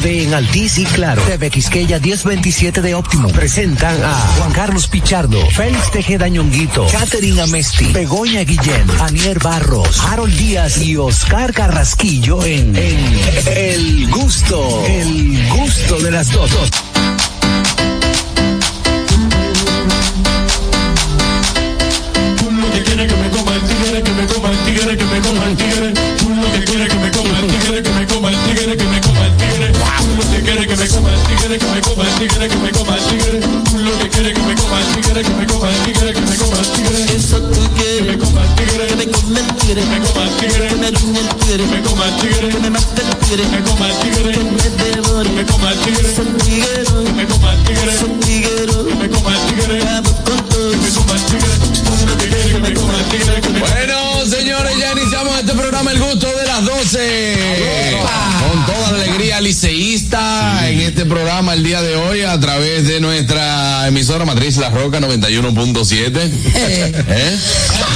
TV en Altiz y Claro. TV Quisqueya 1027 de Óptimo. Presentan a Juan Carlos Pichardo, Félix Tejeda Ñonguito, Catherine Amesti, Begoña Guillén, Anier Barros, Harold Díaz y Oscar Carrasquillo en, en El Gusto, El Gusto de las dos. Tigre, que me coma el tigre, que me devore, que me coma el tigre. Tiguero, que me coma el tigre, tiguero, que me coma el tigre. Acabo con todo, que me coma el tigre. Que me coma el tigre, que me Bueno, señores, ya iniciamos este programa El Gusto de las 12. Con toda la alegría liceísta en este programa el día de hoy a través de nuestra emisora matriz La Roca 91.7. ¿Eh?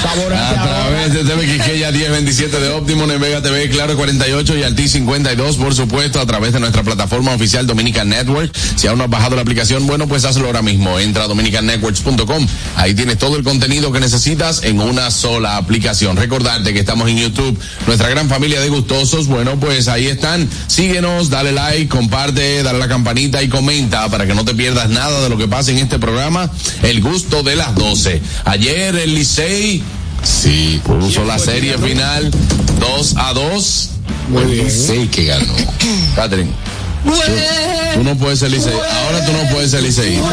A través de TV Quisqueya 1027 de Óptimo, Nevega TV, Claro 48 y Alti 52, por supuesto, a través de nuestra plataforma oficial Dominican Network. Si aún no has bajado la aplicación, bueno, pues hazlo ahora mismo. Entra a dominicannetworks.com. Ahí tienes todo el contenido que necesitas en una sola aplicación. Recordarte que estamos en YouTube, nuestra gran familia de gustosos. Bueno, pues ahí están. Síguenos, dale like, comparte, dale la campanita y comenta para que no te pierdas nada de lo que pasa en este programa. El gusto de las 12. Ayer el Licey, sí, puso la serie final 2 a 2. El Licey que ganó. Catherine. Tú, tú no puedes ser liceísta. Ahora tú no puedes ser liceísta.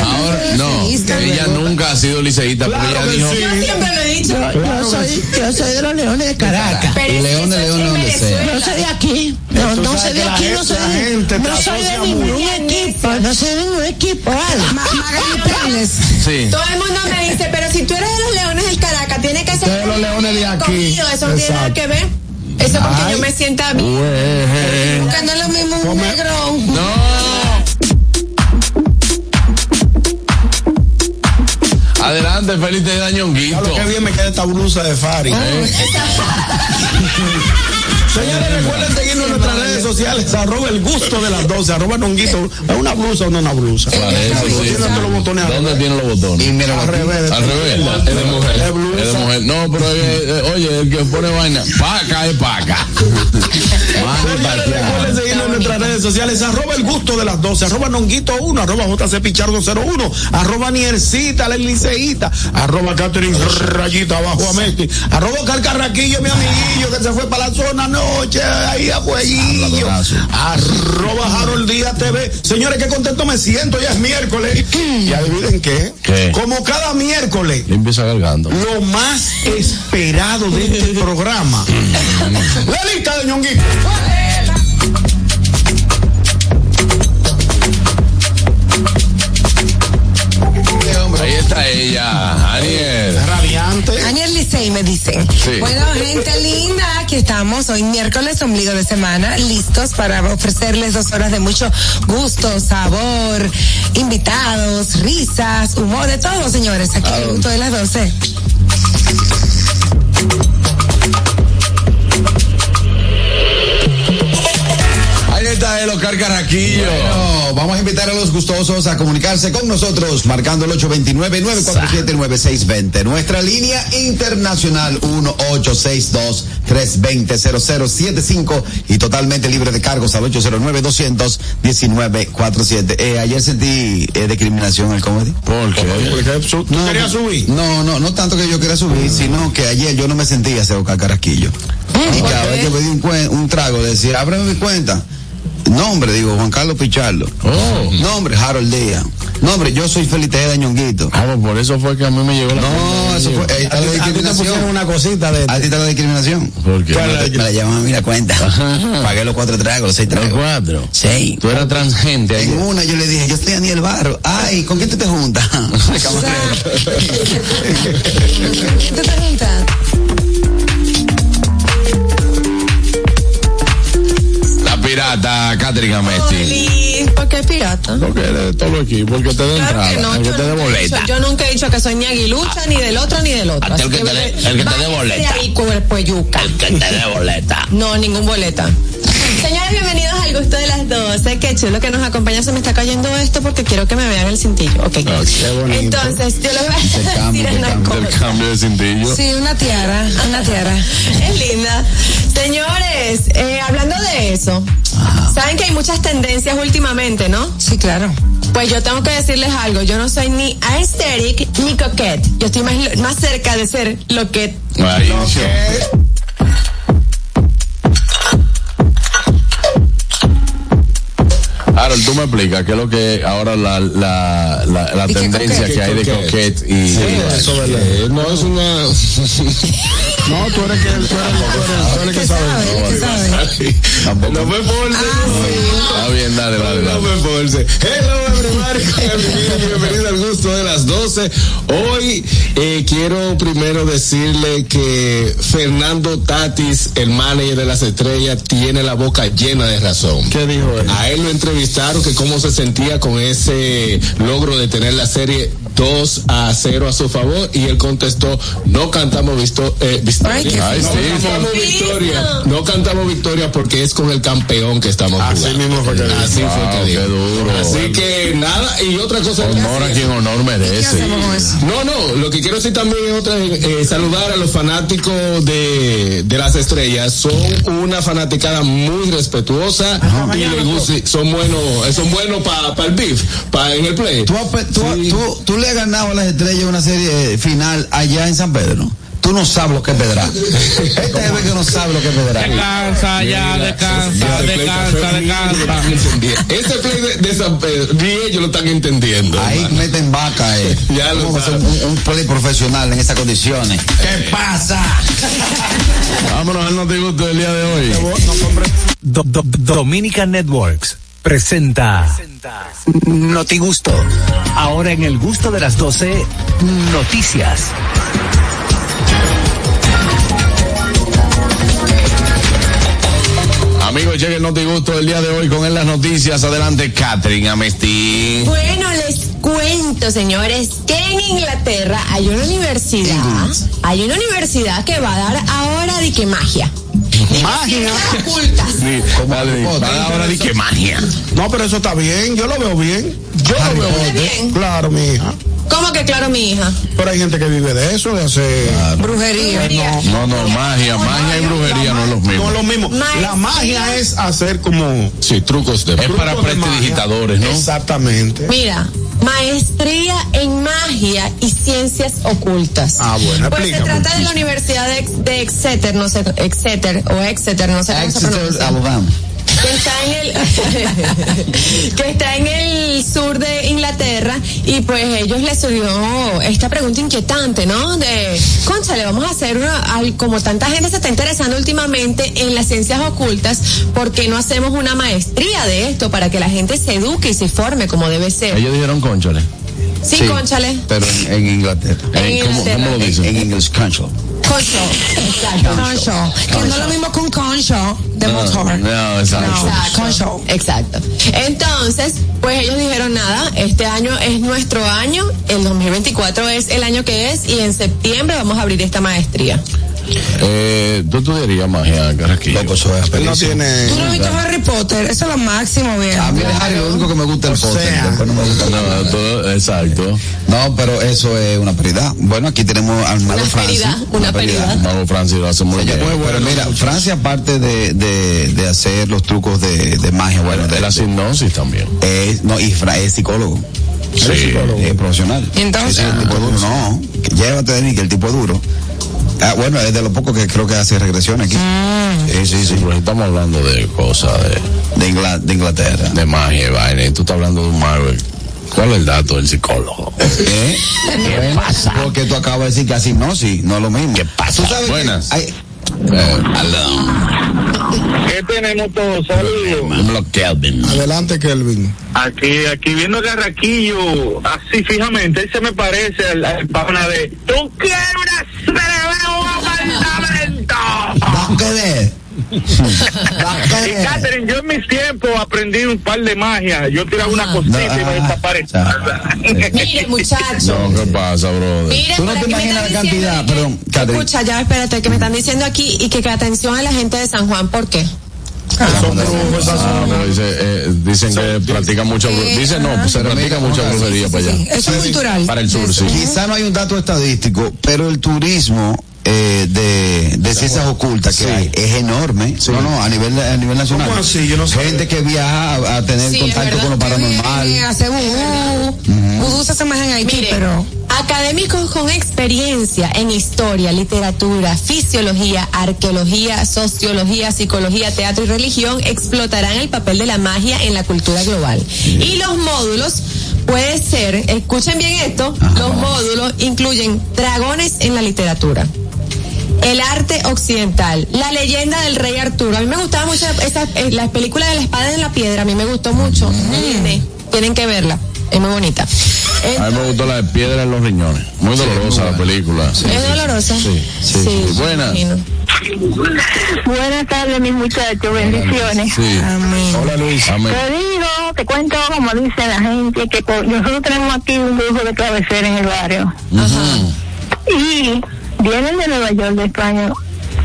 Ahora, no, ella nunca ha sido liceísta porque ella dijo. Yo siempre lo he dicho. Yo soy, yo soy de los Leones de Caracas. Pero León de León donde sea. No soy de aquí. No, no soy de aquí, no soy de, no soy de ningún equipo. No soy de ningún equipo. Sí. Todo el mundo me dice, pero si tú eres de los Leones del Caracas, tiene que ser Ustedes los Leones de aquí. conmigo. Eso no tiene nada Exacto. que ver. Eso porque yo me sienta bien. Porque no es lo mismo un Come- negrón. No. Adelante, feliz de Dañonguito. Lo que bien me queda esta blusa de Fari. Señores, recuerden seguirnos en nuestras redes sociales, arroba el gusto de las 12, arroba nonguito. ¿Es una blusa o no una blusa? Eso sí. Tiene los botones al ¿Dónde tiene los botones? Y mira, al revés. Al revés. Es de mujer. Es de mujer. No, pero oye, el que pone vaina, paca es paca. Señores, recuerden seguirnos en nuestras redes sociales, arroba el gusto de las 12, arroba nonguito 1, arroba JC Pichardo 01, arroba Niercita, la liceíta, arroba Catherine Rayita abajo a Messi, arroba Carcarraquillo, mi amiguillo que se fue para la zona ahí a Jueguillo, arroba Harold Díaz TV. Señores, qué contento me siento, ya es miércoles. Y adivinen qué, ¿Qué? como cada miércoles, Limpia esa garganta. lo más esperado de este programa. La lista de ñonguito. Ahí está ella, Ariel. Radiante. Daniel Licey me dicen. Sí. Bueno, gente linda, aquí estamos hoy miércoles, ombligo de semana, listos para ofrecerles dos horas de mucho gusto, sabor, invitados, risas, humor, de todo, señores. Aquí en el gusto de las 12. El Oscar Carraquillo. Bueno, vamos a invitar a los gustosos a comunicarse con nosotros marcando el 829-947-9620. Nuestra línea internacional 1862-320-0075 y totalmente libre de cargos al 809-219-47. Eh, ayer sentí eh, discriminación en el comedy. ¿Por qué? ¿Tú querías subir? No, no, no tanto que yo quería subir, sino que ayer yo no me sentía ese Oscar Carrasquillo. Y cada vez que pedí un, cuen- un trago, decía, ábreme mi cuenta. Nombre, digo, Juan Carlos Pichardo. Oh. Nombre, Harold Díaz. Nombre, yo soy Feliz de Ñonguito. Ah, pues por eso fue que a mí me llegó la No, eso fue, ahí está la A ti te pusieron discriminación. una cosita de. A ti está la discriminación. ¿Por qué? Me la- llaman a mí la cuenta. Pagué los cuatro tragos, los seis Los tragos. cuatro. Sí. Tú eras transgente En una yo le dije, yo estoy Daniel Barro. Ay, ¿con quién tú te juntas? ¿Tú te juntas? Pirata Catherine Amesti. ¿Por qué pirata? Porque eres de todo aquí, porque te den Claro entrada, no, el que te dé boleta. dicho, yo nunca he dicho que soy ni aguilucha, ni del otro, ni del otro. El que te dé- el que te dé váyanse boleta. El que te dé boleta. No, ningún boleta. Señores, bienvenidos al gusto de las 12. Qué chulo que nos acompaña. Se me está cayendo esto porque quiero que me vean el cintillo. Ok. qué bonito. Entonces, yo les voy a decir una. El cosa. cambio de cintillo. Sí, una tiara, una tiara. Es linda. Señores, eh, hablando de eso, saben que hay muchas tendencias últimamente, ¿no? Sí, claro. Pues yo tengo que decirles algo. Yo no soy ni aesthetic ni coquette. Yo estoy más, más cerca de ser lo que. Ahí, Harold, tú me explicas qué es lo que ahora la, la, la, ¿Y tendencia que hay de coquette y. Eso, ¿verdad? Eh, no es una. No, tú eres que, tú eres, tú eres, tú eres que ¿Qué sabes. Tampoco. No me force. Está bien, dale, dale, No me force. Hello, everybody. Bienvenido, bienvenido al gusto de las 12. Hoy eh, quiero primero decirle que Fernando Tatis, el manager de las estrellas, tiene la boca llena de razón. ¿Qué dijo él? A él lo entrevistaron que cómo se sentía con ese logro de tener la serie 2 a 0 a su favor y él contestó, no cantamos visto, eh, victoria. Ay, qué Ay, no sí. cantamos victoria. fino. No cantamos victoria porque es con el campeón que estamos Así jugando. mismo fue que dijo. Así fue que qué duro. Así que nada, y otra cosa. Honor a quien honor ¿Qué merece. No, no, lo que quiero decir también es otra, eh, saludar a los fanáticos de, de las estrellas. Son una fanaticada muy respetuosa y les gusta- son buenos, eh, son buenos para el beef, para en el play. ¿Tú, has pe- tú, Sí. tú- tú le ganado a las estrellas una serie final allá en San Pedro. Tú no sabes lo que es pedrar. Este es que no sabe lo que es pedrar. Descansa ya, descansa, descansa, descansa. Este play de, de San Pedro, ni ellos lo están entendiendo. Ahí hermano. meten vaca, eh. Ya lo ¿Cómo va a sabes. un, un play profesional en esas condiciones. ¿Qué pasa? Vámonos al notigusto del día de hoy. Do- do- Dominican Networks presenta Noti Gusto. Ahora en el gusto de las 12, noticias. Amigos, llega el notigusto del día de hoy con él las noticias. Adelante, Catherine Amestín. Bueno, cuento, señores, que en Inglaterra hay una universidad, hay una universidad que va a dar ahora de que magia. Magia. Sí, dale, va ahora di que magia. No, pero eso está bien. Yo lo veo bien. Yo lo veo bien. Claro, mi hija. ¿Cómo que claro, mi hija? Pero hay gente que vive de eso, de hacer. Brujería. No, no, magia, magia y brujería no es lo No es mismo. lo mismo. La magia es hacer como. Sí, trucos de Es para prestidigitadores, ¿no? Exactamente. Mira, maestría en magia y ciencias ocultas. Ah, bueno, Pues se trata de la Universidad de, Ex- de Exeter, no sé, Exeter o Exeter, no sé cómo se Exeter, pronuncia. Alabama. Que está en el que está en el sur de Inglaterra y pues ellos les surgió esta pregunta inquietante, ¿no? De, conchale, vamos a hacer una, al- como tanta gente se está interesando últimamente en las ciencias ocultas, ¿por qué no hacemos una maestría de esto para que la gente se eduque y se forme como debe ser? Ellos dijeron conchole. Sí, conchale. Pero en, en Inglaterra. En ¿Cómo, Inglaterra. cómo lo En, dicen? en English Concho. Concho. Exacto. Concho. Que no es lo mismo un concho de motor. No, exacto. Exacto. Concho. Exacto. Entonces, pues ellos dijeron nada, este año es nuestro año, el 2024 es el año que es y en septiembre vamos a abrir esta maestría. Eh, ¿Tú estudiarías magia, Carrasquillo? Loco, eso es Él no tiene. ¿Tú no has visto Harry Potter? Eso es lo máximo, viejo. A mí de Harry lo único que me gusta es el sea. después no me gusta nada. No, todo- exacto. No, pero eso es una prioridad. Bueno, aquí tenemos al mago Una Francia. una peridad. Mago Francis lo hace muy bien. Pero mira, Francia aparte de, de, de hacer los trucos de, de magia, bueno, de De la hipnosis también. es, no, y Fra- es psicólogo. Sí. Es profesional. ¿Y entonces? Sí, sí, el tipo duro. No, que llévate de mí que el tipo duro. Ah, bueno, es de lo poco que creo que hace regresión aquí. Sí, sí, sí. Pero estamos hablando de cosas de, De, Ingla- de Inglaterra. de magia y vaina. Y tú estás hablando de un mago. ¿Cuál es el dato del psicólogo? ¿Eh? ¿Qué pasa? Porque tú acabas de decir que así no, sí, no es lo mismo. ¿Qué pasa? ¿Tú sabes que Buenas. hay- Eh, aló. ¿Qué tenemos todos? Saludos. Kelvin. Adelante, Kelvin. Aquí, aquí viendo a Carraquillo, así fijamente, él se me parece al, al pana de ¡Tú quieres una apartamento! ¿Va Y? Catherine, yo en mis tiempos aprendí un par de magia. Yo tiraba una cosita y me ah, desaparecía. Mire, muchacho. No, ¿qué pasa, brother? Mire, Tú no te imaginas la cantidad, que- perdón, Catherine. Escucha, ya espérate, que me están diciendo aquí y que, que atención a la gente de San Juan, ¿por qué? Son brujos, esas Ah, pero dice, eh, dicen que practican mucha brujería. Dicen no, pues se practica mucha brujería para allá. Eso es cultural. Para el sur, sí. Quizá no hay un dato estadístico, pero el turismo eh, de, de ciencias ocultas que hay es enorme. No, no, a nivel, a nivel nacional. ¿Cómo así? Yo no sé. Gente que viaja a, a tener Sí, contacto con lo paranormal. Vudú. Se en Haití, Mire, pero. académicos con experiencia en historia, literatura, fisiología, arqueología, sociología, psicología, teatro y religión explotarán el papel de la magia en la cultura global. Y los módulos puede ser, escuchen bien esto, los módulos incluyen dragones en la literatura. El arte occidental, la leyenda del rey Arturo. A mí me gustaba mucho esa, eh, la película de la espada en la piedra, a mí me gustó mucho. Tiene- Tienen que verla, es muy bonita. A mí me gustó la de piedra en los riñones. Muy dolorosa la película. Sí. ¿Es dolorosa? Sí, sí, sí. Buena. Buenas tardes, mis muchachos, bendiciones. Sí. Amén. Hola Luis. Amén. Te digo, te cuento como dice la gente, que nosotros tenemos aquí un grupo de cabecera en el barrio. Y vienen de Nueva York, de España,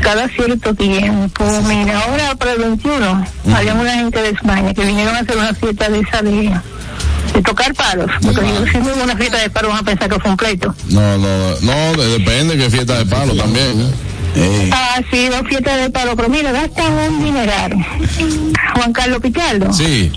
cada cierto tiempo. Mira, ahora para el 21, había una gente de España que vinieron a hacer una fiesta de esa de, de tocar palos. Porque si no una fiesta de palos, van a pensar que fue un pleito. No, no, no, de- depende que fiesta de palo también. ¿eh? Eh, Ah, sí, dos fiestas de palos, pero mira, gastan un dineral. Juan Carlos Pichardo. Sí.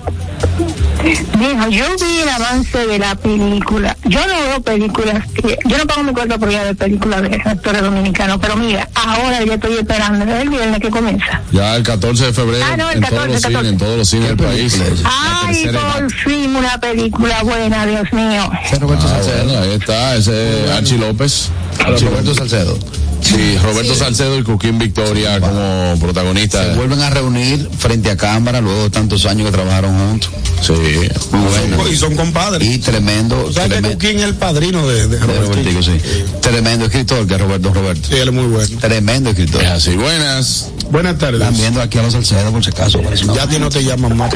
Dijo, yo vi el avance de la película. Yo no veo películas, que- yo no pago mi cuenta por ir a ver películas de actores dominicanos, pero mira, ahora ya estoy esperando el viernes que comienza. Ya el 14 de febrero Ah, no, el en 14, todos los 14. cines, en todos los cines del país. Ay, por fin una película buena, Dios mío. Ah, Salcedo. bueno, ahí está, ese es Archie López. Archie Roberto Salcedo. Sí, Roberto Salcedo y Coquín Victoria como protagonista. Se vuelven a reunir frente a cámara luego de tantos años que trabajaron juntos. Sí. Muy bueno. Y son compadres. Y tremendo. O sea que Cuquín es el padrino de, de de Robertico, sí. Tremendo escritor que es Roberto Roberto. Sí, él es muy bueno. Tremendo escritor. Es así, buenas. Buenas tardes. Están viendo aquí a los Salcedo por si acaso. Ya a ti no te llaman más.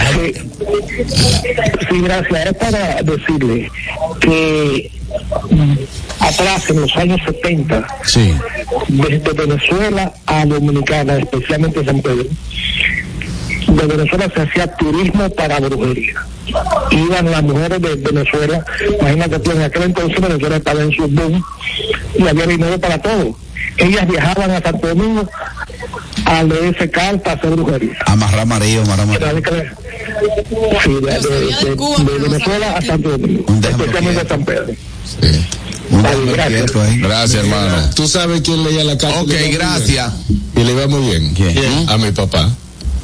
Sí, gracias. Es para decirle que atrás, en los años 70, Sí. desde Venezuela a Dominicana, especialmente San Pedro, de Venezuela se hacía turismo para brujería. Iban las mujeres de Venezuela, imagínate tú, en aquel entonces Venezuela estaba en su boom y había dinero para todo. Ellas viajaban a Santo Domingo a leerse cartas, a hacer brujería. Amarrar marido, amarrar Sí, de, de- de- de Venezuela a Santo Domingo, especialmente a. San Pedro. Un déjame gracias. ahí. Gracias, hermano. ¿Tú sabes quién leía la carta? Ok, gracias. Y le iba muy bien. ¿Quién? A mi papá.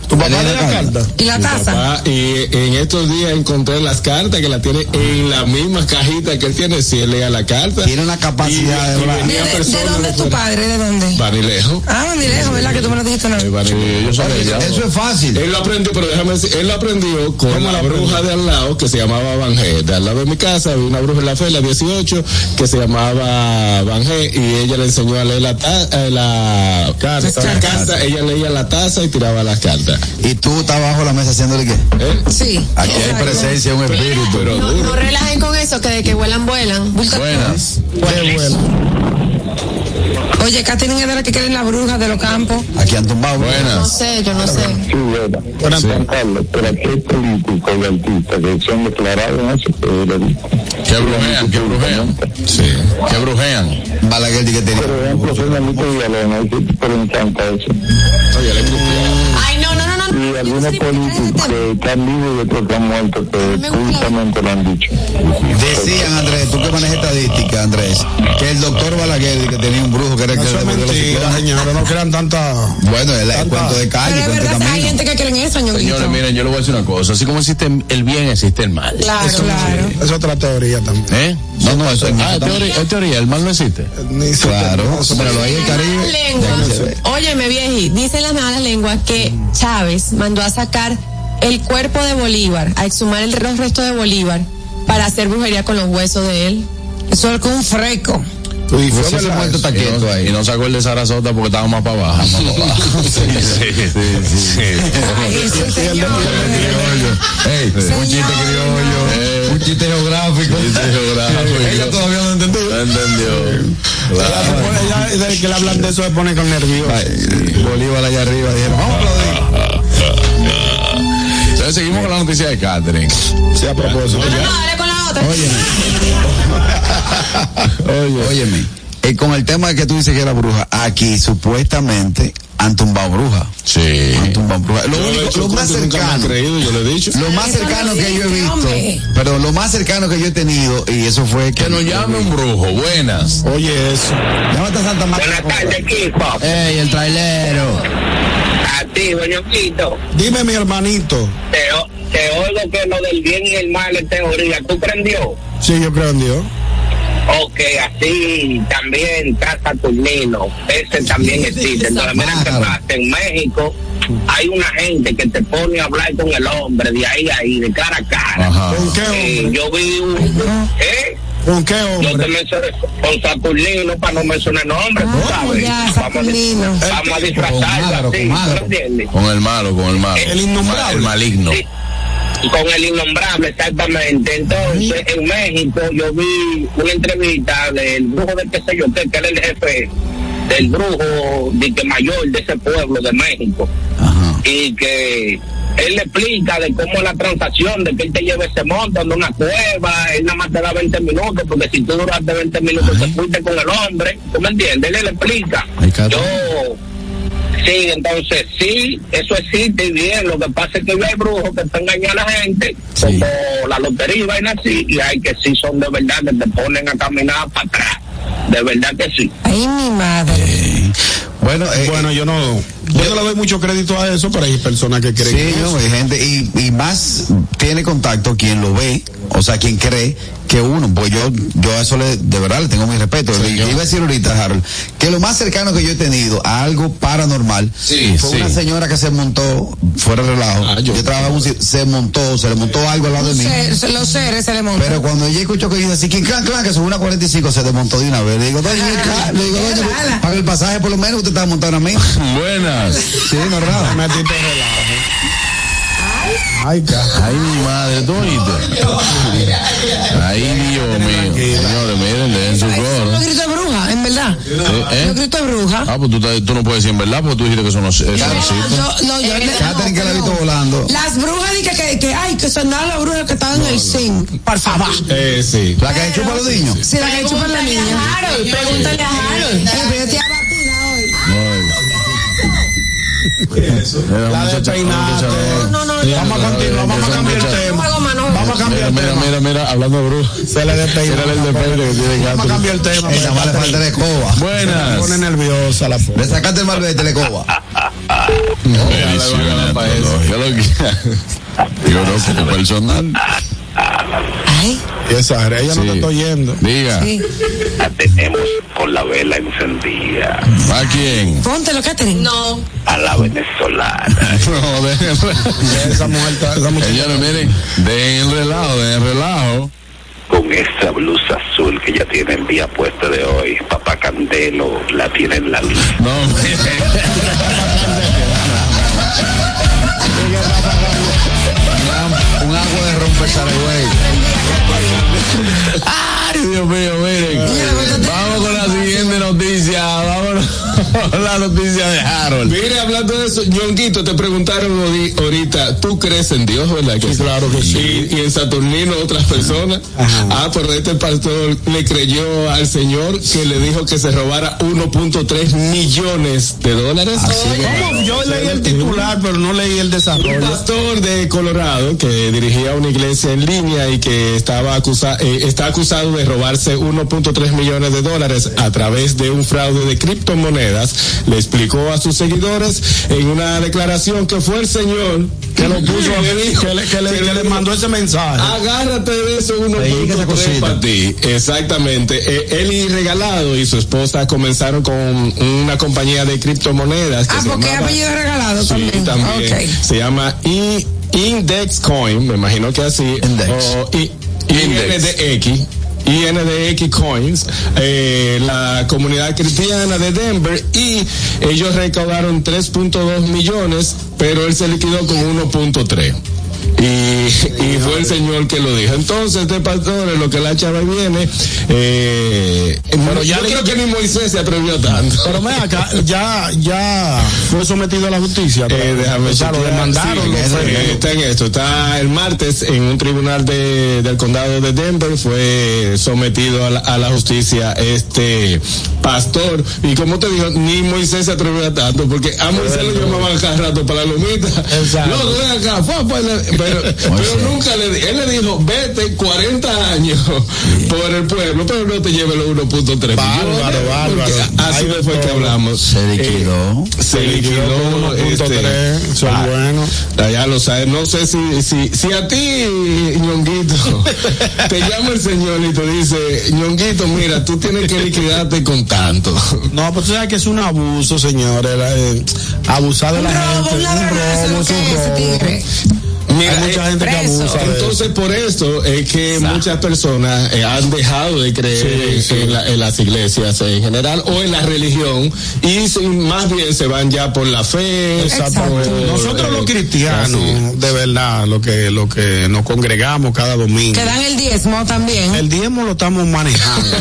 ¿Tu papá ¿Lee le la da carta? carta? ¿Y la taza? papá, y en estos días encontré las cartas que la tiene en la misma cajita que él tiene. Si él leía la carta. Tiene una capacidad de Y- y hablar. ¿De, venía de- dónde es tu padre? ¿De dónde? Banilejo. Ah, ni lejos, ¿verdad? Que tú me lo dijiste una Eh, vez. Banilejo. Yo de allá. Eso es fácil. Él lo aprendió, pero déjame decir, él lo aprendió con la bruja de al lado que se llamaba Banje. De al lado de mi casa había una bruja en la fe, la 18, que se llamaba Banje y ella le enseñó a leer la, ta- eh, la, Carta. la carta. Ella leía la taza y tiraba las cartas. Y tú estás bajo la mesa haciéndole qué? ¿Eh? Sí. Aquí hay presencia, un espíritu. Pero No, duro. no relajen con eso, que de que vuelan, vuelan. Buenas. Oye, Catherine es de la que quieren la bruja de los campos. Aquí han tumbado. No Buenas. sé, yo no sé. Sí. Buenas Juan tardes. Carlos, pero aquí hay políticos y artistas que son declarados en eso, que brujean, que brujean. Sí. Que brujean. Balaguer que tiene. Por ejemplo, ¿y encanta eso? Oye, le algunos políticos que están vivos y otros que han muerto, que públicamente lo han dicho. Decían, Andrés, tú que manejas estadística, Andrés, que el doctor Balaguer que tenía un brujo que era el que Eso le mentira, señores. No crean tanta. Bueno, el, cuento de calle, Pero es cuento de verdad, hay gente que cree en eso, ñonguito. Señores, miren, yo le voy a decir una cosa. Así como existe el bien, existe el mal. Claro, claro. Es otra teoría también. ¿Eh? No, no, eso es Ah, es teoría, es teoría, el mal no existe. Ni Claro, míralo ahí el Malas Caribe. lenguas. Óyeme, vieji, dicen las malas lenguas que Chávez mandó a sacar el cuerpo de Bolívar, a exhumar el, los restos de Bolívar para hacer brujería con los huesos de él. Eso es con un freco. Dices, Pues ¿verdad? muerto está Y quieto ahí. y no sacó el de Sarasota porque estaba más para abajo. Más para abajo. Sí, sí, sí. Ey, un chiste criollo, un chiste geográfico. Chiste geográfico. Ella todavía no entendió. No entendió. Ella se pone- ella, desde que le hablan de eso se pone con nervioso. Ay, Bolívar allá arriba, dijeron, vamos a aplaudir. Seguimos con la noticia de Catherine. Sí, a propósito. No, no, dale con la otra. Oye, óyeme, eh, con el tema de que tú dices que era bruja, aquí supuestamente han tumbado bruja. Sí. Han tumbado bruja. Lo, único- más cercano, creído, yo lo he dicho. lo más cercano no que yo he visto, pero lo más cercano que yo he tenido, y eso fue que. Que nos llame un brujo. Buenas. Oye, eso. Llámate a Santa Marta. Buenas tardes, equipo. Ey, el trailero. A ti, Doñoquito. Dime, mi hermanito. Te, o- te oigo que lo del bien y el mal es teoría. ¿Tú prendió? Sí, yo creo en Dios. Ok, así también está Saturnino. Ese también existe. Entonces, mira qué pasa. En México hay una gente que te pone a hablar con el hombre de ahí a ahí, de cara a cara. Ajá. ¿Con qué Eh, hombre? yo vi un. ¿Eh? ¿Con qué Yo te hombre? mencioné con Saturnino para no mencionar nombres, tú Ah, sabes. ya, vamos, a, Saturnino. vamos a disfrazarlo así. Con el malo, con el malo. El innombrable. El maligno. Sí. Con el innombrable, exactamente. Entonces, en México, yo vi una entrevista del brujo de qué sé yo, qué, que era el jefe del brujo de que mayor de ese pueblo de México. Y que él le explica de cómo la transacción, de que él te lleva ese monto en una cueva, él nada más te da 20 minutos, porque si tú duraste 20 minutos te fuiste con el hombre, ¿tú me entiendes? Él le explica. Ay. Yo Sí, entonces sí, eso existe y bien. Lo que pasa es que hay brujos que están engañando a la gente, como la lotería y vaina así, y hay que sí son de verdad que te ponen a caminar para atrás. De verdad que sí. Ay, mi madre. Bueno, eh, Bueno, yo no, yo no le doy mucho crédito a eso, pero hay personas que creen Sí, en no, hay gente, y, y más tiene contacto quien lo ve, o sea, quien cree que uno, pues yo, yo a eso le, de verdad le tengo mi respeto. Le iba a decir ahorita, Harold, que lo más cercano que yo he tenido a algo paranormal Sí, fue sí. una señora que se montó, fuera de relajo, Ah, yo, yo- trabajaba un se montó, se le montó algo al lado de mí. Ser- los seres se le montan. Pero cuando ella escuchó que dice así, que clan, clan, que sube una 45, se desmontó de una vez. Le digo, doña, ca- le digo, doña, paga el pasaje por lo menos, usted estaba montando a mí. Buenas. Sí, no, raro. Metiste relajo. Ay, Ay, mi madre, ¿tú oíste? Ay, Dios mío. Señores, miren, den su Son coro. los gritos de bruja, en verdad. ¿Eh? Los gritos de bruja. Ah, pues tú, tú no puedes decir en verdad, porque tú dijiste que eso no, eso no. Yo, no, yo Catherine que la visto volando. Las brujas dije que, que, ay, que sonaron las brujas que estaban en el zinc. Por favor. Eh, sí. La que chupa a los niños. Si la que chupan la niña. Harold, pregúntale a Harold. Eh, pero yo estoy abatida hoy. La de peinado. No, no, Sí, Vamos a continuar, vamos a cambiar el No tema. no Vamos a cambiar Mira, el mira, tema. mira, mira, hablando de brujo. Se le despeinó. Mira el depende que tiene Vamos a cambiar el tema. Esa más le porque falta de escoba. Se Buenas. pone nerviosa la. Le sacaste el malvete, le escoba. Yo lo que- Yo no, como personal. Ay, Y esa, ella no Sí. te está oyendo. Diga, sí. La tenemos con la vela encendida ¿a quién? Póntelo, Catherine. No. a la venezolana. No, dejen Esa mujer está, esa mujer Señores, miren, den el relajo, den el relajo. Con esa blusa azul que ya tiene el día puesto de hoy, papá Candelo la tiene en la lista. No, Ay, Dios mío, miren. Vamos con la siguiente noticia. Vámonos la noticia de Harold. Mire, hablando de eso, Ñonguito, te preguntaron ahorita, ¿tú crees en Dios, verdad? Que Sí, claro que sí. Y, y en Saturnino otras personas. Ah, pero este pastor le creyó al Señor que le dijo que se robara 1.3 millones de dólares. ¿Cómo? Yo leí el titular, pero no leí el Un desarrollo. pastor de Colorado que dirigía una iglesia en línea y que estaba acusa- eh, está acusado de robarse 1.3 millones de dólares a través de un fraude de criptomonedas, le explicó a sus seguidores en una declaración que fue el Señor Que lo puso a que dijo que le, que le, que que le dijo, mandó ese mensaje. Agárrate de eso Ahí, esa 1.3 cosita. para ti. Exactamente. Eh, él y Regalado y su esposa comenzaron con una compañía de criptomonedas. Que Ah, se porque llamaba- apellido regalado Sí, también. Se llama I- Index Coin, me imagino que así. Index. O I- INDX. INDX Coins, eh, la comunidad cristiana de Denver y ellos recaudaron 3.2 millones, pero él se liquidó con 1.3. Y y fue el Señor que lo dijo. Entonces, este pastor, en lo que la chava viene, eh, Pero ya yo creo que ni Moisés se atrevió tanto. Pero ven acá, ya, ya fue sometido a la justicia. Eh, déjame demandaron. Sí, está en esto. Está el martes en un tribunal de, del condado de Denver. Fue sometido a la, a la justicia este pastor. Y como te digo, ni Moisés se atrevió a tanto, porque a Moisés lo llamaban cada rato para la lomita. Exacto. No, ven acá, pero, pero nunca le Él le dijo, vete 40 años por el pueblo, pero no te lleves los 1.3 Bárbaro, bárbaro. Así fue que hablamos. Se liquidó. Eh, se liquidó. este, 1.3, son ah, buenos. Ya lo sabes, no sé si, si, si a ti, ñonguito, te llama el señor y te dice, ñonguito, mira, tú tienes que liquidarte con tanto. No, tú sabes que es un abuso, señores. la- eh, abusar de Un la robo, gente. un eso es un robo. Mira, Hay mucha eh, gente que abusa. Entonces, por esto es que muchas personas eh, han dejado de creer Sí, sí. En, la- en las iglesias en general o en la religión y se- más bien se van ya por la fe. Exacto. por, Nosotros los cristianos, así. de verdad, lo que, lo que nos congregamos cada domingo. Que dan el diezmo también. El diezmo lo estamos manejando.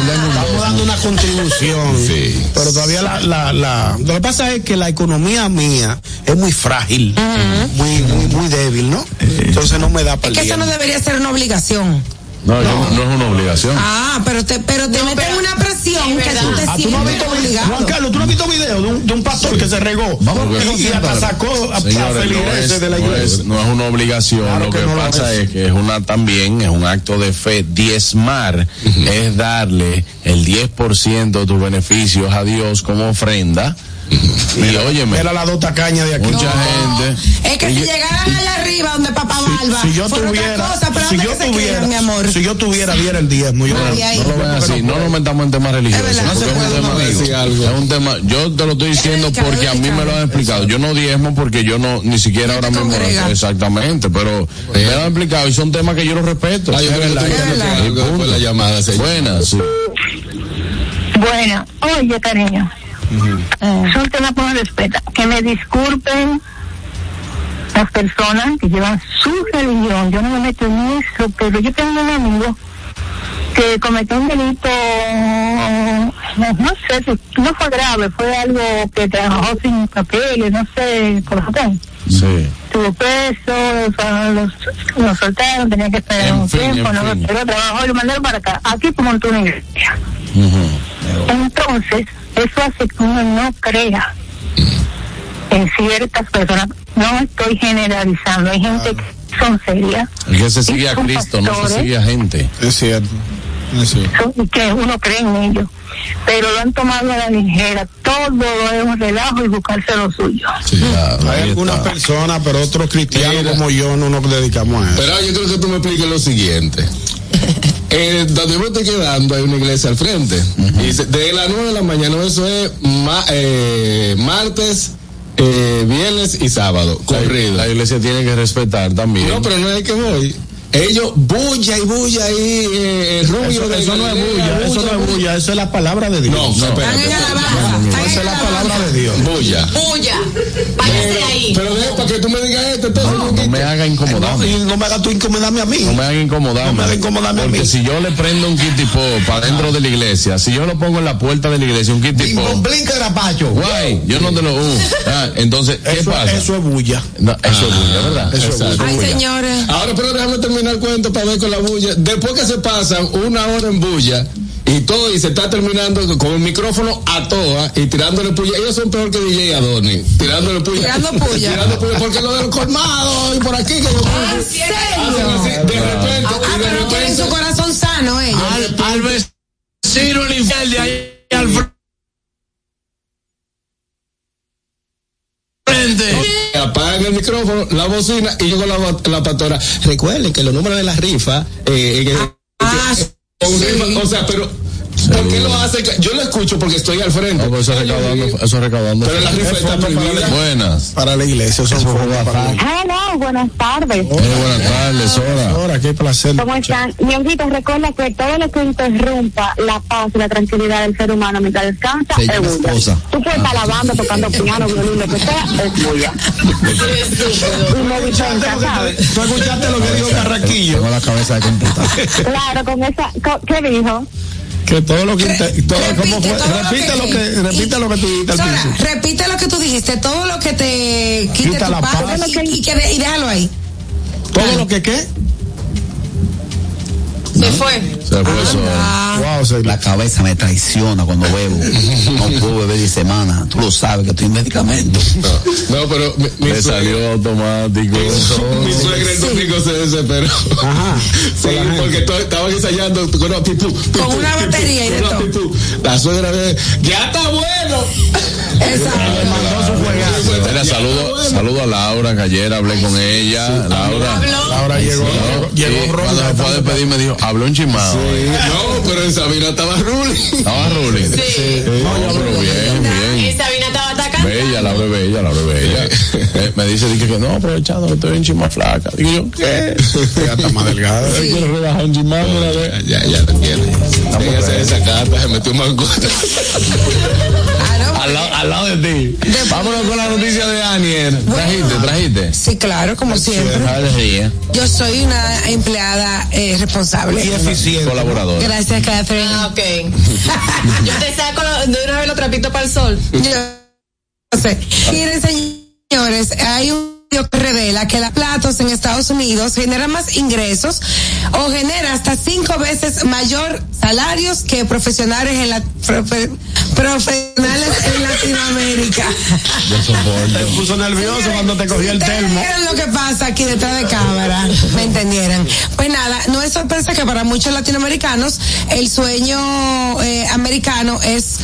Estamos dando una contribución. Sí. Pero todavía la, la, la, lo que pasa es que la economía mía es muy frágil, muy, muy, muy débil, ¿no? Entonces no me da para Es que eso no debería ser una obligación. No, yo no, no es una obligación. Ah, pero te, pero te meten pero- una presión es que tú te Ah, ¿tú no has sientes visto obligado. Juan Carlos, ¿tú no has visto video de un, de un pastor que se regó? Vamos, y, y hasta sacó a, a Señores, no es, de la no iglesia. es- no es una obligación, Claro lo que que, no lo pasa es. es. que es una también, es un acto de fe. Diezmar es darle el 10% de tus beneficios a Dios como ofrenda. Y óyeme, Era la dos tacañas de aquí. mucha gente. Es que si llegaran allá arriba donde papá si yo fuera otra tuviera, cosa, pero si ¿dónde yo tuviera, quedan, mi amor? si yo tuviera, diera el diezmo. Yo Ay, ay. No lo vean así, no nos metamos en temas religiosos. Es No se es un puede, tema- decir algo. Es un tema, yo te lo estoy diciendo dedicado, porque a mí me lo han explicado. Yo no diezmo porque yo no, ni siquiera No ahora mismo. Exactamente, pero me lo han explicado y son temas que yo los respeto. Yo Es y señor. Buenas, sí. Bueno, oye, cariño. Son temas uno respeta. Que me disculpen las personas que llevan su religión. Yo no me meto en eso, pero yo tengo un amigo que cometió un delito, no, no sé, no fue grave, fue algo que trabajó sin papeles, no sé, por ejemplo. Sí. Estuvo preso, los, los soltaron, tenía que esperar En un fin, tiempo, no esperó, trabajó y lo mandaron para acá. Aquí como en una iglesia. Ujú. Entonces, eso hace que uno no crea en ciertas personas. No estoy generalizando, hay gente que son serias El que se sigue a Cristo, no se pastores. sigue a gente. Es cierto. Y que uno cree en ellos, pero lo han tomado a la ligera. Todo es un relajo y buscarse lo suyo. Sí, ya, Hay algunas personas, pero otros cristianos Mira. como yo no nos dedicamos a eso. Pero yo creo que tú me expliques lo siguiente. Eh, donde yo me estoy quedando hay una iglesia al frente. Y dice, de las 9 de la mañana, eso es ma- eh, martes, eh, viernes y sábado, corrido. La iglesia tiene que respetar también. No, pero no es que voy. Ellos bulla y bulla ahí, eh, el rubio Eso, de eso no es Galilea, bulla, eso no es bulla, eso es la palabra de Dios. No, no, están Esa es la palabra de Dios. Bulla. Puya. Váyase ahí. Pero deja para que tú me digas esto, entonces, no me haga No, incomodarme. y no me hagas tú incomodarme a mí. No me hagan incomodarme. No me haga incomodarme a Porque mí. si yo le prendo un kitipo para dentro de la iglesia, si yo lo pongo en la puerta de la iglesia, un kitipo. Blinca grapacho. Guay, yo no te lo. uh, ah, entonces, ¿qué Eso, pasa? eso es bulla. No, eso es bulla, ¿verdad? eso es Exacto. Ay, bulla. señores. Ahora, pero déjame terminar el cuento para ver con la bulla. Después que se pasan una hora en bulla y todo, y se está terminando con el micrófono a toa y tirándole puya. Ellos son peor que DJ Adoni. Tirándole puya. Tirando puya. Tirando puya porque lo de los colmados y por aquí que yo. ¿En Hacen serio? así, de repente, Ah, y de pero tienen su repente. corazón sano ellos. Al, al vecino de ahí al frente. Apagan el micrófono, la bocina y llegó la, la pastora. Recuerden que los números de la rifa, eh, Ah, sí. rifa, o sea, pero ¿Por qué lo hace? Yo lo escucho porque estoy al frente. No, pero eso es recaudando, eso es recaudando. Pero la rifa está prohibida. Buenas. Para la iglesia, eso fue para Hello, buenas tardes. Eh, buenas tardes, Sora. Ahora, qué placer. ¿Cómo están? Ñonguito, recuerda que todo lo que interrumpa la paz y la tranquilidad del ser humano mientras descansa Se es bulla. esposa. Tú puedes estar lavando, tocando piano, violín, lo que sea, es bulla. ¿Tú escuchaste lo que dijo Carraquillo? Tengo la cabeza de computador. Claro, con esa... co- ¿Qué dijo? Que todo lo que... todo, Repite ¿cómo fue? todo lo que- lo que, repite lo que tú dijiste Sora, repite lo que tú dijiste, todo lo que te quite Quita tu la paz, paz. y, y que- y déjalo ahí. Todo lo que qué? Se fue. Se fue. Wow, se La cabeza me traiciona cuando bebo. No puedo beber de semana. Tú lo sabes que estoy en medicamento. No, pero mi, mi suegra- salió automático. Mi suegra el domingo se desesperó. Ajá. Sí, porque to- estaban ensayando con una pipú. pipú, Con una pipú, batería y de con una todo. pipú. La suegra ya está bueno. Exacto. Saludo, saludo a Laura, que ayer hablé con ella. Laura. Ahora llegó, llegó Ron, cuando me fue a despedir me dijo, habló un chimado. No, pero en Sabina estaba Ruli. Estaba Ruli. Sí. No, pero bien, bien. Sabina estaba atacando. Bella, Laura es bella, Laura es bella. Eh, me dice, dije que no, aprovechando que estoy en chima flaca. Digo yo, ¿qué? Ya está más delgada. Yo quiero rebajar un chimado, mira, ve. Ya, ya te. Tiene que hacer esa carta, se metió un mangote. Al, lado- al lado de ti. Vámonos con la noticia de Anier. Trajiste, trajiste. Sí, claro, como siempre. Ella. Yo soy una empleada eh, responsable. Y eficiente. Colaboradora. Gracias, Catherine. Ah, ok. Yo te saco de una vez los trapitos para el sol. Yo sé. Miren, señores, hay un que revela que las platos en Estados Unidos generan más ingresos o genera hasta cinco veces mayor salarios que profesionales en la profe- profesionales en Latinoamérica. Te puso nervioso cuando te cogió el termo. vieron lo que pasa aquí detrás de cámara, me entendieran. Pues nada, no es sorpresa que para muchos latinoamericanos el sueño eh, americano es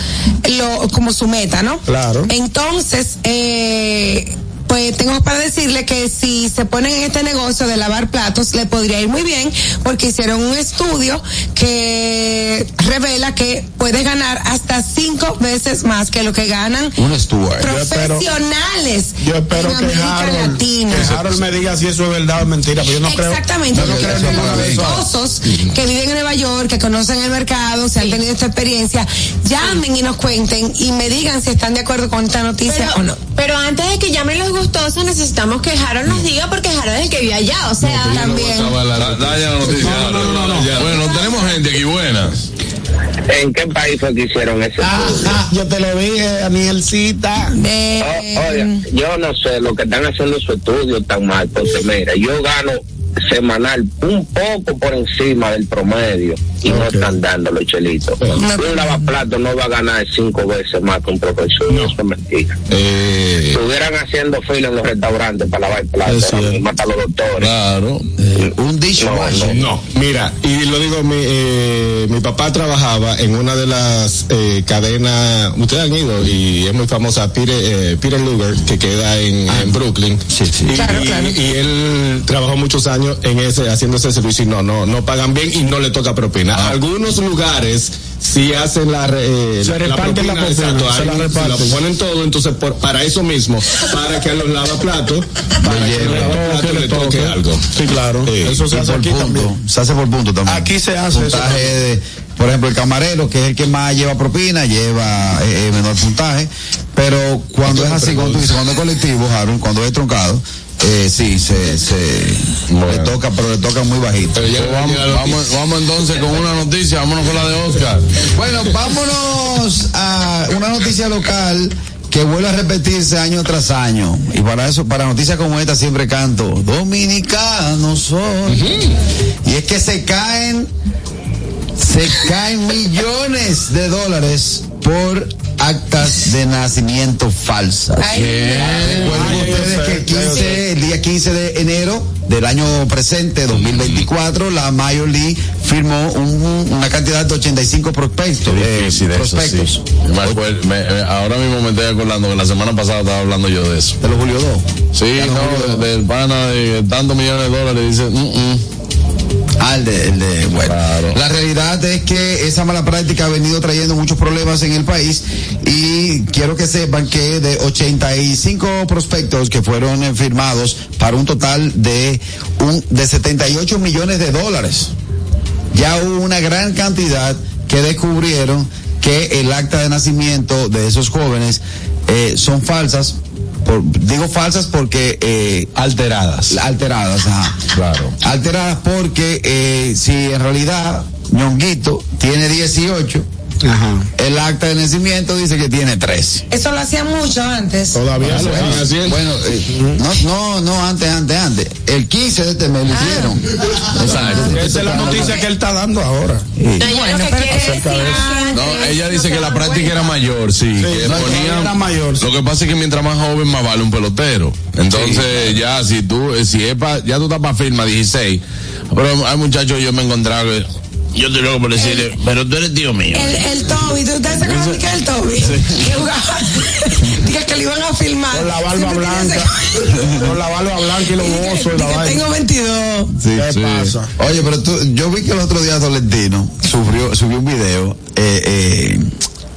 lo como su meta, ¿no? Claro. Entonces, eh, pues tengo para decirle que si se ponen en este negocio de lavar platos, le podría ir muy bien, porque hicieron un estudio que revela que puedes ganar hasta cinco veces más que lo que ganan Un espero- profesionales Yo espero en que América Harold, Latina. que Harold me diga si eso es verdad o mentira, pero yo no creo. Exactamente, Yo no creo los que viven en Nueva York, que conocen el mercado, se han tenido esta experiencia, llamen y nos cuenten y me digan si están de acuerdo con esta noticia o no. pero antes de que llamen los necesitamos que Harold nos diga porque Harold es el que vive allá. O sea, También. Da, da ya la noticia. Bueno, tenemos gente aquí buena. ¿En qué país fue que hicieron ese Ah, ah, yo te lo dije. Eh, O- oye, yo no sé lo que están haciendo su estudio tan mal, porque mira, yo gano semanal un poco por encima del promedio y no están dando los chelitos. Un lavaplato no va a ganar cinco veces más que un profesor, eso es mentira. Eh, Estuvieran haciendo fila en los restaurantes para lavar platos, matar a los doctores. Claro. Un dishwasher. no, mira, y lo digo, mi, eh, mi papá trabajaba en una de las eh, cadenas, ustedes han ido, y es muy famosa, Peter, eh, Peter Luger, que queda en, en Brooklyn. Sí, sí. Y, Claro, y- claro. y él trabajó muchos años en ese, haciendo ese servicio y no, no, no pagan bien y no le toca propina. Algunos lugares sí hacen la, eh, Se la, reparten la propina, exacto, se la lo ponen todo, entonces por, para eso mismo, para que a los lavaplatos, para que a los lavaplatos le toque algo. Sí, claro. Sí. Eso se hace por aquí punto. también. Se hace por punto también. Aquí se hace eso Puntaje de, por ejemplo, el camarero, que es el que más lleva propina, lleva eh, eh, menor puntaje. Pero cuando es así, cuando es colectivo, Harold, cuando es truncado, eh, sí, se, se le toca, pero le toca muy bajito. Pero ya vamos, vamos, vamos entonces con una noticia, vámonos con la de Oscar. Bueno, vámonos a una noticia local que vuelve a repetirse año tras año. Y para eso, para noticias como esta siempre canto, dominicanos soy. Y es que se caen, se caen millones de dólares por actas de nacimiento falsas. Recuerden ustedes que el, yo 15, el día 15 de enero del año presente, 2024, la Major League firmó un- una cantidad de 85 prospectos. Eh, eso, prospectos. sí. Me acuerdo- me- me- ahora mismo me estoy acordando que la semana pasada estaba hablando yo de eso. De los Julio 2. Sí, no, de- del pana de tantos millones de dólares, dice, mm, mm. El de, el de bueno. La realidad es que esa mala práctica ha venido trayendo muchos problemas en el país y quiero que sepan que de 85 prospectos que fueron eh, firmados para un total de un de 78 millones de dólares. Ya hubo una gran cantidad que descubrieron que el acta de nacimiento de esos jóvenes eh, son falsas. Por- digo falsas porque eh, Alteradas. alteradas, ajá. Claro. Alteradas porque eh, si en realidad Ñonguito tiene 18, Ajá. el acta de nacimiento dice que tiene 13. Eso lo hacían mucho antes. Todavía lo Bueno, así es. Bueno, eh, no, no, no, antes, antes, antes. El 15 de este mes lo hicieron. Exacto. Esa es la noticia que él está dando ahora. No, ella lo que No, dice que la práctica era mayor, sí. que no, ponían- era mayor, sí. Lo que pasa es que mientras más joven, más vale un pelotero. Entonces, ya, si tú, eh, si es pa- ya tú estás para firma 16. Pero hay muchachos, yo me he encontrado yo estoy loco por decirle, pero tú eres tío mío. El, el Toby, ¿tú ustedes se acuerdan de que el Toby? Que jugaba, que, que le iban a filmar. Con la barba blanca. ese- Con la barba blanca y los osos y la vaina. tengo 22. Sí, ¿Qué sí. pasa? Oye, pero tú, yo vi que el otro día Tolentino subió, subió un video eh, eh,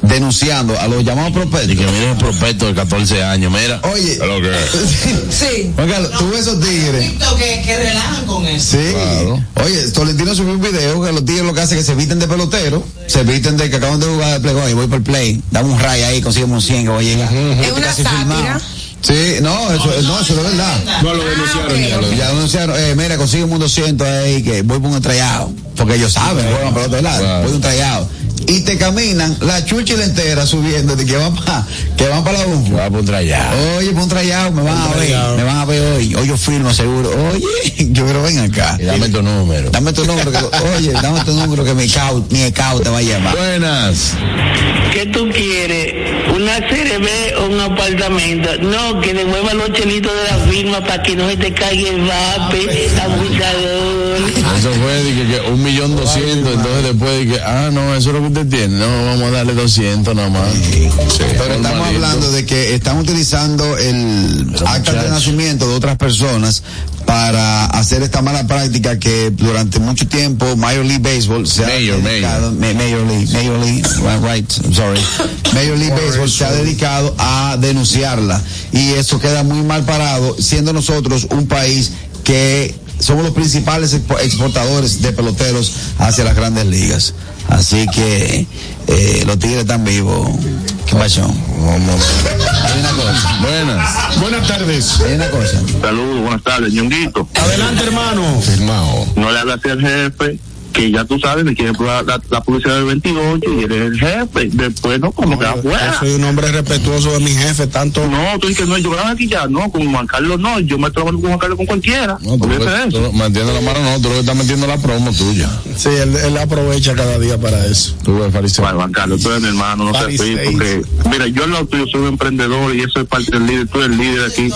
denunciando a los llamados Y prospectos. que mire el prospecto de 14 años, mira. Oye, lo que. Sí. Juan Carlos, tú ves esos tigres. que, que relajan con eso. Sí. Claro. Oye, Tolentino subió un video que los tigres lo que hacen es que se visten de pelotero, se visten de que acaban de jugar de play, oye, voy por el play, dame un ray ahí, un 100 que voy a llegar. Es una sátira. filmado. Sí, no, eso, no, eso es verdad. No lo denunciaron ya. Lo Ya denunciaron, eh, mira, consigue un 200 ahí que voy por un trayado. Porque ellos saben, juegan pelota de lado, Claro. voy un trayado. Y te caminan la chuchila entera subiendo de que van para que van para la UNFU. Va a poner allá. Oye, por un trayado, me van a ver, me van a ver hoy. Hoy yo firmo seguro. Oye, yo quiero ven acá. Y dame tu número. Dame tu número, que, oye, dame tu número que mi scout, mi scout te va a llamar. Buenas. ¿Qué tú quieres? ¿Una CRB o un apartamento? No, que devuelva los chelitos de la firma para que no se te caiga el vape, abusador. Eso fue de que, que un millón doscientos, entonces después de que, ah, no, eso es lo que usted tiene, no, vamos a darle 200 nada más. Sí, Pero estamos hablando de que están utilizando el acta de nacimiento de otras personas para hacer esta mala práctica que durante mucho tiempo Major League Baseball se Mayor, ha dedicado, Ma- Major League, Major League, right, sorry, Major League Baseball se ha dedicado a denunciarla y eso queda muy mal parado, siendo nosotros un país que somos los principales expo- exportadores de peloteros hacia las grandes ligas. Así que eh, los tigres están vivos. ¿Qué pasó? Hay una cosa. Buenas. Buenas tardes. Hay una cosa. Saludos, buenas tardes, ñonguito. Adelante, hermano. Firmado. No le hablas al jefe, que ya tú sabes, me quiere probar la, la publicidad del 28 y eres el jefe. Después, no, como que Yo afuera. soy un hombre respetuoso de mi jefe, tanto. No, tú dices que no, yo aquí ya, no, con Juan Carlos no, yo me trabajo con Juan Carlos con cualquiera. No, tú, lo- tú metiendo la mano, no, tú lo que estás metiendo la promo tuya. Sí, él, él aprovecha cada día para eso. Tú ves, fariseo. Bueno, Juan Carlos, tú eres mi hermano, no seas Fariseo. frío, porque, mira, yo al lado tuyo soy un emprendedor y eso es parte del líder, tú eres el líder aquí.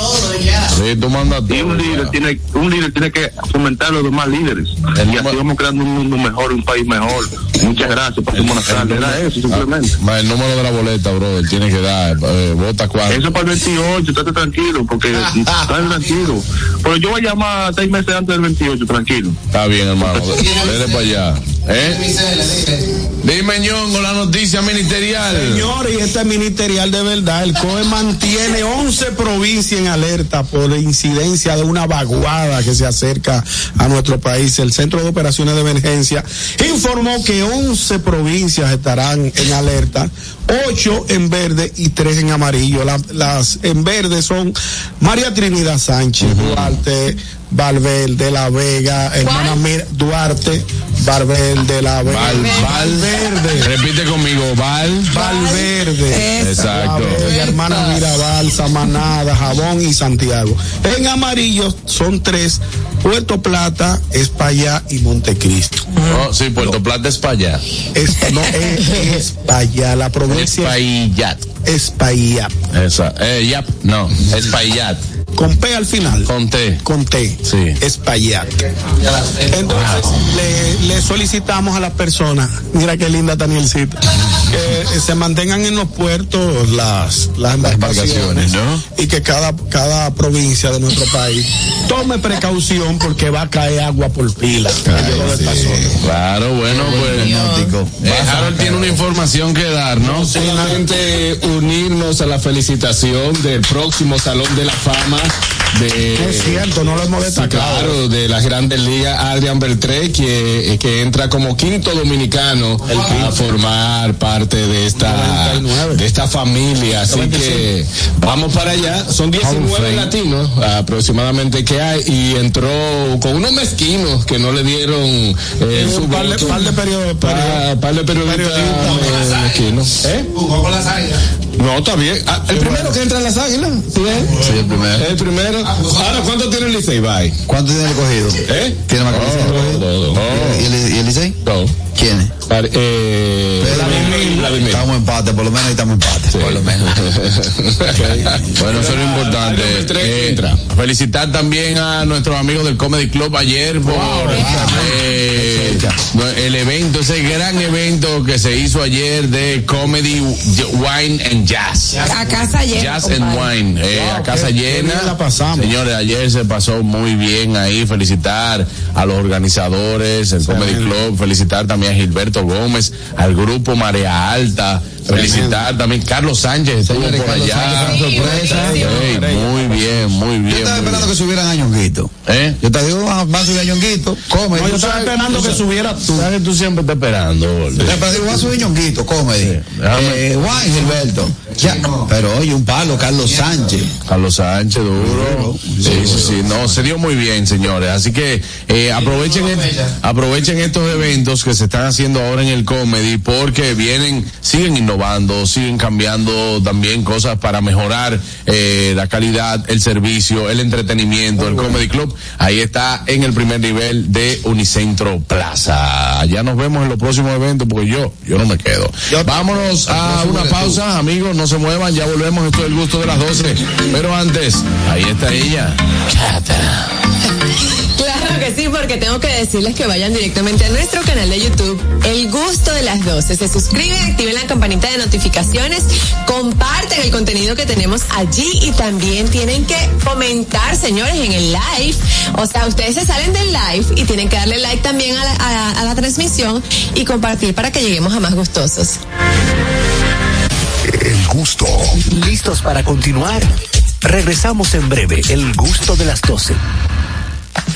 Sí, tú mandas Y un líder ya. tiene, un líder tiene que fomentar a los demás líderes. El y así vamos creando un mundo mejor, un país mejor. Muchas gracias, pasen buenas tardes. Era eso, simplemente. Ma, el número de la boleta, brother, tiene que dar. Eh, vota cuatro. Eso para el 28, estate tranquilo, porque tranquilo. Pero yo voy a llamar seis meses antes del 28, tranquilo. Está bien, hermano. Dele para allá. ¿Eh? Dime, Ñongo, la noticia ministerial. Señores, y este es ministerial de verdad. El COE mantiene 11 provincias en alerta por la incidencia de una vaguada que se acerca a nuestro país. El Centro de Operaciones de Emergencia informó que 11 provincias estarán en alerta, 8 en verde y 3 en amarillo. La- las en verde son María Trinidad Sánchez, Duarte, Valverde, La Vega, hermana Mir- Duarte, Valverde, La Vega. Val, Val. Valverde. Repite conmigo, Val. Valverde. Exacto. Vega, hermana Mirabal, Samanada, Jabón y Santiago. En amarillo son tres, Puerto Plata, España y Montecristo. Oh, sí, Puerto Plata es para allá. Es, no, es, España, la provincia Espaillat. España. Esa. Eh, yap. No, Espaillat. Con P al final. Con T. Con T. Sí. Espaillat. Entonces, le, le solicitamos a las personas, mira qué linda Danielcita, que se mantengan en los puertos las, las embarcaciones, y que cada, cada provincia de nuestro país tome precaución porque va a caer agua por pila. Claro, bueno, pues. eh, Harold tiene una información que dar, ¿no? Solamente unirnos a la felicitación del próximo Salón de la Fama de. Es cierto, no lo hemos Sí, destacado. claro, de las grandes ligas, Adrian Beltré, que, que entra como quinto dominicano a formar parte de esta, de esta familia. Así que vamos para allá. Son 19 latinos aproximadamente que hay y entró con unos mezquinos que no le dieron eh, su un par de, par de periodos. Pa- par de periodistas eh, mezquinos. ¿Eh? Jugó con las águilas. No, está bien. Ah, el primero que entra en las águilas. ¿sí? Sí, el primero. El primero. Ahora, ¿cuánto tiene el Licey? Bye. ¿Cuánto tiene el cogido? ¿Eh? ¿Tiene más que el Licey cogido? ¿Y el, y el Licey? No. ¿Quién es? Eh, Vladimir. Estamos empate, por lo menos ahí estamos empate. Por lo menos. Bueno, eso es lo importante. Eh, entra. felicitar también a nuestros amigos del Comedy Club ayer por eh, el evento, ese gran evento que se hizo ayer de Comedy Wine and Jazz. A casa llena. Jazz and compadre. Wine, eh, a casa qué- qué llena. bien la pasamos. Señores, ayer se pasó muy bien ahí. Felicitar a los organizadores, el Comedy Club, felicitar también a Gilberto Gómez, al grupo Marea Alta, felicitar también Carlos Sánchez, estuvo Señores, por Carlos allá. Sánchez, una sorpresa. Ey, muy bien, muy bien. Yo estaba muy esperando bien. que subieran a Ñonguito. ¿Eh? Yo te digo, van a subir a Ñonguito. Come. No, yo estaba esperando que subiera tú. Sabes que tú siempre estás esperando, Gordo. Pero digo, va a subir Ñonguito, comedy. déjame- Eh, Juan Gilberto. Ya, Pero oye, un palo, Carlos Sánchez. Carlos Sánchez, duro. Sí, sí, sí. No, se dio muy bien, señores. Así que eh, aprovechen, el- aprovechen estos eventos que se están haciendo ahora en el comedy porque vienen, siguen innovando, siguen cambiando también cosas para mejorar eh, la calidad, el servicio, el entretenimiento. el Comedy Club, ahí está en el primer nivel de Unicentro Plaza. Allá nos vemos en los próximos eventos porque yo, yo no me quedo. Vámonos a una pausa, amigos, no se muevan, ya volvemos, esto es el gusto de las 12. Pero antes, ahí está ella. Chata. Claro que sí, porque tengo que decirles que vayan directamente a nuestro canal de YouTube, El Gusto de las 12. Se suscriben, activen la campanita de notificaciones, comparten el contenido que tenemos allí y también tienen que comentar, señores, en el live. O sea, ustedes se salen del live y tienen que darle like también a la, a- a la transmisión y compartir para que lleguemos a más gustosos. El gusto. ¿Listos para continuar? Regresamos en breve. El gusto de las 12.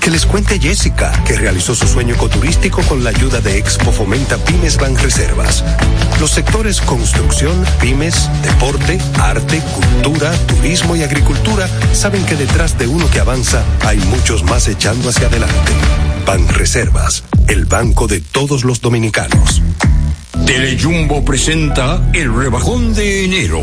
Que les cuente Jessica, que realizó su sueño ecoturístico con la ayuda de Expo Fomenta Pymes Banreservas. Los sectores construcción, pymes, deporte, arte, cultura, turismo y agricultura saben que detrás de uno que avanza hay muchos más echando hacia adelante. Banreservas, el banco de todos los dominicanos. Telejumbo presenta el rebajón de enero.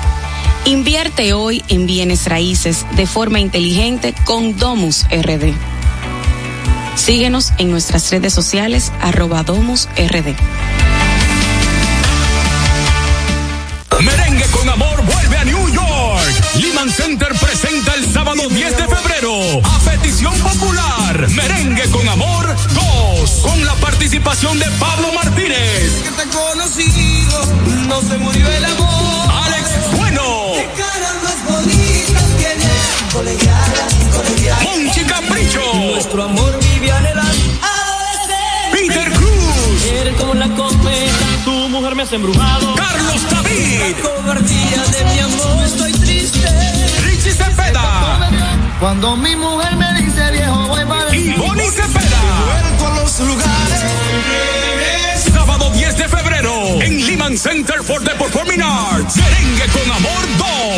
Invierte hoy en bienes raíces de forma inteligente con Domus RD. Síguenos en nuestras redes sociales arroba Domus RD. Merengue con amor vuelve a New York. Lehman Center presenta el sábado 10 de febrero a petición popular Merengue con amor 2 con la participación de Pablo Martínez. Que te he conocido, no se murió el amor. Colegiala, colegiala. Monchi Capricho. Nuestro amor vive anhelando. Peter Cruz. Eres como la cometa, tu mujer me has embrujado. Carlos David. La cobardía de mi amor, estoy triste. Richie Cepeda. Cuando mi mujer me dice viejo, voy para Y Bonnie Cepeda. Vuelvo a los lugares. Center for the Performing Arts. Merengue con Amor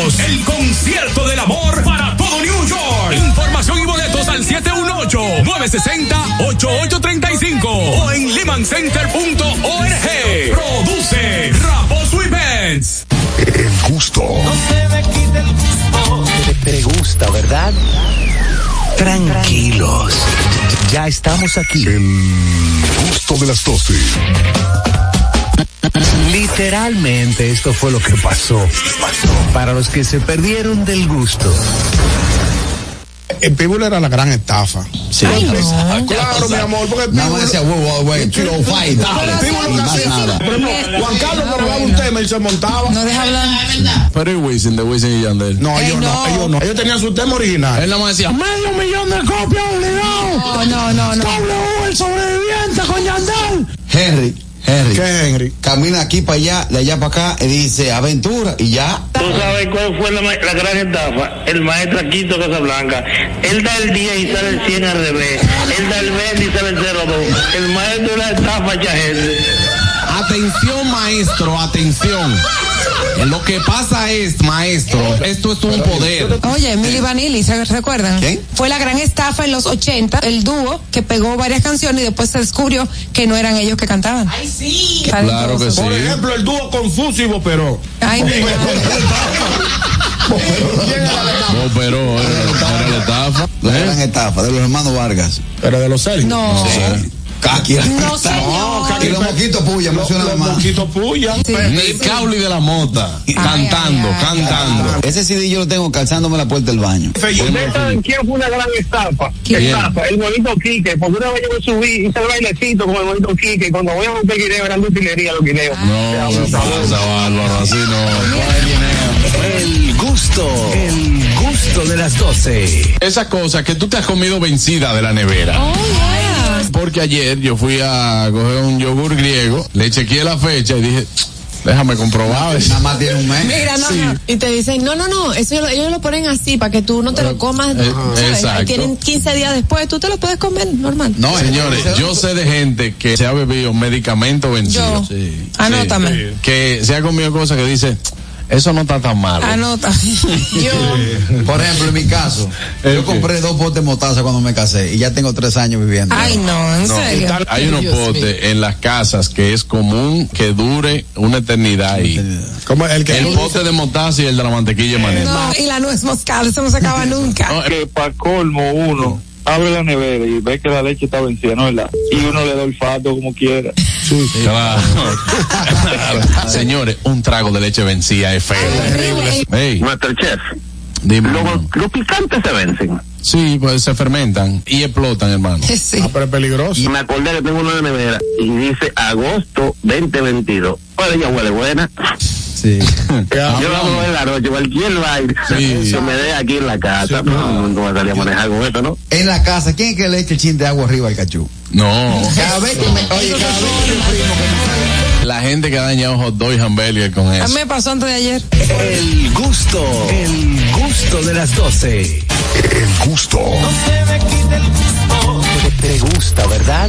2. El concierto del amor para todo New York. Información y boletos al 718-960-8835 o en lehmancenter.org. Produce Raposo Events. El gusto. No se me quite el gusto. Te, te gusta, ¿verdad? Tranquilos. Ya estamos aquí. El gusto de las 12. Literalmente esto fue lo que pasó. Para los que se perdieron del gusto. El Pitbull era la gran estafa. Sí. Ay, no. Claro, mi amor, porque Nada más decía, "Wow, wow, wow, kilo fight, dale", Pitbull lo hacía- nada. Por ejemplo, Juan Carlos probaba un tema y se montaba. No deja hablar. Pero y Wisin, de Wisin y Yandel. No, ellos no, ellos no. Ellos tenían su tema original. Él nada más decía, medio millón de copias obligado. No, no, no, no. W, el sobreviviente con Yandel. Henry, Henry. ¿Qué Henry? Camina aquí para allá, de allá para acá, y dice aventura, y ya. ¿Tú sabes cuál fue la, la gran estafa? El maestro Aquito Casablanca. Él da el 10 y sale el 100 al revés. Él da el 20 y sale el 02. El maestro de la estafa ya gente. Atención, maestro, atención. Lo que pasa es, maestro, esto es un poder. Oye, Milly Vanilli, ¿se recuerdan? Fue la gran estafa en los 80, el dúo que pegó varias canciones y después se descubrió que no eran ellos que cantaban. Ay, sí. Claro que sí. Por ejemplo, el dúo Confuso y Boperó. Ay, mi pero era la estafa. La gran estafa de los hermanos Vargas. Pero de los serios. No. Caqui. No, señor. Y los moquitos puya, menciona Los más. moquitos puyan. Ni Cauli de la Mota. Cantando, cantando. Ese CD yo lo tengo calzándome en la puerta del baño. ¿Ustedes saben quién fue una gran estafa? ¿Quién? Estafa, el bonito Quique. Porque una vez yo me subí, hice el bailecito con el bonito Quique. y Cuando voy a montar guineo, eran de utilería los guineos. No, me pasa, Bárbaro, así no. El gusto. El gusto de las 12. Esa cosa que tú te has comido vencida de la nevera. Porque ayer yo fui a coger un yogur griego, le chequeé la fecha y dije, déjame comprobar. Nada más tiene un mes. Mira, no, Sí. no. Y te dicen, no, no, no, eso ellos, lo ponen así para que tú no te lo comas. Eh, ¿sabes? exacto. Tienen 15 días después, tú te lo puedes comer normal. No, señores, yo sé de gente que se ha bebido medicamentos vencidos. Yo. Sí. Anótame. Sí. Que se ha comido cosas que dice, eso no está tan malo. Anota. Yo. Por ejemplo, en mi caso, yo compré dos potes de mostaza cuando me casé y ya tengo tres años viviendo. Ay, no, en No, serio. hay unos potes en las casas que es común que dure una eternidad ahí. Como el que El pote de mostaza y el de la mantequilla de maní. No, y la nuez moscada, eso no se acaba nunca. que para colmo uno abre la nevera y ve que la leche está vencida, ¿no es verdad? Y uno le da olfato como quiera. Claro. Claro. Señores, un trago de leche vencida es feo. Ey, Masterchef. dime. Los picantes se vencen. Sí, pues se fermentan y explotan, hermano. Sí. Ah, pero es peligroso. Y me acordé que tengo una nevera y dice agosto 2022. Pero ella huele buena. Sí. Yo la veo en la noche, cualquier baile Sí. que me dé aquí en la casa. No, no voy a salir a manejar con esto, ¿no? En la casa, ¿quién es que le echa el chin de agua arriba al cachú? No. Cada vez que me, oye, cada vez que mi primo que me La gente que ha dañado hot dog y hamburger con A mí eso. me pasó antes de ayer. El gusto. El gusto de las 12. El gusto. Te, te gusta, ¿verdad?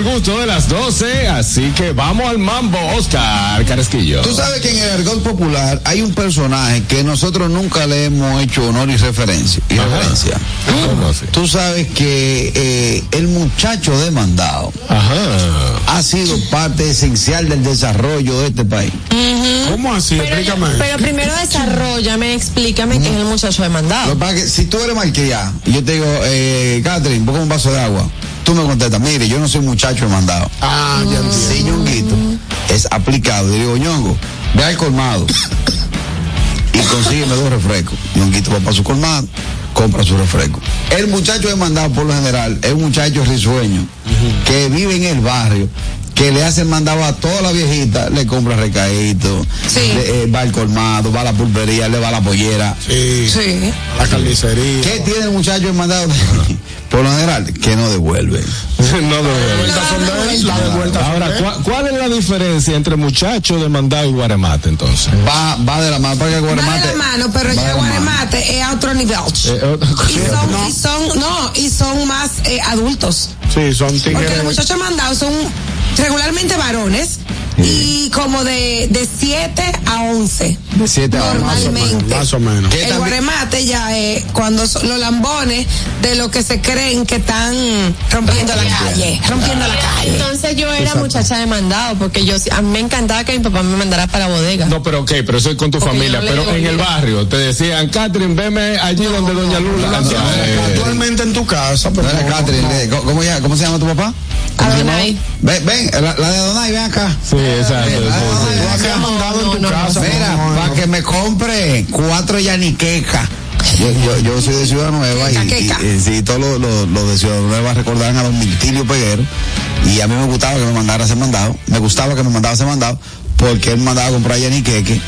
El gusto de las 12, así que vamos al mambo, Oscar Carasquillo. Tú sabes que en el argot popular hay un personaje que nosotros nunca le hemos hecho honor y referencia. Y reverencia. Tú sabes que eh, el muchacho demandado ha sido parte esencial del desarrollo de este país. ¿Cómo así? Explícame. Pero primero desarrollame, explícame quién es el muchacho Lo demandado. que pasa es que si tú eres malcriada y yo te digo, eh, Catherine, pongo un vaso de agua, tú me contestas, mire, yo no soy muchacho demandado. Ah, ya entiendo. Si Ñonguito es aplicado, yo digo, Ñongo, ve al colmado y consígueme dos refrescos. Ñonguito va para su colmado, compra su refresco. El muchacho demandado por lo general es un muchacho risueño que vive en el barrio. Que le hace mandado a toda la viejita, le compra recaíto, le, eh, va al colmado, va a la pulpería, le va a la pollera. Sí. Sí. La carnicería. ¿Qué tiene el muchacho demandado? Por lo general, que no devuelve. no devuelve. La de vuelta son Ahora. ¿cuál, cuál es la diferencia entre muchacho demandado y guaremate entonces? Va, va de la mano, para que Va de Guaremate. la mano, pero ya guaremate es a otro nivel. Eh, Y son, y son, no, y son más eh, adultos. Sí, son Porque los tigres. muchachos mandados son regularmente varones y como de, de 7 a 11. De 7 a Normalmente. Más o menos. ¿Qué El también- guaremate ya es cuando son los lambones de lo que se creen que están rompiendo la calle, rompiendo la calle. Entonces yo era muchacha demandado porque yo a mí me encantaba que mi papá me mandara para la bodega. No, pero ok, pero eso es con tu Porque familia. Pero en el barrio te decían, Catherine, veme allí donde Doña Lula. Ah, eh, Actualmente en tu casa, pero. Catherine, no. eh, ¿cómo, cómo cómo se llama tu papá? ¿Cómo se Adonai. Ven, ven, la, la de Adonai, ven acá. Sí, exacto. La de sí, Adonai, sí. Tú hacías mandado en tu casa. Mira, no, no, para que me compre cuatro yaniquecas. Yo, yo, yo soy de Ciudad Nueva y, y, queca. y sí, todos los los- los de Ciudad Nueva recordarán a don Miltilio Peguero y a mí me gustaba que me mandara ese mandado, me gustaba que me mandara ese mandado porque él me mandaba a comprar yaniqueque,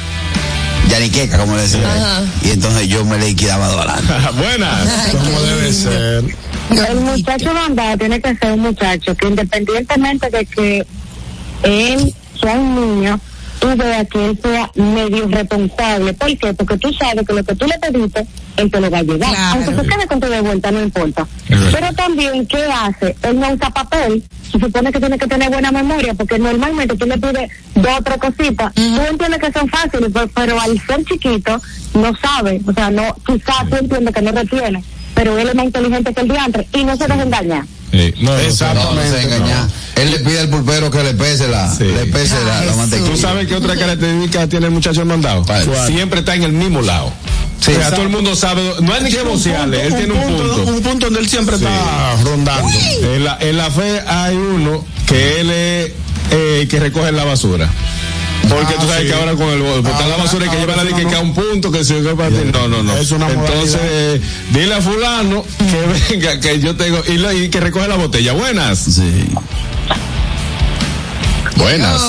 yaniqueca como le decía, Ajá. y entonces yo me le liquidaba dólares. Buenas. Como debe ser. El muchacho mandado tiene que ser un muchacho que independientemente de que él sea un niño, tú veas que él sea medio responsable. ¿Por qué? Porque tú sabes que lo que tú le pediste, él te lo va a llevar. Claro. Aunque se quede con tu de vuelta, no importa. Pero también, ¿qué hace? Él no usa papel. Se supone que tiene que tener buena memoria, porque normalmente tú le pides dos o tres cositas. Tú entiendes que son fáciles, pero, pero al ser chiquito, no sabe. O sea, no, quizás tú entiendes que no retiene. Pero él es más inteligente que el diantre y no se deja engañar. Sí, no, no, No, no se Exactamente. engaña. Él le pide al pulpero que le pese la, Sí. le pese la, la mantequilla. ¿Tú sabes qué otra característica tiene el muchacho mandado? Siempre está en el mismo lado. Sí, o sea, todo el mundo sabe, no hay ni que vocearle, él tiene un punto. Un punto donde él siempre está rondando. En la, en la fe hay uno que él es eh, que recoge la basura. Porque Ah, tú sabes sí. que ahora con el botar la basura que lleva la es que queda un punto que se que para ti. No, no, no. Es una Entonces, eh, dile a fulano que venga, que yo tengo, y, lo- y que recoge la botella. Buenas. Sí. Buenas.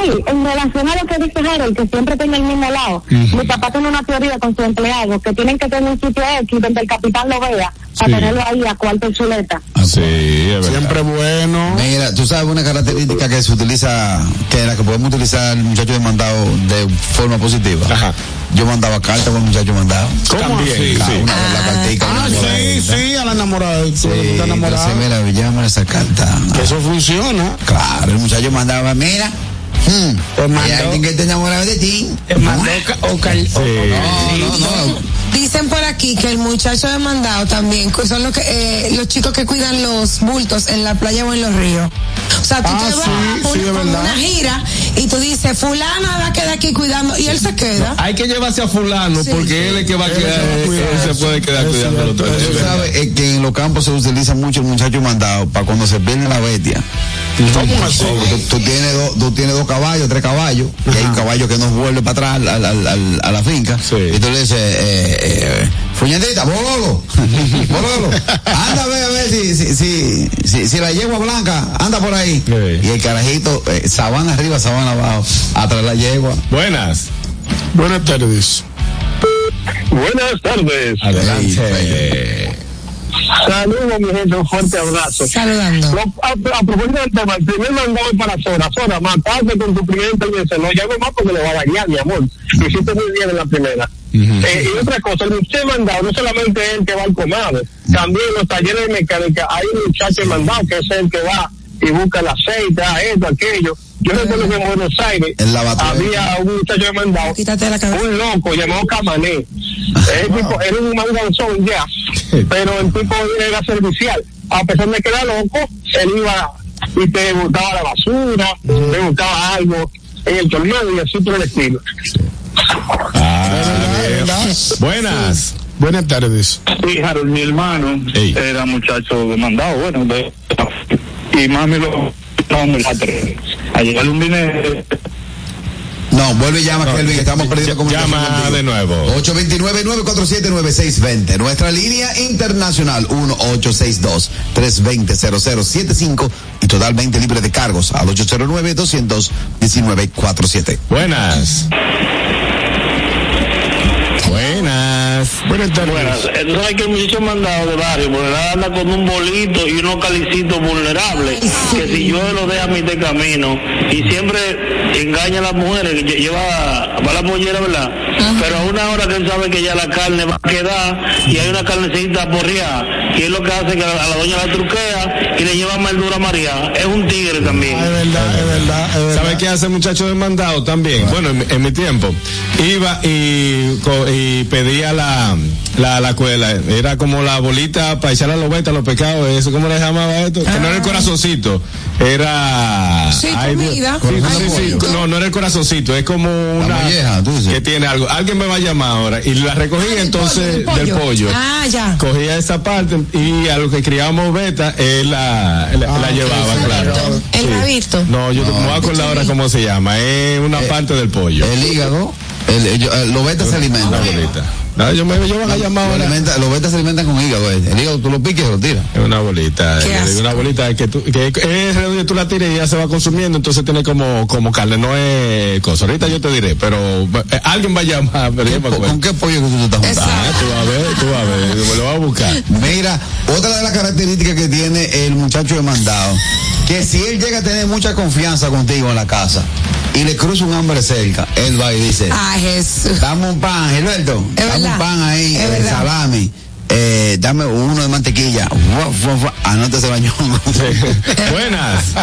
Ay, en relación a lo que dice Harold, que siempre tiene el mismo lado, mi papá tiene una teoría con su empleado, que tienen que tener un sitio X donde el capitán lo vea, para Sí. tenerlo ahí a cuarto y chuleta. Sí, es verdad. Siempre bueno. Mira, tú sabes una característica que se utiliza, que la que podemos utilizar el muchacho demandado de forma positiva. Ajá. Yo mandaba carta con el muchacho mandado. ¿Cómo También, así? Cada sí. una la cartica. Ah, una sí, sí, a la enamorada. Sí, Sí, está entonces, enamorada. mira, llámame esa carta. Que eso funciona. Claro, el muchacho mandaba, mira, hmm, Te mandó- hay alguien que te enamorado de ti. Te mandó o cal- o- No, no, no. Dicen por aquí que el muchacho demandado también son los que eh, los chicos que cuidan los bultos en la playa o en los ríos. O sea, tú Ah, te vas sí, verdad. una gira y tú dices, fulana va a quedar aquí cuidando y él se queda. Hay que llevarse a fulano Sí. porque él es que va a Él quedar, que va a él, cuidar se puede quedar cuidando los cierto, tres. Tú sabes que en los campos se utiliza mucho el muchacho mandado para cuando se pierde la bestia. ¿Cómo así? Tú, tú tienes dos, tú tienes dos caballos, tres caballos, y hay un caballo que no vuelve para atrás al- al- al- a la finca. Y tú le dices, eh, eh, Fuñendita, bololo, bololo, anda a ver, a ver si, si, si, si, si la yegua blanca anda por ahí. Y el carajito, eh, sabana arriba, sabana abajo, atrás la yegua. Buenas. Buenas tardes. Buenas tardes. Adelante. Saludos, mi gente, un fuerte abrazo. Saludando. a, a propósito del tema, el primer mandado es para Zora. Zora, matarte con tu primer intervención. No llamo más porque le va a dañar, mi amor. Lo hiciste muy bien en la primera. Eh, y otra cosa, el usted mandado no solamente es el que va al comado, también en los talleres de mecánica hay un muchacho mandado que es el que va y busca el aceite, ah, esto, aquello. Yo recuerdo que en Buenos Aires había un muchacho cabeza. un loco llamado Camané. Ese tipo era un manganzón ya, pero el tipo era servicial. A pesar de que era loco, él iba y te botaba la basura, te botaba algo en el tornado y así por el estilo. Buenas. Buenas tardes. Sí, Harold, mi hermano Ey. era muchacho demandado, bueno, de- y mami lo no, me la tres. A llevarle un dinero. No, vuelve y llama, Kelvin, estamos perdiendo comunicación Llama contigo. de nuevo. 829-947-9620. Nuestra línea internacional 1862-320-0075 y totalmente libre de cargos al 809-219-47. Buenas. Buenas. Buenas tardes. Buenas. Tú sabes que el muchacho mandado de barrio, porque él anda con un bolito y unos calicitos vulnerables, que si yo lo dejo a mi de camino, y siempre engaña a las mujeres, que lle- lleva, va a la pollera, ¿verdad? Pero a una hora que él sabe que ya la carne va a quedar, y hay una carnecita porreada, y es lo que hace que a la, a la doña la truquea y le lleva maldura a María. Es un tigre también. Es verdad, es verdad, es verdad. ¿Sabe qué hace el muchacho demandado también? Bueno, en, mi- en mi tiempo. Iba y, co- y pedía la, la, la cuela. Era como la bolita para echar la lobeta, los pecados. Eso, ¿Cómo le llamaba esto? Que no era el corazoncito. Era. Sí, Ay, Dios. comida. Sí, sí, sí, sí. Alimento. No, no era el corazoncito. Es como una. molleja, tú dices. que tiene algo. Alguien me va a llamar ahora. Y la recogí Ah, entonces pollo, del pollo. pollo. Ah, ya. Cogía esa parte y a lo que criábamos beta, él la, la, la llevaba, claro. El Sí. rabito. No, yo me voy a acordar ahora cómo se llama. Es una parte del pollo. El hígado, el, el, el- los betas se alimentan. Una bolita. No, yo me yo van a llamar ahora. alimenta- los betas se alimentan con hígado. eh. El hígado tú lo piques y lo tiras. Es una bolita, Qué eh, una bolita que tú, que es donde tú la tiras y ya se va consumiendo, entonces tiene como, como carne, no es cosa. Ahorita yo te diré, pero eh, alguien va a llamar, pero yo me ¿Con, qué pollo que tú te estás juntando? Ah, tú vas a ver, tú vas a ver, me lo vas a buscar. Mira, otra de las características que tiene el muchacho demandado, que si él llega a tener mucha confianza contigo en la casa y le cruza un hambre cerca, él va y dice, Ah, Jesús. dame un pan, Gilberto, dame verdad, un pan ahí, es eh, salami, eh, dame uno de mantequilla, Ua, fua, fua, anótese bañón. Buenas.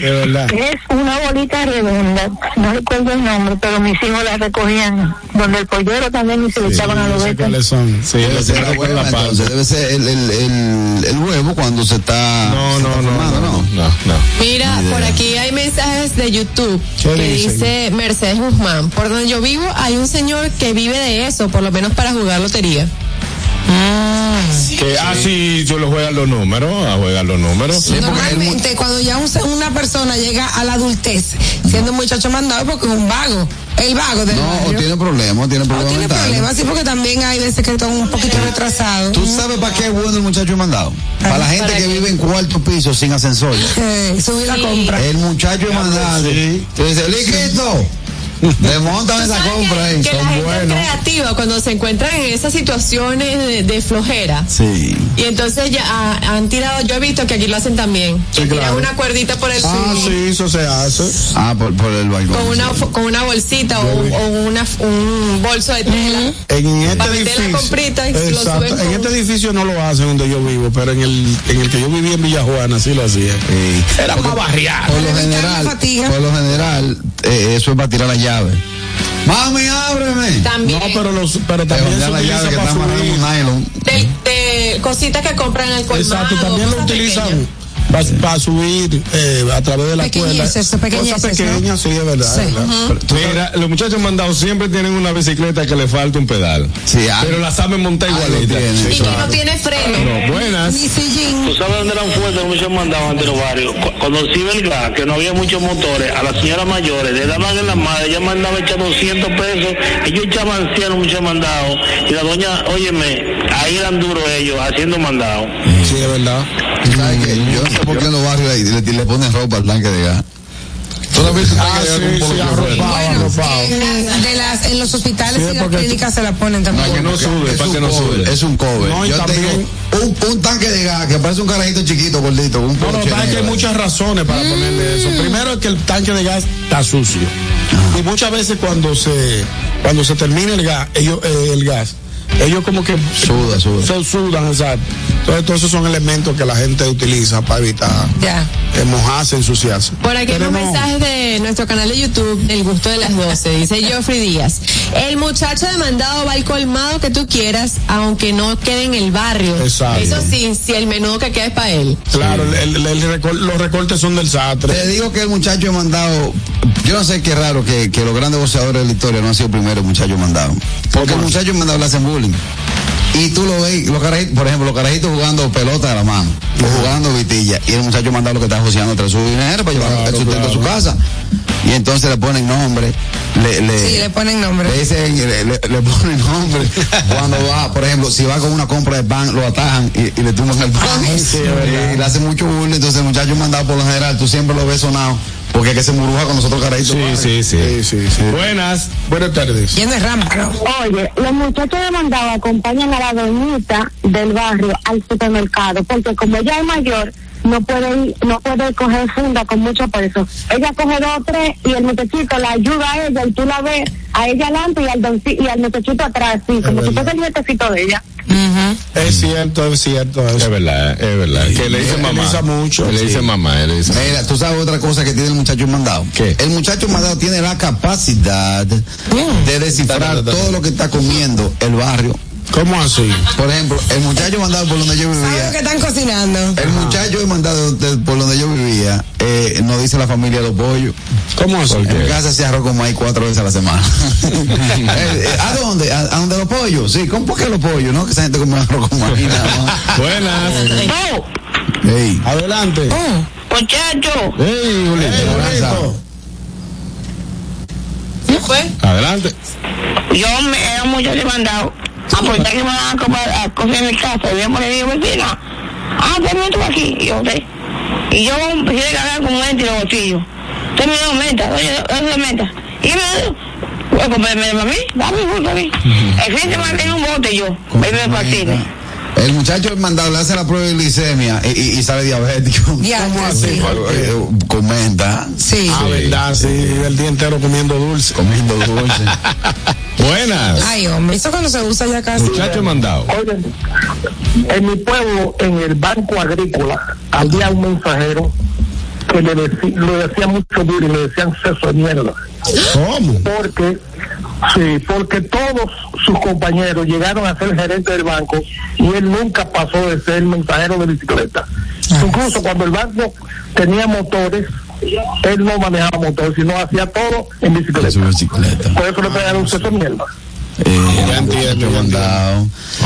De verdad. Es una bolita redonda, no recuerdo el nombre, pero mis hijos la recogían, donde el pollero también y se le echaban a los betas. cuáles son. Sí, Debe ser que la con hueva, la panza. entonces, debe ser el, el, el, el huevo cuando se está, No, se no, está no, formando, no, no, no, no. Mira, por aquí hay mensajes de YouTube ¿Qué que dice Mercedes Guzmán. Por donde yo vivo hay un señor que vive de eso, por lo menos para jugar lotería. Que, ah, sí, yo lo juegan los números, a juegan los números. Normalmente cuando ya un- una persona llega a la adultez, siendo un muchacho mandado porque es un vago, el vago del No, o tiene problemas, tiene O problemas tiene mentales. problemas, sí, porque también hay veces que están un poquito retrasados. ¿Tú sabes para qué es bueno el muchacho mandado? Para la gente ¿Para que vive en cuarto piso sin ascensor. Eh, subir la Sí. compra. El muchacho mandado. Tú dices, Liquito, desmontan esa ¿Sabes compra que, ahí. que la Son gente buenos. es creativa cuando se encuentran en esas situaciones de, de flojera. Sí. Y entonces ya ah, han tirado, yo he visto que aquí lo hacen también. que tiran claro. una cuerdita por el Ah, piso, sí, eso se hace. Ah, por, por el balcón. con una sí. con una bolsita o, o una, un bolso de tela. En este Para meter la edificio. comprita y lo Exacto. suben En este edificio no lo hacen donde yo vivo, pero en el, en el que yo vivía en Villa Juana sí lo hacía. Sí. Era más barrial. Por lo general, por lo general, eh, eso es para tirar las Mami, ábreme. También. No, pero, los, pero Te también se la llave utiliza que subir. nylon. de, de cositas que compran en el colmado. Exacto, también lo utilizan pequeñas. Para subir eh, a través de la pequeñeces, Cosas ¿no? pequeñas, sí, es verdad. Sí. es verdad. Mira, los muchachos mandados siempre tienen una bicicleta que le falta un pedal. Sí, ah, pero la saben montar ah, igualita. tiene. Y que no tiene freno. No, buenas. Ni sillín. ¿Tú sabes dónde eran fuertes muchos mandados ante los barrios? Cu- Cuando el gas, que no había muchos motores, a las señoras mayores le daban en la madre, ella mandaba echar 200 pesos, ellos echaban 100 muchos mandados, y la doña, óyeme, ahí eran duros ellos, haciendo mandados. Sí, es verdad. No sé por qué en los barrios le, le- le ponen ropa al tanque de gas. ¿Tú no Ah, sí, sí, arropado. En, de las, en los hospitales Sí, y las clínicas se la ponen también. Para que no sude, es para un que no sude. Es un cover. No, Yo también- tengo un, un tanque de gas que parece un carajito chiquito, gordito, un No, no, que hay muchas razones para ponerle eso. Primero es que el tanque de gas está sucio. Y muchas veces cuando se cuando se termina el gas, ellos, eh, el gas, ellos como que Suda, suda. se sudan, exacto. Entonces, todos esos son elementos que la gente utiliza para evitar Ya. eh, mojarse, ensuciarse. Por aquí hay un mensaje de nuestro canal de YouTube, El Gusto de las 12. Dice Geoffrey Díaz. El muchacho demandado va al colmado que tú quieras, aunque no quede en el barrio. Exacto. Eso sí, si el menú que queda es para él. Claro, el- el- el recol- los recortes son del Te sastre. digo que el muchacho ha mandado. Yo no sé qué raro que, que los grandes boxeadores de la historia no han sido primero el muchacho mandado. Porque el muchacho mandado le hacen Y tú lo ves, los carajitos, por ejemplo, los carajitos jugando pelota de la mano, o jugando vitilla, y el muchacho mandado lo que está joseando tras su dinero para llevar el sustento a su casa. Y entonces le ponen nombre, le, le, Sí, le ponen nombre. le dicen, le, le- le ponen nombre. Cuando va, por ejemplo, si va con una compra de pan, lo atajan y, y le tumban el pan. Sí, y le hacen mucho bullying. Entonces el muchacho mandado por lo general, tú siempre lo ves sonado, porque es que se muruja con nosotros carajitos. Sí, sí, sí. Sí, sí, sí. Buenas. Buenas tardes. Lleno de rama. Oye, los muchachos demandados acompañan a la doñita del barrio al supermercado, porque como ella es mayor, no puede ir, no puede coger funda con mucho peso. Ella coge dos o tres y el muchachito la ayuda a ella y tú la ves a ella adelante y al, donci- y al muchachito atrás, sí, como si verdad. fuese el nietecito de ella. Es cierto, es cierto. Es verdad, es verdad. Que le dice mamá. mucho, Que le sí. dice mamá, él le dice. Mira, tú sabes otra cosa que tiene el muchacho mandado. ¿Qué? El muchacho mandado tiene la capacidad de descifrar todo lo que está comiendo el barrio. ¿Cómo así? Por ejemplo, el muchacho mandado por donde yo ¿Saben lo que vivía. están cocinando? El muchacho mandado de- por donde yo vivía, eh, nos dice la familia los pollos. ¿Cómo así? En mi casa se arroz con maíz cuatro veces a la semana. Eh, eh, ¿A dónde? ¿A, a dónde los pollos? Sí, ¿cómo por qué los pollos? No, que esa gente come arroz con maíz nada más. Buenas. Oh, Ey, Adelante. muchacho, Ey, Julito. Eh, bonito. ¿Qué fue? Adelante. yo me era mucho demandado. Aportar que me van a comprar a coger mi casa. Y yo le digo, vecina, ah, tenme tú aquí. Y yo, sí. Y yo empecé a cargar con un ente en los bolsillos. Usted me dio menta, oye, oye, menta. Y me dio, pues, comprarme para mí, dame justo a mí. El fin semana tengo un bote yo, me a partir. El muchacho mandado le hace la prueba de glicemia y, y- y sale diabético. Ya, ¿Cómo así? sí. Eh, Comenta. Sí. Ah, verdad, sí, el día entero comiendo dulce. Comiendo dulce. Buenas. Ay, hombre, eso cuando se usa ya casi. Muchacho mandado. Oye, en mi pueblo, en el banco agrícola, había un mensajero que le, decí- le decía mucho duro y le decían seso de mierda. ¿Cómo? Porque, sí, porque todos sus compañeros llegaron a ser gerente del banco y él nunca pasó de ser mensajero de bicicleta. Incluso cuando el banco tenía motores, él no manejaba motores, sino hacía todo en bicicleta. Por eso le pegaron un seso de mierda. Eh.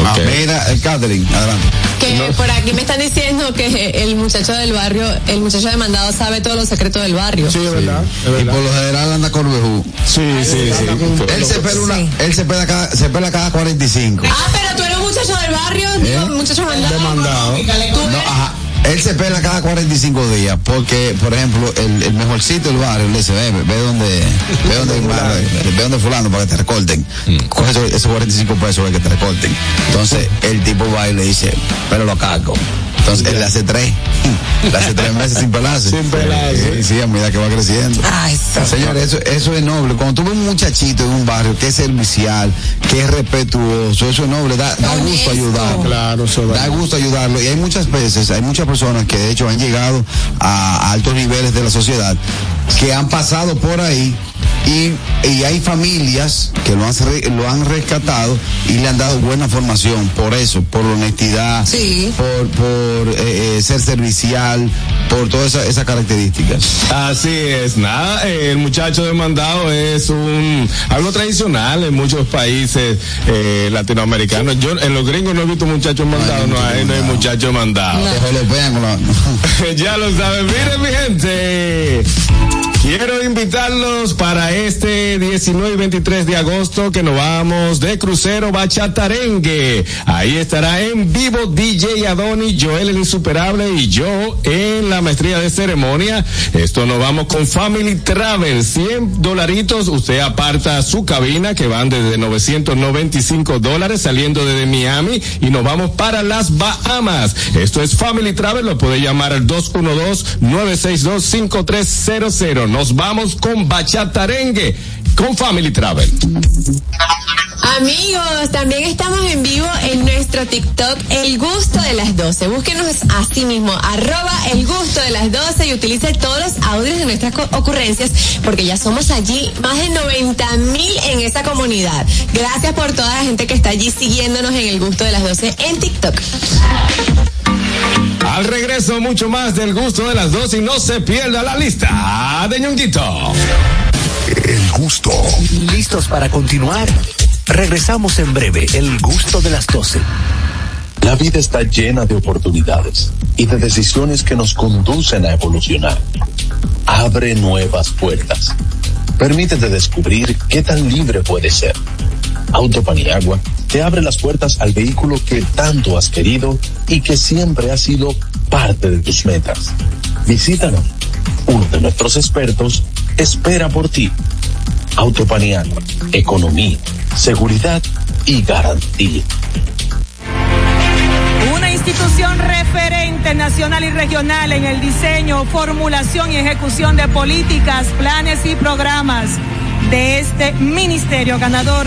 Ah, Ok. mira, el Catherine, adelante. Que por aquí me están diciendo que el muchacho del barrio, el muchacho demandado sabe todos los secretos del barrio. Sí, es verdad. Es Y por lo general anda con Bejú. Sí, sí, sí. Él se pela una, él se pela cada, se pela cada 45. Ah, pero tú eres un muchacho del barrio, digo, muchacho mandado. Demandado. Tú No, ves- ajá. Él se pela cada 45 días porque, por ejemplo, el, el mejorcito del barrio le dice, ve, ve donde, ve donde, ve donde fulano para que te recorten. Coge esos, esos 45 pesos para que te recorten. Entonces, el tipo va y le dice, pero lo caco. Entonces, él le hace tres, le hace tres meses sin pelarse. Sin pelarse. Sí, sí, a medida que va creciendo. Ay, eso. Señores, eso, eso es noble. Cuando tú ves un muchachito en un barrio que es servicial, que es respetuoso, eso es noble, da, da gusto ayudarlo. Claro, eso es Da gusto ayudarlo. Y hay muchas veces, hay muchas personas que de hecho han llegado a altos niveles de la sociedad, que han pasado por ahí y, y hay familias que lo han, lo han rescatado y le han dado buena formación por eso, por honestidad, por, por eh, eh, ser servicial, por todas esas características. Así es, nada, eh, el muchacho demandado es un algo tradicional en muchos países eh, latinoamericanos. Yo en los gringos no he visto muchachos mandados, no hay, no hay muchachos mandados. La- ya lo saben, miren mi gente. Quiero invitarlos para este 19 y 23 de agosto que nos vamos de crucero Bachatarengue. Ahí estará en vivo DJ Adoni, Joel el Insuperable y yo en la maestría de ceremonia. Esto nos vamos con Family Travel, 100 dolaritos. Usted aparta su cabina que van desde 995 dólares saliendo desde Miami y nos vamos para las Bahamas. Esto es Family Travel, lo puede llamar al 212-962-5300. Nos vamos con Bachatarengue, con Family Travel. Amigos, también estamos en vivo en nuestro TikTok El Gusto de las 12. Búsquenos así mismo, arroba El Gusto de las 12 y utilice todos los audios de nuestras ocurrencias porque ya somos allí más de 90 mil en esa comunidad. Gracias por toda la gente que está allí siguiéndonos en El Gusto de las 12 en TikTok. Al regreso, mucho más del gusto de las dos y no se pierda la lista de Ñonguito. El gusto. ¿Listos para continuar? Regresamos en breve. El gusto de las 12. La vida está llena de oportunidades y de decisiones que nos conducen a evolucionar. Abre nuevas puertas. Permítete descubrir qué tan libre puedes ser. Autopaniagua te abre las puertas al vehículo que tanto has querido y que siempre ha sido parte de tus metas. Visítanos. Uno de nuestros expertos espera por ti. Autopaniagua, economía, seguridad y garantía. Una institución referente nacional y regional en el diseño, formulación y ejecución de políticas, planes y programas de este ministerio ganador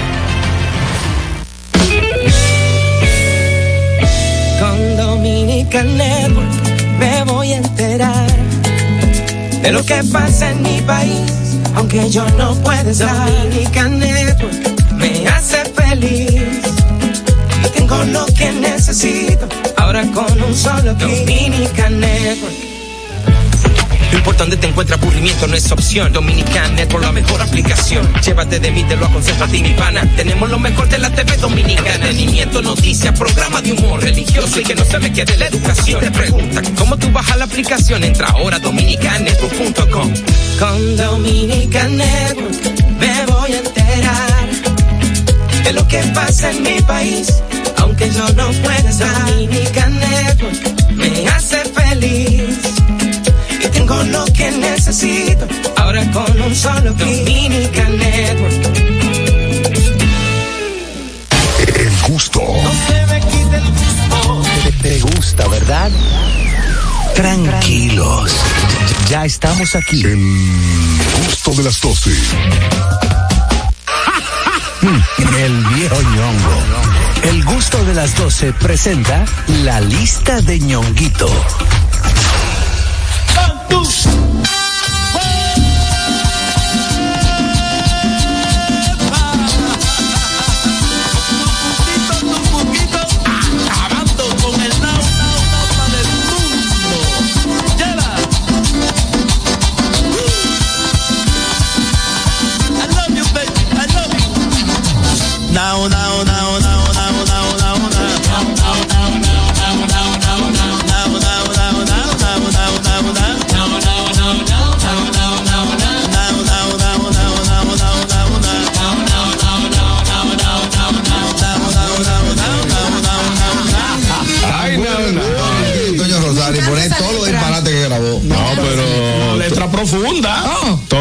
Dominican Network me voy a enterar de lo que pasa en mi país, aunque yo no pueda estar. Dominican Network me hace feliz. Y tengo lo que necesito, ahora con un solo clic. Dominican Network. No importa dónde te encuentres, aburrimiento no es opción. Dominican Network, la mejor aplicación. Llévate de mí, te lo aconsejo a ti, mi pana. Tenemos lo mejor de la TV dominicana. Entretenimiento, noticias, programa de humor religioso y que no se me quede la educación. Te preguntan, ¿cómo tú bajas la aplicación? Entra ahora a dominicanetwork.com. Con Dominican Network me voy a enterar de lo que pasa en mi país, aunque yo no pueda estar. Dominican Network me hace feliz tengo lo que necesito. Ahora con un solo clic. Dominican Network. El gusto. Te, te gusta, ¿verdad? Tranquilos. Ya estamos aquí. El gusto de las 12. El viejo ñongo. El gusto de las 12 presenta la lista de ñonguito. Santos.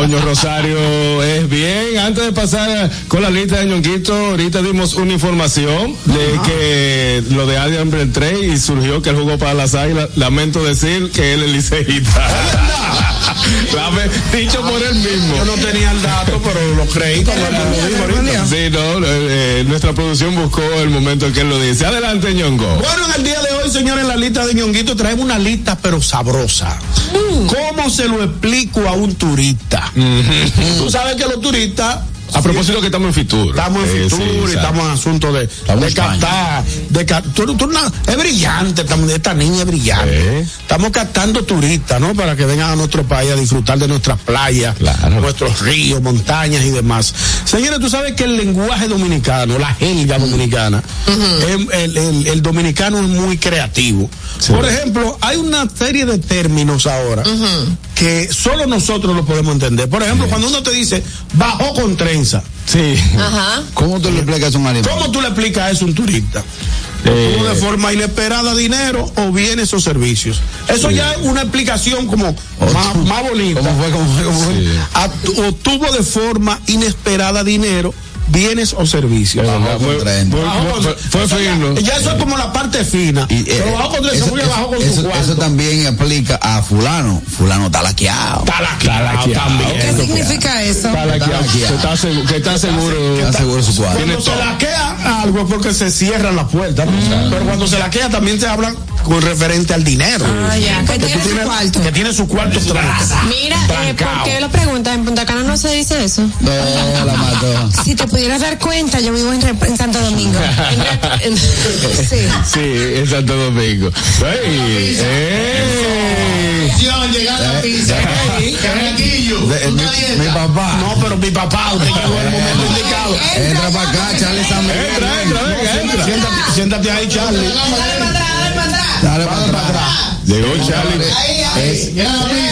Toño Rosario es bien. Antes de pasar con la lista de ñonguito, ahorita dimos una información de que lo de Adrian Beltré y surgió que él jugó para las águilas. Lamento decir que él es liceísta. Dicho por él mismo. Yo no tenía el dato, pero lo creí cuando lo dijo ahorita. Sí, no, eh, eh, nuestra producción buscó el momento en que él lo dice. Adelante, ñongo. Bueno, en el día de hoy, señores, en la lista de ñonguito traemos una lista, pero sabrosa. ¿Cómo se lo explico a un turista? Tú sabes que los turistas. A propósito que estamos en Fitur. Estamos en Eh, Fitur sí, y estamos en asunto de, Estamos de captar. De tú- tú es brillante, estamos- esta niña es brillante. Estamos captando turistas, ¿no? Para que vengan a nuestro país a disfrutar de nuestras playas, nuestros ríos, montañas y demás. Señores, tú sabes que el lenguaje dominicano, la jerga dominicana, el, el- el dominicano es muy creativo. Por ejemplo, hay una serie de términos ahora que solo nosotros lo podemos entender. Por ejemplo, cuando uno te dice bajó con trenza. Sí. Ajá. ¿Cómo tú le explicas a un animal? ¿Cómo tú le explicas eso a un turista? Eh, Obtuvo de forma inesperada dinero o bienes o servicios. Eso ya es una explicación como más, más bonita. ¿Cómo fue? ¿Cómo fue? ¿Cómo fue? Atu- Obtuvo de forma inesperada dinero, bienes o servicios. Bajó con fue- fino. Ya, eso es como la parte fina. Y, eh, Pero bajó con eso, porque bajó con eso- su eso cuarto. también aplica a fulano. Fulano está laqueado. Está laqueado también. ¿Qué significa eso? Está laqueado, que está seguro, que está seguro. Su cuadro. Cuando se laquea algo es porque se cierran las puertas. ¿no? Pero cuando se laquea también se habla con referente al dinero. Ah, ya, que tiene su tienes- cuarto. Que tiene su cuarto. Mira, eh, ¿por qué lo preguntas? En Punta Cana no se dice eso. No, la mató. Si te pudieras dar cuenta, yo vivo en, en Santo Domingo. sí. Sí, en Santo Domingo. Ey, ey. Llega la pizza. Carraquillo. De- eh, mi, papá. No, pero mi papá, usted llegó el momento indicado. Entra para acá, Charlie San Miguel. Entra, entra, venga, entra. Siéntate, siéntate ahí, Charlie. Dale para atrás. Llegó Charlie. Es-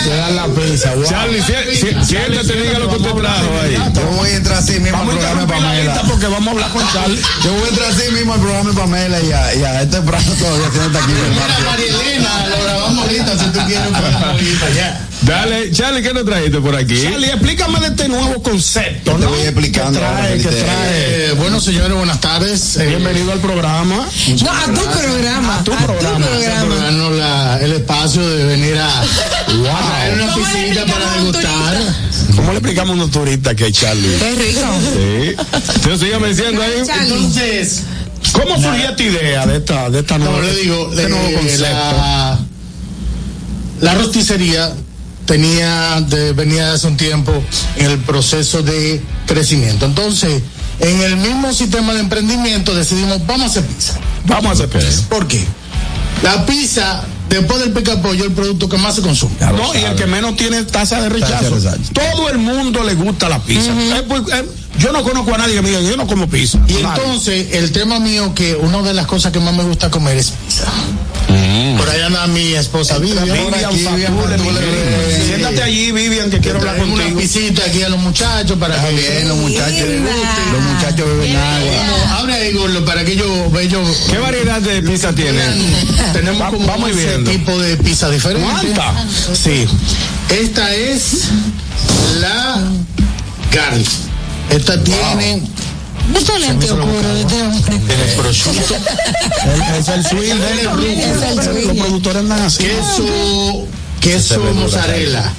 Se dan la pizza, wow. Charlie, si- si- siéntate, diga lo que usted trajo ahí. Yo voy a entrar así mismo al Vamos a programa de Pamela. porque vamos a hablar con Charlie. Yo voy a entrar así mismo al programa de Pamela y a, y a este temprano todavía tiene aquí. Mira, Marielena, lo grabamos ahorita si tú quieres. ahorita ya. Dale, Charlie, ¿qué nos trajiste por aquí? Charlie, explícame de este nuevo concepto, Te voy explicando ¿Qué trae? ¿Qué trae? Eh, bueno, señores, buenas tardes. Eh, Bienvenido al programa. No, a tu programa. A tu A tu programa. El espacio de venir a, a traer una ¿Cómo le piscina para degustar. ¿Cómo le explicamos a un turista que es Charlie? Qué rico. Sí. Entonces sígame diciendo ahí. Entonces, ¿Cómo surgió esta idea de esta, de esta nueva, le digo, este nuevo eh, concepto? la, la rosticería tenía de, venía de hace un tiempo en el proceso de crecimiento. Entonces, en el mismo sistema de emprendimiento decidimos, vamos a hacer pizza. Vamos a hacer pizza. ¿Por qué? La pizza, después del pica pollo, es el producto que más se consume. No, y el que menos tiene tasa de rechazo. Tasa de rechazo. Todo el mundo le gusta la pizza. Eh, pues, eh, yo no conozco a nadie que me diga, yo no como pizza. Y entonces, el tema mío, que una de las cosas que más me gusta comer es pizza. Por allá anda mi esposa Vivian. Vivian Aquí, Vivian. Siéntate allí, Vivian, que quiero hablar Traemos una contigo. pisita aquí a los muchachos para Está que bien, los muchachos. Los muchachos beben agua. Ahí, Gordo, para que ellos ellos ¿Qué variedad de pizza tiene? tenemos Va- como vamos 11 viendo. tipos de pizza diferentes. ¿Cuánta? Sí. Esta es la garlic. Esta tiene Mucho lente oscuro de este hombre. prosciutto, El- Es el swing de ellos. Es el Los productores andan así. queso, queso mozzarella,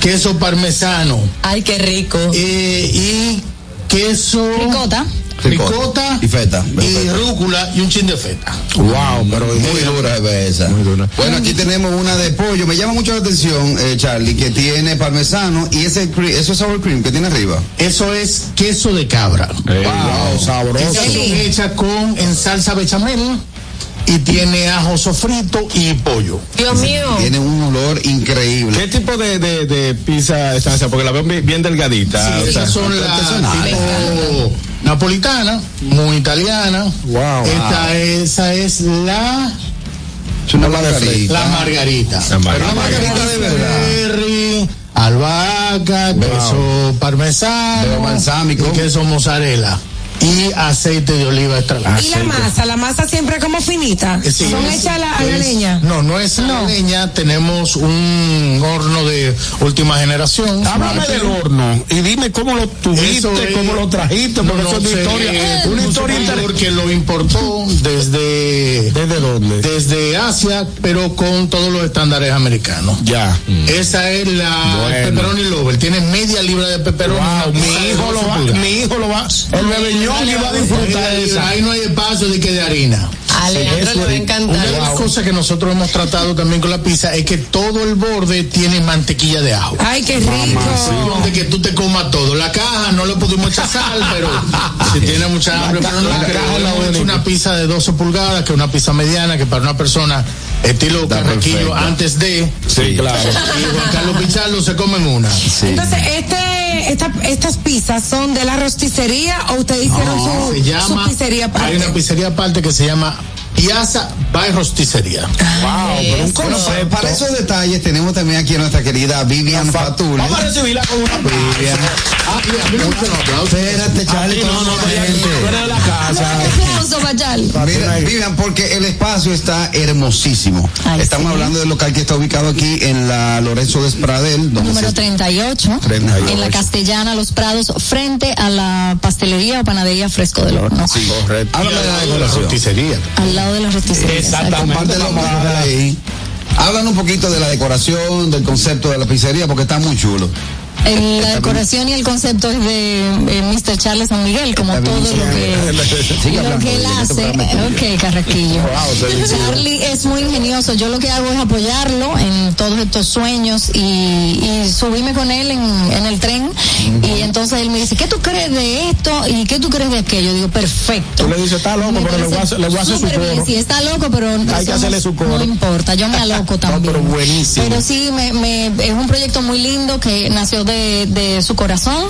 queso parmesano Ay, qué rico. eh, y queso Ricota. Ricota Y feta. y rúcula y un chin de feta. Wow, pero Muy dura es esa. Bueno, aquí tenemos una de pollo. Me llama mucho la atención, eh, Charlie, que tiene parmesano y ese eso es sour cream que tiene arriba. Eso es queso de cabra. Wow, sabroso. Esa es hecha con en salsa bechamel y tiene ajo sofrito y pollo. Dios mío. Tiene un olor increíble. ¿Qué tipo de, de, de pizza están haciendo? Porque la veo bien bien delgadita. Sí, o sea, son las napolitana, muy italiana. Wow. Esta esa es la Es una margarita. la margarita. La margarita. Pero margarita de verdad. Albahaca, queso parmesano, y queso mozzarella. Y aceite de oliva extra Y la masa, la masa siempre como finita. Sí, Son hechas a la, a la es- leña. No, no es a la leña. Tenemos un horno de última generación. Háblame del horno y dime cómo lo tuviste, es- cómo lo trajiste, porque No eso es una historia, eh, una un historia superior inter- que lo importó desde ¿Desde dónde? desde Asia, pero con todos los estándares americanos. Ya. Esa es la Bueno. pepperoni lover. Tiene media libra de pepperoni. Wow, mi hijo lo 12 va, mi hijo lo va, el ñongui va a disfrutar de esa. Ahí no hay espacio de que de harina. Alejandro le va a encantar. Una de las cosas que nosotros hemos tratado también con la pizza es que todo el borde tiene mantequilla de ajo. Ay, qué rico. De que tú te comas todo. La caja no le pudimos echar sal, pero si tiene mucha hambre, pero no, la caja es la única. una pizza de 12 pulgadas, que es una pizza mediana, que para una persona estilo carraquillo perfecto. antes de. Sí, claro. Y Juan Carlos Pichardo se comen una. Entonces, este, esta, estas pizzas son de la rosticería o ustedes hicieron No, su, se llama, su pizzería aparte? Hay una pizzería aparte que se llama Piazza by Rosticería. Wow, pero un concepto. para, para esos detalles tenemos también aquí a nuestra querida Vivian Fatul. Vamos a recibirla con una Vivian. Ah, y a mí me gustan los aplausos. Espérate, Charlie. no, no, no, eres de la casa. Mira, Vivian, porque el espacio está hermosísimo. Ay, Estamos sí. hablando del local que está ubicado aquí en la Lorenzo Despradel. Número se- 38, 38. en la Castellana, Los Prados, frente a la pastelería o panadería Fresco del Horno, Sí, Correcto. Háblame de la La decoración. rosticería. al lado de la rosticería. Exactamente. Háblanos un poquito de la decoración, del concepto de la pizzería, porque está muy chulo. El- la decoración y el concepto es de eh, Mr. Charles San Miguel, como todo lo que, lo que él este hace. Ok, Carraquillo. Charlie es muy ingenioso. Yo lo que hago es apoyarlo en todos estos sueños y, y subirme con él en, en el tren. Y entonces él me dice, ¿qué tú crees de esto y qué tú crees de aquello? Digo, perfecto. Tú le dices, está loco, Me pero le voy a hacer, le voy a hacer su coro. Sí, está loco, pero Hay que somos- hacerle su coro. No importa, yo me aloco también. pero buenísimo. Pero sí, me, me- es un proyecto muy lindo que nació de, de su corazón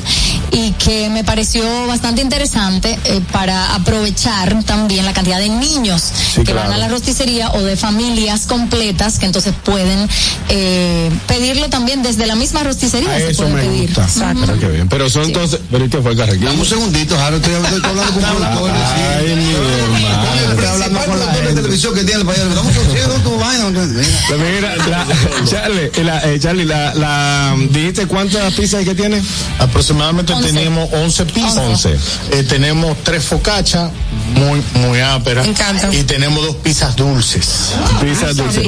y que me pareció bastante interesante eh, para aprovechar también la cantidad de niños que claro. van a la rosticería o de familias completas que entonces pueden eh, pedirlo también desde la misma rosticería. A se eso puede me pedir. gusta. Pero qué bien. Pero son entonces, pero ¿y qué fue? Dame un segundito, Jaro, estoy, estoy hablando con productores. sí. Ay, mi hermano. Estoy hablando con la de televisión que tiene el país. Un segundito, tu vaina. Mira. Pero Mira, la, Charlie, la, eh, Charlie, la, la, dijiste cuántas pizzas hay que tiene? Aproximadamente Once. tenemos 11 pizzas. Once. Eh, tenemos tres focaccias muy, muy áperas. Me encanta. Y tenemos dos pizzas dulces. Pizzas dulces.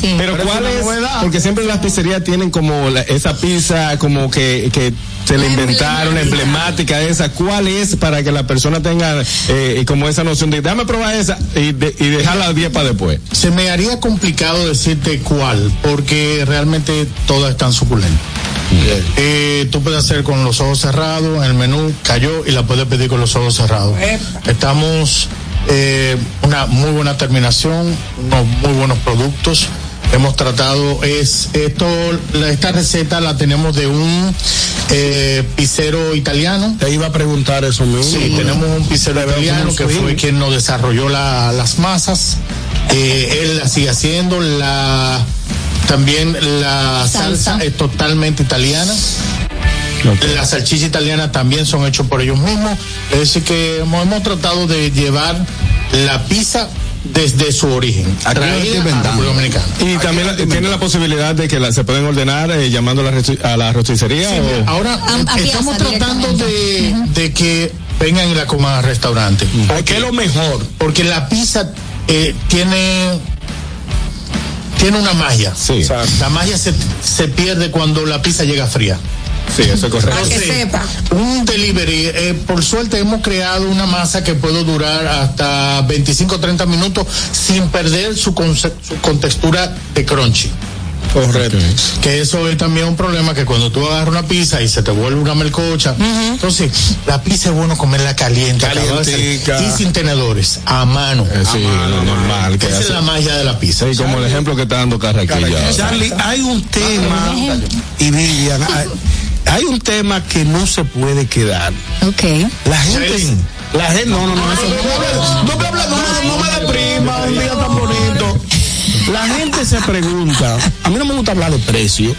Sí. Pero, Pero ¿cuál es. Porque siempre las pizzerías tienen como la- esa pizza como que, que se le inventaron, emblemática esa. ¿Cuál es para que la persona tenga eh, como esa noción de dame probar esa y, de, y dejarla 10 para después? Se me haría complicado decirte cuál, porque realmente todas están suculentas. Eh, tú puedes hacer con los ojos cerrados, el menú cayó y la puedes pedir con los ojos cerrados. Estamos eh, una muy buena terminación, unos muy buenos productos. Hemos tratado es esto, esta receta la tenemos de un eh, pizzero italiano. Te iba a preguntar eso mismo. Sí, tenemos un pizzero italiano que fue quien nos desarrolló la- las masas. Eh, él la sigue haciendo. La, también la salsa. Salsa. es totalmente italiana. Las salchichas italianas también son hechas por ellos mismos. Es decir, que hemos, hemos tratado de llevar la pizza desde su origen. Aquí traída a inventando. República Dominicana. Y también la- tiene la posibilidad de que la- se pueden ordenar eh, llamando a la, la rosticería. Sí, o- mira, ahora A- a estamos tratando de, de que vengan y la coman al restaurante. ¿Qué es lo mejor? Porque la pizza eh, tiene tiene una magia. Sí. La magia se, se pierde cuando la pizza llega fría. Sí, eso es correcto. Para que sepa. Un delivery, eh, por suerte hemos creado una masa que puede durar hasta 25 o 30 minutos sin perder su, su contextura de crunchy. Correcto. Que eso es también un problema que cuando tú agarras una pizza y se te vuelve una melcocha. Entonces, la pizza es bueno comerla caliente, Calientica. y sin tenedores, a mano. Eh, sí, lo normal. Que Esa es la magia de la pizza. Sí, como el ejemplo que está dando Carraquilla. Charlie, hay un tema, y Vivian, hay, un tema que no se puede quedar. Ok. La gente, la gente, no, no, no, eso no, no me no me, no me deprima, un día tan bonito. La gente se pregunta, a mí no me gusta hablar de precio,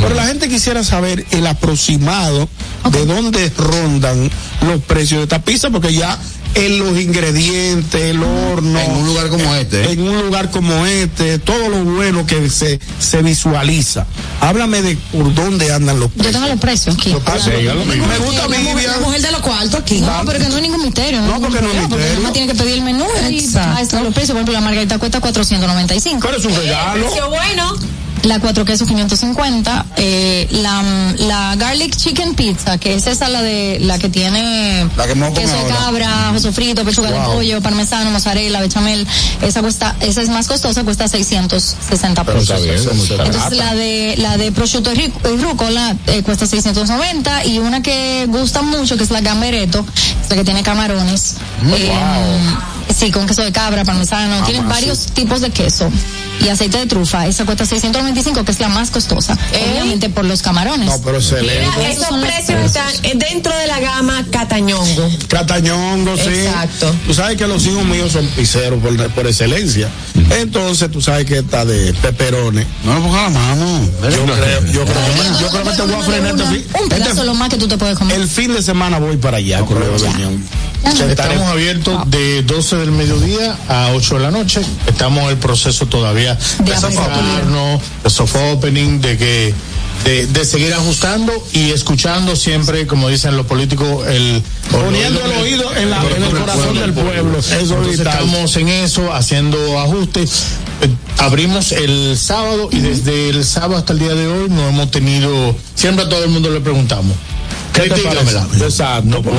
Pero la gente quisiera saber el aproximado de dónde rondan los precios de esta pizza, porque ya en los ingredientes, el horno. En un lugar como este. En un lugar como este, todo lo bueno que se, se visualiza. Háblame de por dónde andan los Yo precios. tengo los precios aquí. Ah, sí, lo mismo. Me gusta Vivian. La mujer de los cuartos aquí. No, pero que no es ningún misterio. No, porque no es misterio. Porque uno tiene que pedir el menú y ahí están los precios. Por ejemplo, la margarita cuesta 495. Pero es un regalo. Precio bueno. La cuatro quesos 550, eh, la, la garlic chicken pizza, que es esa la de la que tiene La que queso de cabra, ajo sofrito, pechuga de pollo, parmesano, mozzarella, bechamel, esa cuesta, esa es más costosa, cuesta 660 Pero pesos. está bien, está Entonces barata. la de la de prosciutto y rúcula eh, cuesta 690 y una que gusta mucho que es la gambereto, la que tiene camarones. Eh, Sí, con queso de cabra, parmesano, tienen sí. varios tipos de queso y aceite de trufa. Esa cuesta 695, que es la más costosa, obviamente por los camarones. No, pero excelente. Mira, esos precios están eh, dentro de la gama Catañongo. Catañongo, sí. Exacto. Tú sabes que los hijos míos son pizzeros por, por excelencia. Entonces, tú sabes que está de peperones. No le pongas la mano. Yo creo, yo creo, que, yo creo que te voy a frenar este fin. Un pedazo este- lo más que tú te puedes comer. el fin de semana voy para allá con Leo Beñón. Estamos abiertos de 12 del mediodía a 8 de la noche. Estamos en el proceso todavía de de soft opening, de que de, de seguir ajustando y escuchando siempre, como dicen los políticos, el Poniendo el oído en, la- en el corazón del pueblo. Eso estamos en eso, haciendo ajustes. Eh, abrimos el sábado y desde el sábado hasta el día de hoy no hemos tenido, siempre a todo el mundo le preguntamos. ¿Qué te? Exacto. porque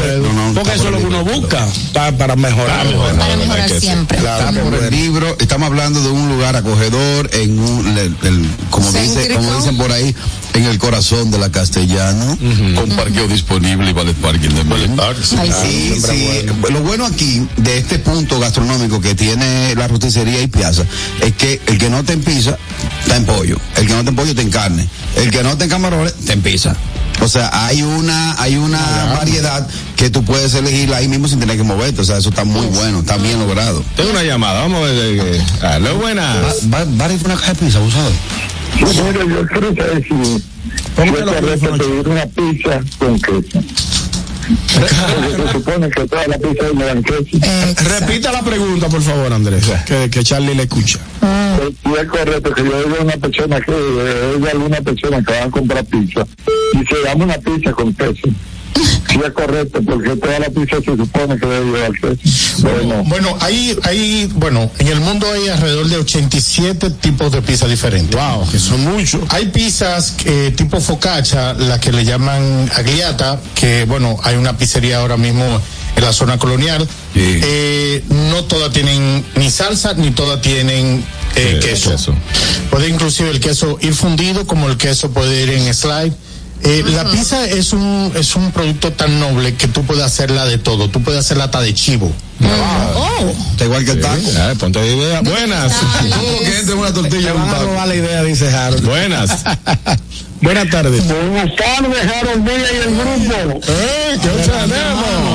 porque eso es lo que uno busca para, para mejorar. Para mejorar siempre. Por el libro, estamos hablando de un lugar acogedor, en un, el- como, dice, Céntrico. como dicen por ahí, en el corazón de la castellano, con parqueo disponible y vale parking también. Ay, Sí, sí. Lo bueno aquí de este punto gastronómico que tiene la roticería y Piazza es que el que no te en pizza está en pollo, el que no te en pollo está en carne, el que no está en camarones te en pizza. O sea, hay una hay una variedad que tú puedes elegir ahí mismo sin tener que moverte. O sea, eso está muy bueno, está bien logrado. Tengo una llamada, vamos a ver. eh, Aló, buenas. Va, va a ir una caja de pizza, ¿vos sabes? Mira, yo quiero saber si es correcto pedir una pizza con queso. Porque se supone que toda la pizza llevan queso. Repita la pregunta, por favor, Andrés, que, que Charlie le escucha. Si es correcto que yo a una persona que eh, oiga a alguna persona que va a comprar pizza y se llama una pizza con queso. Si es correcto, porque toda la pizza se supone que debe llevar queso. Bueno, Bueno, hay, hay, bueno, en el mundo hay alrededor de 87 tipos de pizza diferentes. Wow, que son muchos. Hay pizzas eh, tipo focaccia, la que le llaman agliata, que bueno, hay una pizzería ahora mismo en la zona colonial. Eh, no todas tienen ni salsa, ni todas tienen eh, queso. Puede inclusive el queso ir fundido, como el queso puede ir en slide. Eh, La pizza es un es un producto tan noble que tú puedes hacerla de todo. Tú puedes hacerla hasta de chivo. Está igual que el taco. Ah, ponte de idea. Buenas. Todo lo que entre en una tortilla un taco. robar la idea, dice Harold. Buenas. Buenas tardes. buenas tardes, Harold Díaz y el grupo. Eh, ¿Qué tenemos?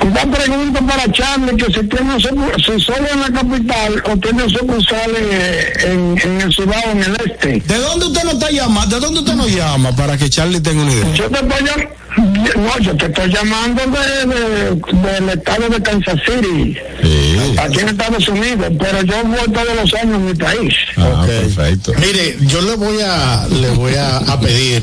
Una pregunta para Charlie, que si tiene si solo en la capital o tiene sucursales en, en el Cibao, en el este. ¿De dónde usted nos está llamando? ¿De dónde usted nos llama para que Charlie tenga una idea? Yo te estoy, llam- no, yo te estoy llamando de, de- del estado de Kansas City, aquí en Estados Unidos, pero yo voy todos los años a mi país. Ah, perfecto. Mire, yo le voy a le voy a, a pedir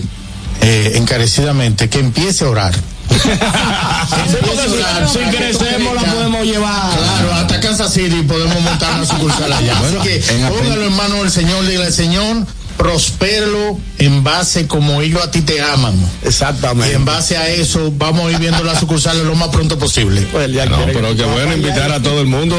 eh, encarecidamente que empiece a orar. Si crecemos la podemos llevar. Claro, hasta Kansas City podemos montar una sucursal allá. Bueno, Así que póngalo en manos del Señor, dígale, Señor, prospéralo en base como ellos a ti te aman. Y Exactamente. en base a eso vamos a ir viendo las sucursales lo más pronto posible. Pues ya No, pero que- qué bueno invitar a todo el mundo.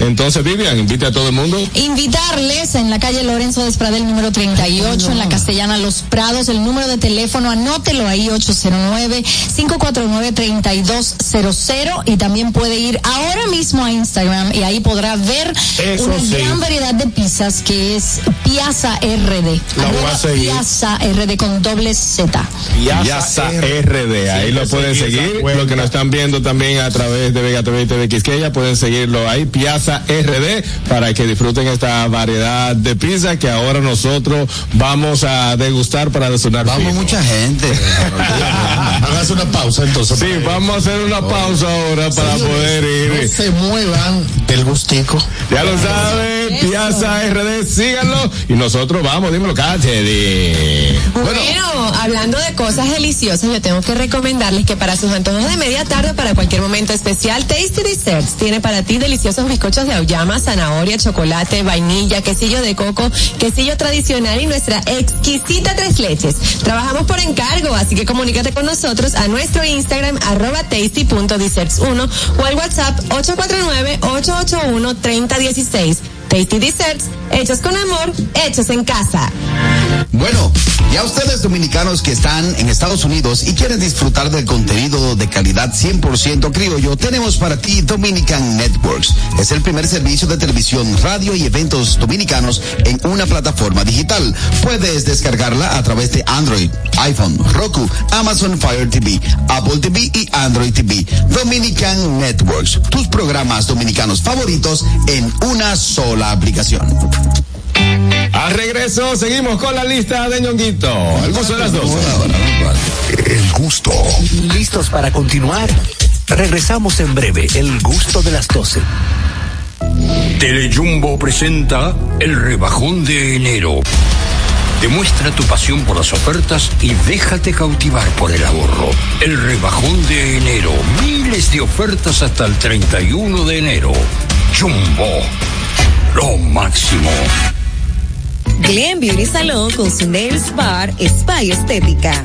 Entonces, Vivian, invite a todo el mundo. Invitarles en la calle Lorenzo Despradel número 38 en la Castellana Los Prados, el número de teléfono, anótelo ahí 809-549-3200 y también puede ir ahora mismo a Instagram y ahí podrá ver Eso una sí. gran variedad de pizzas que es Piazza RD. RD. La voy a seguir. Piazza RD con doble Z. Piazza RD, ahí lo pueden seguir. Lo que nos están viendo también a través de Vega TV y TV Quisqueya, pueden seguirlo ahí, Piazza RD, para que disfruten esta variedad de pizza que ahora nosotros vamos a degustar para desonar. Vamos mucha gente. Hagas una pausa entonces. Sí, vamos a hacer una pausa ahora para Señores, poder ir. No se muevan del gustico. Ya lo saben, Piazza RD, síganlo. Y nosotros vamos, Bueno, hablando de cosas deliciosas, yo tengo que recomendarles que para sus antojos de media tarde para cualquier momento especial, Tasty Desserts tiene para ti deliciosos bizcochos de auyama, zanahoria, chocolate, vainilla, quesillo de coco, quesillo tradicional y nuestra exquisita tres leches. Trabajamos por encargo, así que comunícate con nosotros a nuestro Instagram arroba tasty.desserts1 o al WhatsApp 849-881-3016. Tasty Desserts, hechos con amor, hechos en casa. Bueno, ya ustedes dominicanos que están en Estados Unidos y quieren disfrutar del contenido de calidad 100% criollo, tenemos para ti Dominican Networks. Es el primer servicio de televisión, radio y eventos dominicanos en una plataforma digital. Puedes descargarla a través de Android, iPhone, Roku, Amazon Fire TV, Apple TV y Android TV. Dominican Networks, tus programas dominicanos favoritos en una sola aplicación. Al regreso, seguimos con la lista de ñonguito. El gusto de las dos. El gusto. ¿Listos para continuar? Regresamos en breve, el gusto de las 12. Telejumbo presenta el rebajón de enero. Demuestra tu pasión por las ofertas y déjate cautivar por el ahorro. El rebajón de enero. Miles de ofertas hasta el 31 de enero. Jumbo. Lo máximo. Glen Beauty Salon con su Nails Bar Spa Estética.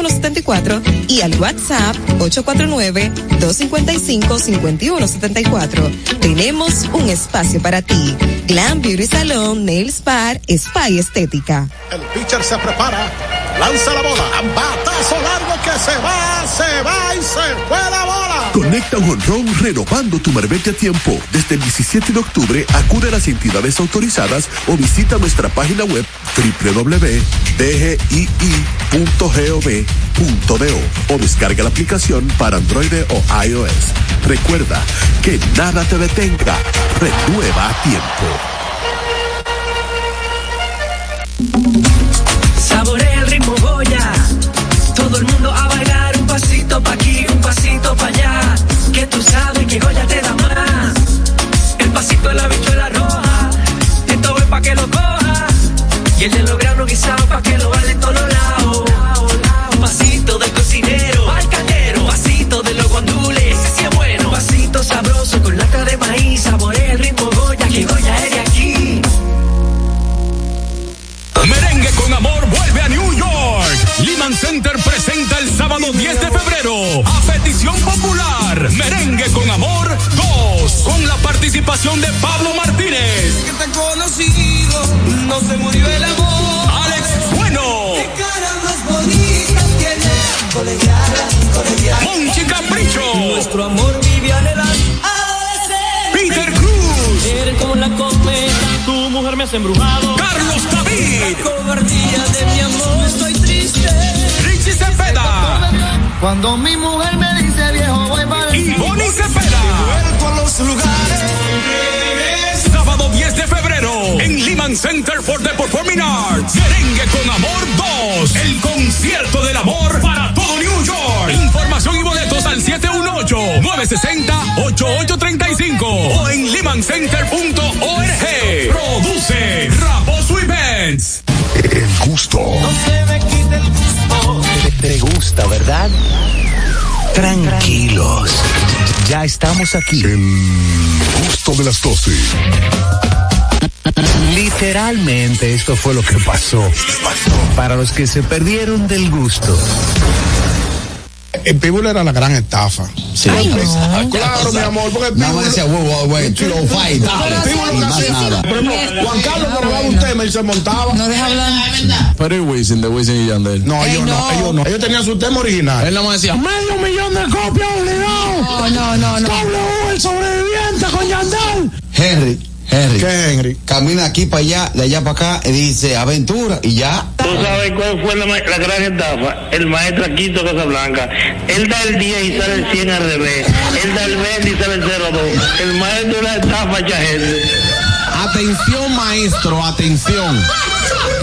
809-333-5174 y al WhatsApp 849-255-5174. Tenemos un espacio para ti. Glam Beauty Salon, Nails Bar, Spa y Estética. El pitcher se prepara, lanza la bola, batazo largo se va, se va y se fue la bola. Conecta un honrón renovando tu marbete a tiempo. Desde el 17 de octubre acude a las entidades autorizadas o visita nuestra página web www.dgii.gov.do o descarga la aplicación para Android o iOS. Recuerda que nada te detenga. Renueva a tiempo. Tú sabes que Goya te da más. El pasito de la bichuela roja. Esto es pa' que lo coja. Y el de los granos guisados pa' que lo baile en todos lados. Un pasito del cocinero, al caldero. Pasito de los guandules, ese sí es bueno. Pasito sabroso con lata de maíz. Saborea el ritmo Goya, que Goya es de aquí. Merengue con amor vuelve a New York. Lehman Center presenta el sábado 10 de febrero a Merengue con amor 2 con la participación de Pablo Martínez, que te he conocido, no se murió el amor. Alex Bueno, Qué cara más bonita tiene, colegiala, colegiala. Monchi Capricho, Nuestro amor vive anhelando. Peter Cruz, Eres como la cometa, tu mujer me has embrujado. Carlos David, La cobardía de mi amor, estoy triste. Richie Cepeda Cuando mi mujer me dice viejo, y Bonnie Cepeda. Vuelto a los lugares. Sábado 10 de febrero en Lehman Center for the Performing Arts. Merengue con Amor 2. El concierto del amor para todo New York. Información y boletos al 718-960-8835 o en lehmancenter.org. Produce Raposo Events. El gusto. Se me quita el gusto. Te, te gusta, ¿verdad? Tranquilos. Ya estamos aquí. El gusto de las 12. Listos Literalmente esto fue lo que pasó. Para los que se perdieron del gusto. El Pitbull era la gran estafa. Sí. Ay, no. Claro, mi amor, porque el Pitbull- decía, wow, wow. El Pitbull lo que hacía- nada. Por ejemplo, Juan Carlos grababa un tema y se montaba. No deja hablar. Pero el Wisin, de Wisin y Yandel. No, ellos no. ellos no. Ellos tenían su tema original. Él nada más decía, Medio millón de copias obligado. No, no, no, no. W, el sobreviviente con Yandel. Henry, Henry. ¿Qué, Henry? Camina aquí para allá, de allá para acá, y dice aventura, y ya. ¿Tú sabes cuál fue la, la gran estafa? El maestro Aquito Casablanca. Él da el 10 y sale el 100 al revés. Él da el 20 y sale el 02. El maestro es una estafa, mucha gente. Atención, maestro, atención.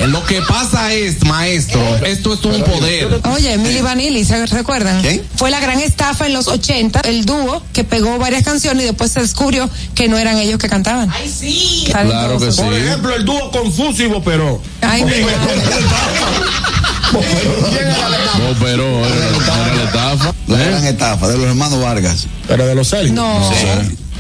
Lo que pasa es, maestro, esto es un poder. Oye, Milly Vanilli, ¿se recuerdan? ¿Quién? Fue la gran estafa en los 80, el dúo que pegó varias canciones y después se descubrió que no eran ellos que cantaban. Ay, sí. Claro que sí. Por ejemplo, el dúo Confusivo, pero. Ay, mi. Operó, era, era la estafa. La gran estafa de los hermanos Vargas. Pero de los Celis. No.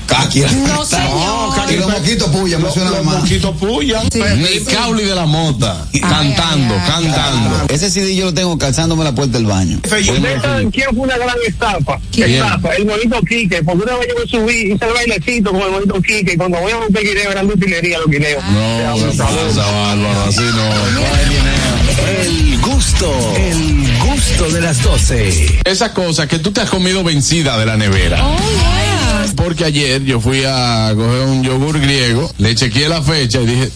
Caqui. No, señor. Y los moquitos puya, me suena Los más. moquitos puya. Sí. Ni Cauli de la Mota, cantando, cantando. Ese CD yo lo tengo calzándome la puerta del baño. ¿Ustedes saben quién fue una gran estafa? Estafa, el bonito Quique. Porque una vez yo me subí, hice el bailecito con el bonito Quique. Y cuando voy a un guineo, eran de utilería los guineos. No, ¿qué pasa, Bárbaro? Así no. El gusto, el gusto de las 12. Esa cosa que tú te has comido vencida de la nevera. Oh, yeah. Porque ayer yo fui a coger un yogur griego, le chequeé la fecha y dije,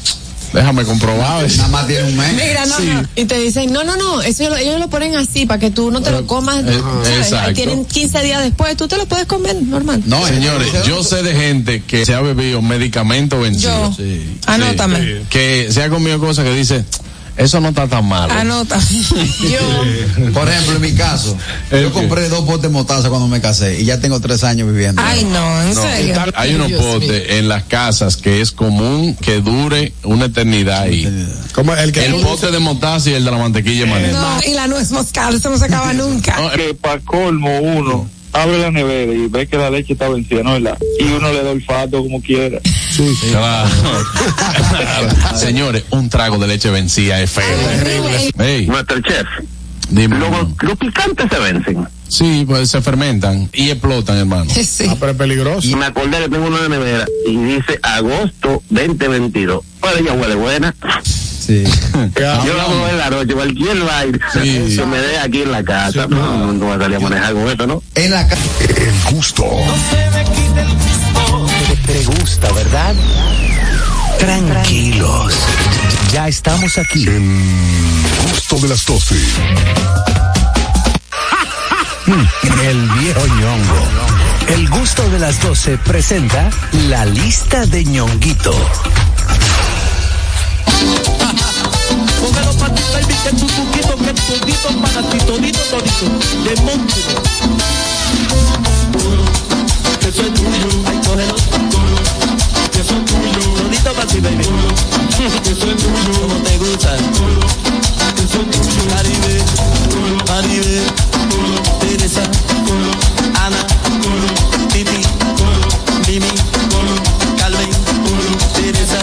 déjame comprobar. Nada más tiene un mes. Mira, no, Sí. no. Y te dicen, no, no, no, eso lo- ellos lo ponen así para que tú no te lo comas. Eh, ¿sabes? exacto. Tienen 15 días después, tú te lo puedes comer normal. No, Señores, yo sé de gente que se ha bebido medicamento vencido. Yo. Sí. Anótame. Sí. Que se ha comido cosas que dice, eso no está tan malo. Anota. Yo. Por ejemplo, en mi caso, ¿El yo compré dos potes de mostaza cuando me casé y ya tengo tres años viviendo. Ay, no, en serio. Hay unos potes en las casas que es común que dure una eternidad ahí. Como el que. El pote de mostaza y el de la mantequilla de manera. No, y la nuez moscada, eso no se acaba nunca. Que para colmo uno abre la nevera y ve que la leche está vencida, ¿no es verdad? Y uno le da olfato como quiera. Claro. Claro. Señores, un trago de leche vencida es feo. Ey, Masterchef. dime. los picantes se vencen. Sí, pues se fermentan y explotan, hermano. Sí. Ah, pero es peligroso. Y me acordé que tengo una nevera y dice agosto 2022. Pero ella huele buena. Sí. Yo la hago en la noche, cualquier baile Sí. que me dé aquí en la casa. No, no voy a salir a manejar con esto, ¿no? En la casa. El gusto. Te, te gusta, ¿verdad? Tranquilos. Ya estamos aquí. El gusto de las 12. El viejo ñongo. El gusto de las 12 presenta la lista de ñonguito. Baby, que tu tuquito, que todito para ti, todito, todito, de monstruo. Que soy tuyo, ay, cógelo. Que soy tuyo, todito para ti, baby. Que soy tuyo, como te gusta. Que soy tuyo, Caribe, Caribe, Teresa, Ana, Titi, Mimi, Calvin, Teresa.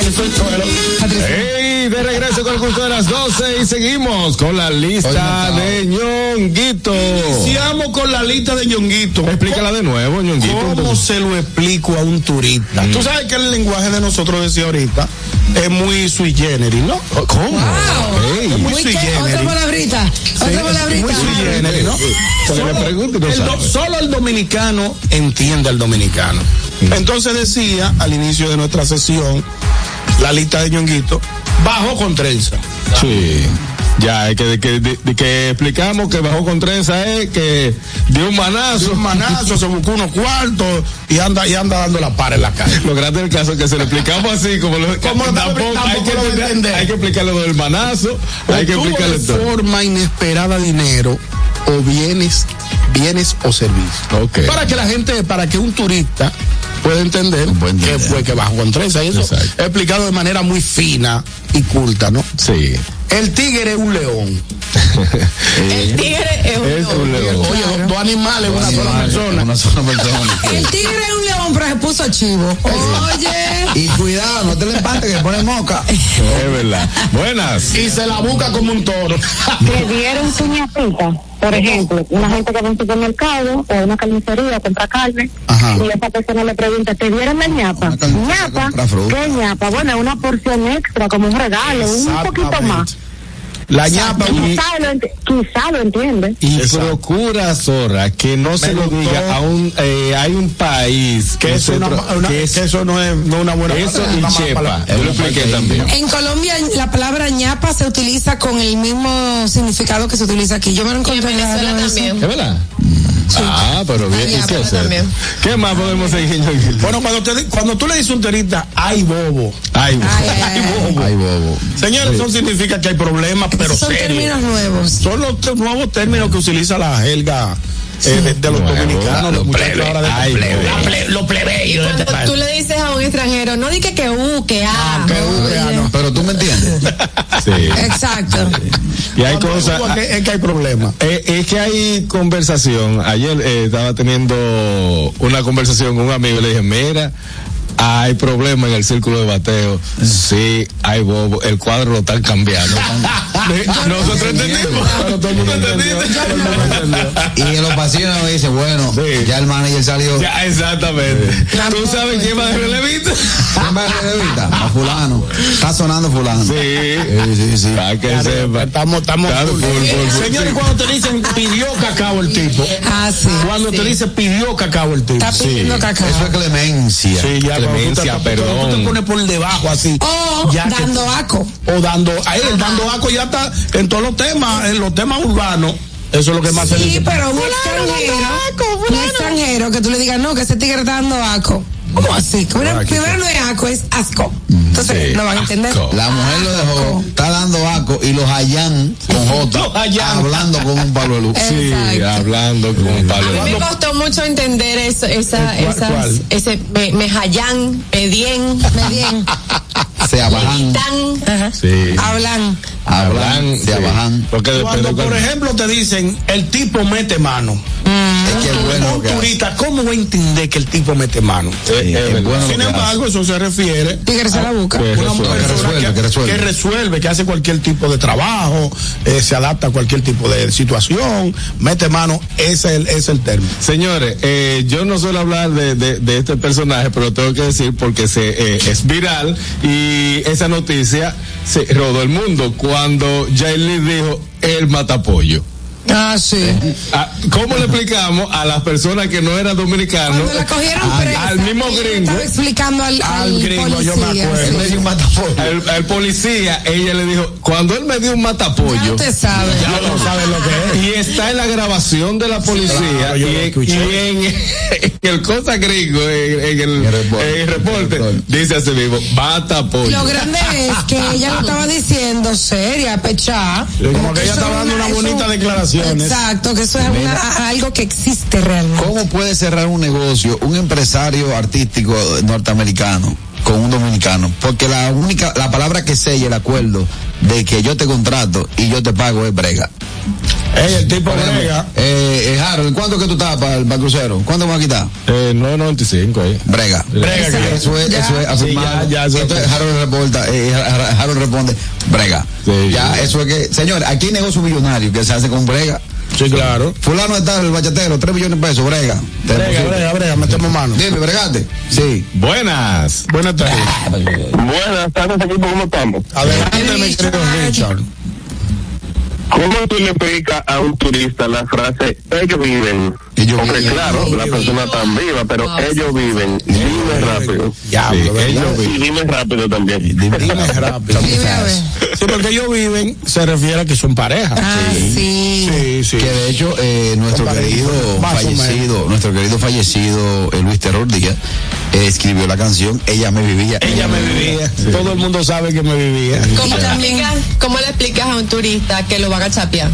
Que soy. ¡Ey! De regreso con el gusto de las 12 y seguimos con la lista de ñonguito. Iniciamos con la lista de ñonguito. Explícala de nuevo, ñonguito. ¿Cómo se lo explico a un turista? Mm. Tú sabes que el lenguaje de nosotros, decía ahorita, es muy sui generis, ¿no? ¿Cómo? Ey. Es muy Muy sui que- Otra generis. palabrita. Sí, Otra es palabrita. muy sui generis, ¿no? Porque le pregunto y no El do- sabe. solo el dominicano entiende al dominicano. Entonces decía al inicio de nuestra sesión, la lista de ñonguito, bajo con trenza. Sí. Ya, es que, que, de- que explicamos que bajó con trenza es que dio un manazo. Un manazo, se buscó unos cuartos y anda, y anda dando la par en la calle. Lo grande del caso es que se lo explicamos así, como lo Como tampoco, hay, que lo entender. hay que explicarle lo del manazo, hay que explicarle de todo. forma inesperada dinero o bienes, bienes o servicios. Para que la gente, para que un turista pueda entender Buen que idea. fue que bajó con trenza y eso Exacto. explicado de manera muy fina y culta, ¿no? Sí. El tigre es un león. El tigre es un Es un león. Oye, dos, dos animales, una sola persona. Una sola persona. El tigre es un león, pero se puso chivo. Oye. Y cuidado, no te le empates que pone moca. Es verdad. Buenas. Y se la busca como un toro. le dieron su ñapita, por ejemplo, una gente que va a un supermercado o a una carnicería a comprar carne Ajá. y esa persona le pregunta, ¿te dieron la ñapa? ¿Qué ñapa? Bueno, es una porción extra, como un regalo, un poquito más. La ñapa. Quizá lo, ent- quizá lo entiende. Y procura, Zorra, que no se lo diga a un, eh, hay un país Que eso, nosotros- una- una- que es- que eso no es no una buena eso palabra, y chepa. Yo lo expliqué también. En Colombia la palabra ñapa se utiliza con el mismo significado que se utiliza aquí. Yo me lo Y en encontré Venezuela eso. también. ¿Es verdad? Ah, pero bien, Ay, ¿y qué más podemos seguir? Bueno, cuando, te, cuando tú le dices un turista, ay bobo. Ay, Ay, ay, ay. bobo. Ay, bobo. Señores, eso significa que hay problemas, pero Son serios. términos nuevos. Son los nuevos términos que utiliza la jerga eh, de, de los Nuevo, dominicanos, los los muchachos plebe. ahora de Ay, este Cuando tú le dices a un extranjero, no digas que U, que A. Ah, que U, que A, no. Pero tú me entiendes. Sí. Exacto. Y hay Cuando- cosas. es que- es que hay problemas. Eh, es que hay conversación. Ayer eh, estaba teniendo una conversación con un amigo y le dije, mira, hay problema en el círculo de bateo. Sí, hay bobo. El cuadro lo están cambiando. Nosotros entendimos. Todo el mundo entendió. Y en los pasillos me dice, bueno, Sí. ya el manager salió. Ya, exactamente. ¿Tú sabes quién va de relevista? ¿Quién va a revista? A fulano. Está sonando fulano. Sí. Sí, sí, sí. Para que sepa. Estamos, estamos Claro, full. full, full, full. Señores, cuando te dicen pidió cacao el tipo, Ah, sí. cuando te dice pidió cacao el tipo, Está pidiendo cacao. Eso es clemencia. Sí, ya cuando tú te- Clemencia, cuando tú perdón. te pones por debajo así. O Ya que- dando aco. o dando, ahí el dando aco ya está en todos los temas, en los temas urbanos. Eso es lo que más se Sí, dice. pero un extranjero, un extranjero que tú le digas, no, que ese tigre está dando aco. ¿Cómo así? Primero, primero no es aco, es asco. Entonces, Sí, no van a entender. asco. La mujer lo dejó, está dando aco y los hayan con J, Los hayan. hablando con un palo de luz. Sí, hablando con Pablo. A mí me costó mucho entender eso, esa, ¿Cuál, esas, cuál? ese me, mejayán, medien, Medien. Se abajan, tan. Sí. Hablan. hablan, se sí. abajan. Porque Cuando, por ejemplo, te dicen el tipo mete mano. Es un turista, ¿cómo va a entender que el tipo mete mano? Eh, eh, Sin embargo, eso se refiere Tigre se la busca. Que una resuelve, que resuelve. que resuelve, que hace cualquier tipo de trabajo, eh, se adapta a cualquier tipo de situación, mete mano, ese es el, ese es el término. Señores, eh, yo no suelo hablar de, de, de este personaje, pero tengo que decir porque se, eh, es viral y esa noticia se rodó el mundo cuando Jaili dijo el matapollo. Ah, sí. Ah, ¿Cómo le explicamos a las personas que no eran dominicanos? Cuando la cogieron al, presa, al mismo gringo. Estaba explicando al, al, Al gringo, yo me policía. acuerdo. sí. Él me dio un matapollo. Al, al policía, ella le dijo, cuando él me dio un Ya matapollo, usted sabe. Ya no sabes lo que es. y está en la grabación de la policía Claro, y, lo en- y en, en el cosa gringo, en, en el, el reporte. el el dice así mismo, matapollo. Lo grande es que ella lo estaba diciendo seria, pechá. Como que ella estaba es dando unas eso- bonitas Exacto, que eso es una- algo que existe realmente. ¿Cómo puede cerrar un negocio un empresario artístico norteamericano con un dominicano? Porque la única, la palabra que sella el acuerdo de que yo te contrato y yo te pago es brega. Ey, el tipo brega. eh, eh, Harold, ¿cuánto que tú estás para el, para el crucero? ¿Cuánto me va a quitar? Eh, 995 ahí. Brega. Brega, que- Eso es, eso es afirmado. Sí, ya, ya, eso- Entonces, Harold reporta, eh, Har- Harold responde, brega. Sí, ya, ya. eso es que, señor, aquí hay negocio millonario que se hace con brega. Sí, claro. Fulano está el bachatero, 3 millones de pesos, brega. Brega, brega, brega, metemos mano. Dime, bregate. Sí. Buenas. Buenas tardes. Buenas tardes, equipo, ¿cómo estamos? Adelante, mi querido Richard. ¿Cómo tú le explicas a un turista la frase ellos viven? Ellos viven. claro, la persona está viva, pero ellos viven. Dime rápido. Ellos Y dime rápido también. Dime rápido. Dime. Sí, porque ellos viven, se refiere a que son pareja. Ah, sí. Sí, sí. Que de hecho, eh, nuestro querido fallecido, nuestro querido fallecido eh, Luis Terror Díaz, eh, escribió la canción Ella me vivía. Ella me vivía. Todo el mundo sabe que me vivía. ¿Cómo le, explicas, ¿Cómo le explicas a un turista que lo van a chapear?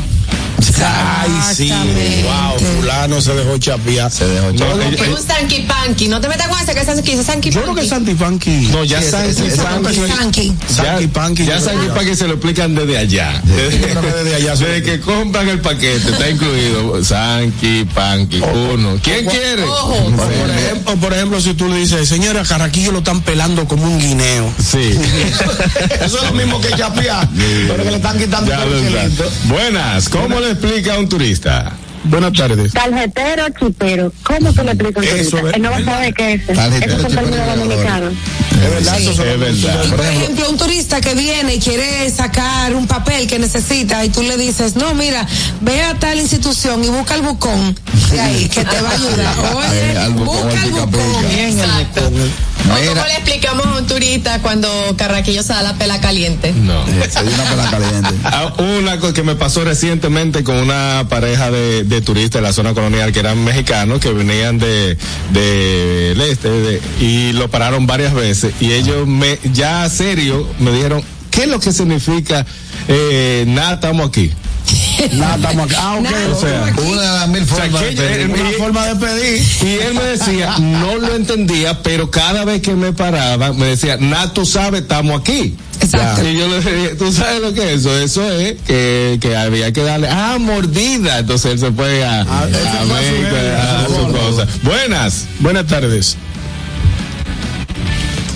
Ay, sí. Wow, fulano se dejó chapear. Se dejó chapear. Es un sanky panky. No te metas con ese que es sanky, ese sanky Yo creo que es Santi Funky. No, ya Sí, Santi- ese- Sanky. Sanky Panky. Ya Sanky. Panky se lo explican desde allá. Desde, desde allá, Desde que compran el paquete, está incluido Sanky Panky, uno. ¿Quién quiere? Por, ejemplo, por ejemplo, si tú le dices, señora, Carraquillo lo están pelando como un guineo. Sí. Eso es lo mismo que chapear, pero que le están quitando el. Buenas, ¿cómo le explica a un turista? Buenas tardes. Tarjetero, chipero. ¿Cómo tú le explicas a un Eso, turista? Él no va a saber qué es. Tarjetero, Esos son términos dominicanos. Es verdad, eso Es verdad. Por ejemplo, un turista que viene y quiere sacar un papel que necesita y tú le dices, no, mira, ve a tal institución y busca el bucón de ahí que te va a ayudar. Oye, busca al el bucón. Pica. Exacto. ¿O Mira. ¿Cómo le explicamos a un turista cuando Carraquillo se da la pela caliente? No. Se dio una pela caliente. Ah, Una cosa que me pasó recientemente con una pareja de, de turistas de la zona colonial que eran mexicanos que venían de, de el este de- y lo pararon varias veces y ellos me ya serio me dijeron ¿qué es lo que significa eh, nada estamos aquí? Nada, estamos acá. Ah, ok. Nada, o sea, Una de las mil O sea, formas de pedir. una y- forma de pedir. Y él me decía, no lo entendía, pero cada vez que me paraba, me decía, nada, tú sabes, estamos aquí. Exacto. Y yo le dije, ¿tú sabes lo que es eso? Eso es que, que había que darle, ah, mordida. Entonces él se fue a, Ah, a su México, a cosa. Buenas. Buenas tardes.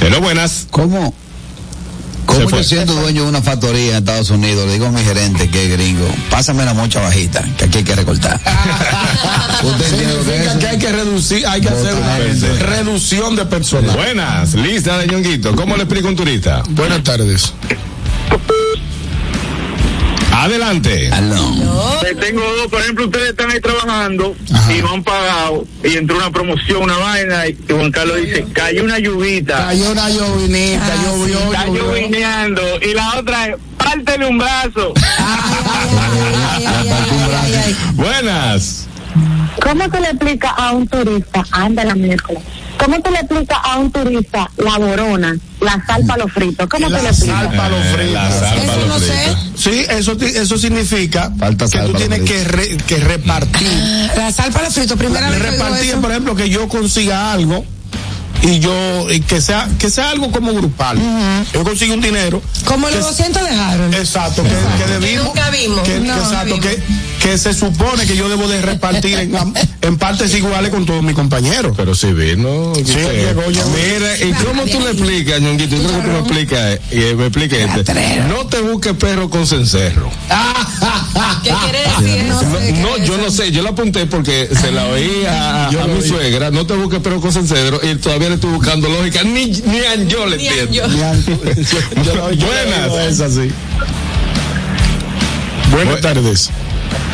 Hello, buenas. ¿Cómo? ¿Cómo fue. yo siendo dueño de una factoría en Estados Unidos le digo a mi gerente que es gringo, pásame la mocha bajita, que aquí hay que recortar? ¿Usted entiende lo que es hay que reducir, hay que hacer una reducción de personal. Buenas. Lista de ñonguito. ¿Cómo le explica un turista? Buenas tardes. Adelante. Eh, Tengo dos, por ejemplo, ustedes están ahí trabajando y no han pagado y entró una promoción, una vaina y Juan Carlos dice, cayó una lluvita, Cayó una llovinita, Ah, llovió, está llovió. llovineando y la otra es, pártele un brazo. Buenas. ¿Cómo tú le explicas a un turista, anda la miércoles? ¿Cómo tú le explicas a un turista la borona, la sal para los fritos? ¿Cómo tú La le explicas? sal para los Eh, fritos. la sal Eso para los no sé. fritos. Sí, eso, ti- eso significa Falta que tú tienes que, re- que repartir. La sal para los fritos, primera vez que oigo repartir, por ejemplo, que yo consiga algo y yo y que sea que sea algo como grupal. Yo consigo un dinero. Como los 200 de Harold. Exacto, que, que debimos. nunca vimos. que- No, exacto, no que, que se supone que yo debo de repartir en, en partes iguales con todos mis compañeros. Pero si vino. Sí, llegó, llegó. Mira, ¿y cómo tú le explicas, ñonguito? Yo creo que tú me explicas, y me expliques este. No te busques perro con cencerro. ¿Qué quiere decir No eso? sé. No, yo no sé, yo la apunté porque se la oí a, Yo a lo mi oí. suegra, no te busques perro con cencerro, y todavía le estoy buscando lógica, ni, ni a yo le entiendo. yo. Yo lo- yo Buenas. Es así. Buenas Bu- tardes.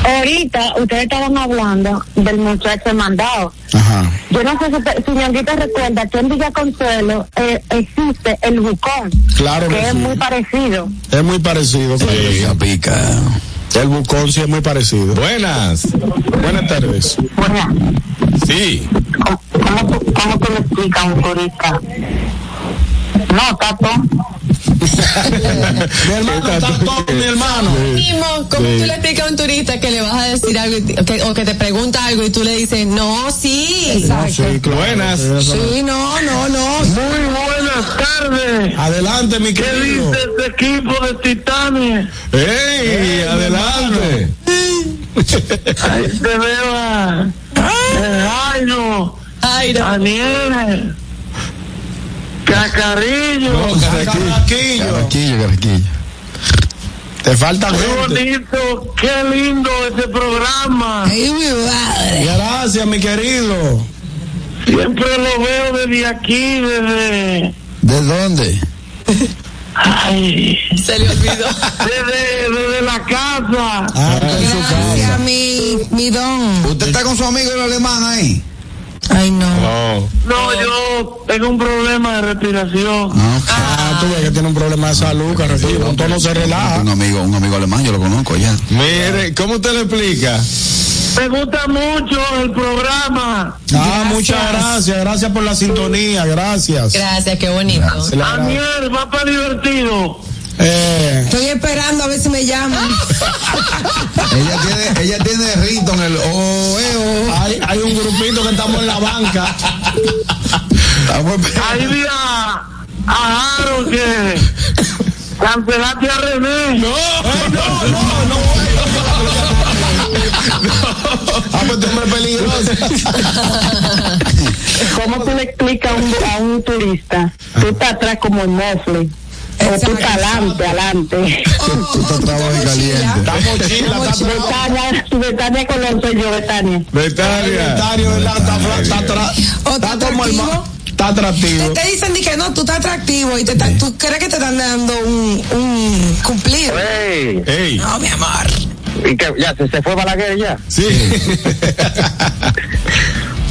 Ahorita ustedes estaban hablando del muchacho mandado. Ajá. Yo no sé si, te- si Ñonguito recuerda que en Villa Consuelo eh, existe el bucón, Claro que que es sí. muy parecido. Es muy parecido. Pica, pica. El bucón sí es muy parecido. Buenas. Buenas tardes. Bueno, Sí. ¿cómo, cómo, tú- le explicas un turista? No, tato. Mi hermano está todo, mi hermano. ¿cómo tú le explicas a un turista que le vas a decir algo que- o que te pregunta algo y tú le dices, no, sí? Sí, claro. Buenas. Sí, no, no, no. Muy buenas tardes. Adelante, mi ¿Qué querido. dice este equipo de titanes? ¡Ey! Adelante. Ahí te veo a eh, Jairo, Ay, no. Daniel, Cacarillo. No, Carraquillo. Carraquillo. Carraquillo. Te falta Qué gente. bonito, qué lindo este programa. Ay, mi madre. Gracias, mi querido. Siempre lo veo desde aquí, desde. ¿De dónde? Ay, Se le olvidó. desde, desde la casa. Ah, Gracias, casa. mi, mi don. ¿Usted está con su amigo el alemán ahí? Ay, no. No. No, yo tengo un problema de respiración. Ah, tú ves que tiene un problema de salud, Carraquillo. Con todo no se relaja. Un amigo, un amigo alemán, yo lo conozco ya. Mire, ¿cómo usted le explica? Me gusta mucho el programa. Ah, muchas gracias. Gracias por la sintonía. Gracias. Gracias, qué bonito. Se le agradece. Aniel, va para divertido. Eh. Estoy esperando a ver si me llaman. Ella tiene, ella tiene rito en el oh, eh, oh. Hay, hay un grupito que estamos en la banca. Ahí vi a, a Aaron que cancelaste a René. No, no, no, no. Ah, pues tú eres peligroso. ¿Cómo tú le explicas a un, a un turista? Tú estás atrás como el mofle. O tú estás adelante, adelante. Tú estás trabajo y caliente. Está mochila, está Betania, Betania con los sellos, Betania. Betania. Betania, ¿verdad? Está, está, tra- ¿O está está como el? Está atractivo. Te, te dicen di que no, tú estás atractivo y te están- tú crees que te están dando un, un cumplido. Ey, Ey. No, mi amor. y que ya se, se fue Balaguer ya. Sí.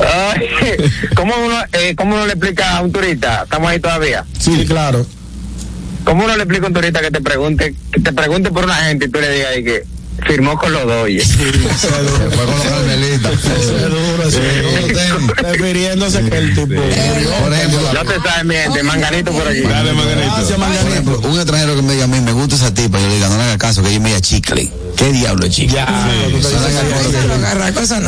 Ay, ¿Cómo uno, eh, ¿Cómo uno le explica a un turista? Estamos ahí todavía. Sí, claro. ¿Cómo uno le explica a un turista que te pregunte, que te pregunte por una gente y tú le digas ahí que firmó con los doyes? Se fue con los carmelitas. Duro. Refiriéndose que el tipo. Por ejemplo, Ya te sabes, mi gente, manganito por allí. Dale, Margarito. Gracias, por Manganito. ejemplo, un extranjero que me diga a mí, me gusta esa tipa, yo le diga, no le haga caso, que ella me diga chicle. ¿Qué diablo es chicle? Ya,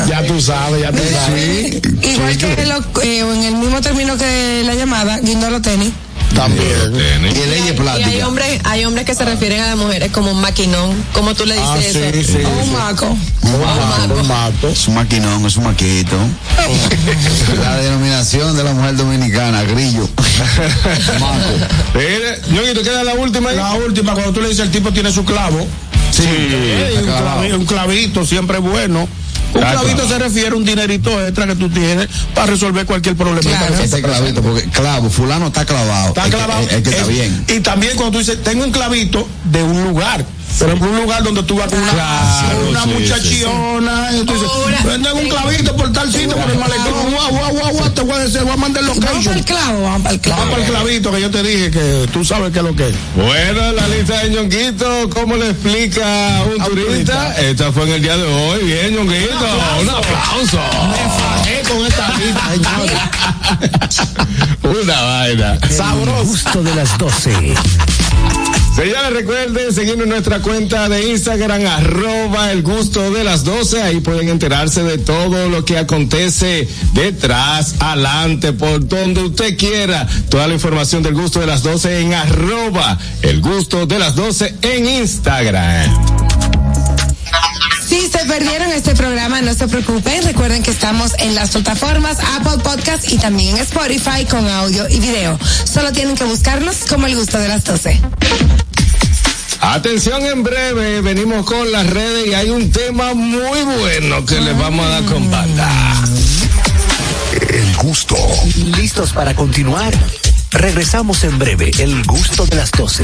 ya tú sabes, ya tú sabes. Igual que lo- eh, en el mismo término que la llamada, guindo los tenis. También. Y el ella es Y hay hombres, hay hombres que se refieren a las mujeres como un maquinón. como tú le dices Ah, eso? sí, sí. O un sí. maco. Un maco, un maco. Es un maquinón, es un maquito. La denominación de la mujer dominicana, grillo. Maco. Mire, Ñonguito, queda la última ahí. La última, cuando tú le dices el tipo tiene su clavo. Sí, Eh, un, clavado. clavi- un clavito siempre bueno. Un clavito claro. se refiere a un dinerito extra que tú tienes para resolver cualquier problema. Claro. Ese clavito, porque clavo, fulano está clavado. Está Es que- clavado. Es, es que está Es- bien. Y también cuando tú dices, tengo un clavito de un lugar. Por ejemplo, un lugar donde tú vas con una, Claro, una sí, muchachiona. Y tú dices, "Pues tengo un clavito por tal sitio, por el malecón. Guau, guau, guau, guau, te voy a decir, voy a mandar Vamos para el clavo, vamos para el clavo. Vamos para el clavito que yo te dije que tú sabes qué es lo que es. Bueno, la lista de Ñonguito, ¿cómo le explica a un turista? turista. Esta fue en el día de hoy. Bien, Ñonguito. Un aplauso. Me fajé con esta lista, señores. Una vaina. El gusto de las 12. Señores, recuerden seguirnos en nuestra cuenta de Instagram, arroba el gusto de las 12. Ahí pueden enterarse de todo lo que acontece detrás, adelante, por donde usted quiera. Toda la información del gusto de las 12 en arroba el gusto de las 12 en Instagram. Si se perdieron este programa, no se preocupen. Recuerden que estamos en las plataformas Apple Podcast y también en Spotify con audio y video. Solo tienen que buscarnos como el gusto de las 12. Atención, en breve venimos con las redes y hay un tema muy bueno que les vamos a dar con banda. El gusto. ¿Listos para continuar? Regresamos en breve. El gusto de las 12.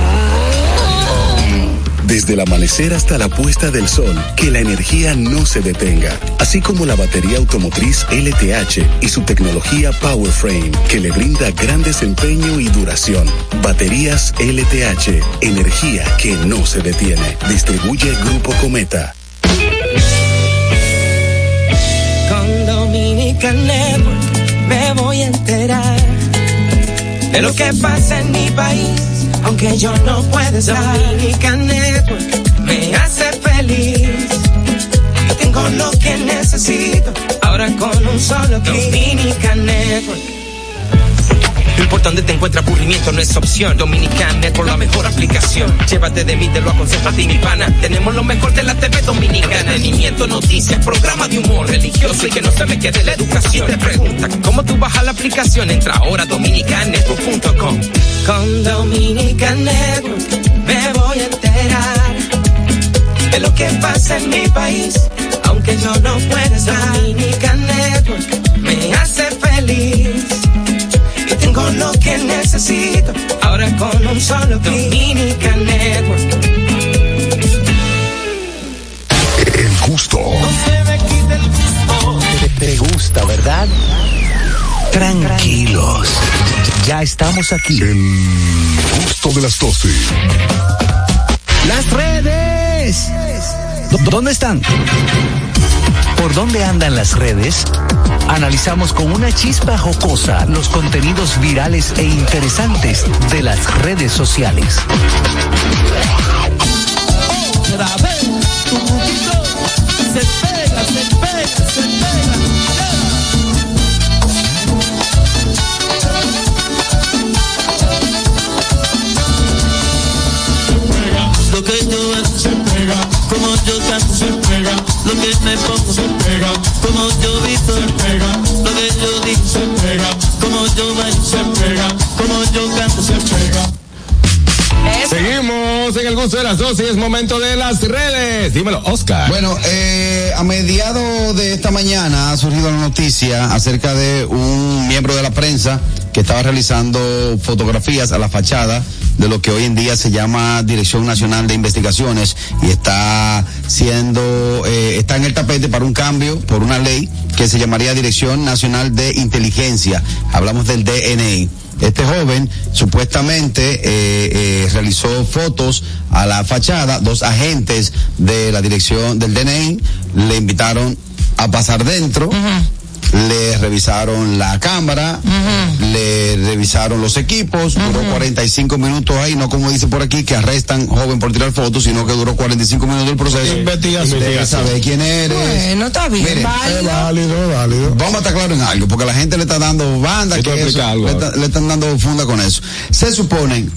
Desde el amanecer hasta la puesta del sol, que la energía no se detenga, así como la batería automotriz LTH y su tecnología PowerFrame, que le brinda gran desempeño y duración. Baterías LTH, energía que no se detiene. Distribuye Grupo Cometa. Con me voy a enterar de lo que pasa en mi país, aunque yo no pueda estar. Dominican Network me hace feliz. Y tengo lo que necesito, ahora con un solo clic. Dominican Network. Lo importante te encuentra aburrimiento, no es opción. Dominican Network, la mejor aplicación. Llévate de mí, te lo aconsejo a ti, mi pana. Tenemos lo mejor de la TV dominicana. Entretenimiento, noticias, programa de humor, religioso y que no se me quede la educación. Te pregunta cómo tú bajas la aplicación, entra ahora a dominicanetwork.com. Con Dominican Network me voy a enterar de lo que pasa en mi país, aunque yo no pueda estar. Dominican Network me hace feliz y tengo lo que necesito ahora con un solo. Dominican Network. El gusto. Te, te gusta, ¿verdad? Tranquilos. Ya estamos aquí. El gusto de las 12. Las redes. ¿Dó- ¿Dónde están? ¿Por dónde andan las redes? Analizamos con una chispa jocosa los contenidos virales e interesantes de las redes sociales. Lo que me pongo se pega, como yo visto se pega, lo que yo digo se pega, como yo bailo se pega, como yo canto se pega. Seguimos en el gusto de las 12 y es momento de las redes. Dímelo, Oscar. Bueno, eh, a mediados de esta mañana ha surgido la noticia acerca de un miembro de la prensa que estaba realizando fotografías a la fachada de lo que hoy en día se llama Dirección Nacional de Investigaciones y está siendo, eh, está en el tapete para un cambio por una ley que se llamaría Dirección Nacional de Inteligencia. Hablamos del DNI. Este joven supuestamente eh, eh, realizó fotos a la fachada. Dos agentes de la dirección del DNI le invitaron a pasar dentro. Le revisaron la cámara, le revisaron los equipos, duró 45 minutos ahí, no como dice por aquí que arrestan joven por tirar fotos, sino que duró 45 minutos el proceso. Investigación. Saber quién eres. Bueno, está bien, Miren, válido. Válido. Vamos a estar claros en algo, porque la gente le está dando banda, que eso, algo le, está- le están dando funda con eso. Se supone,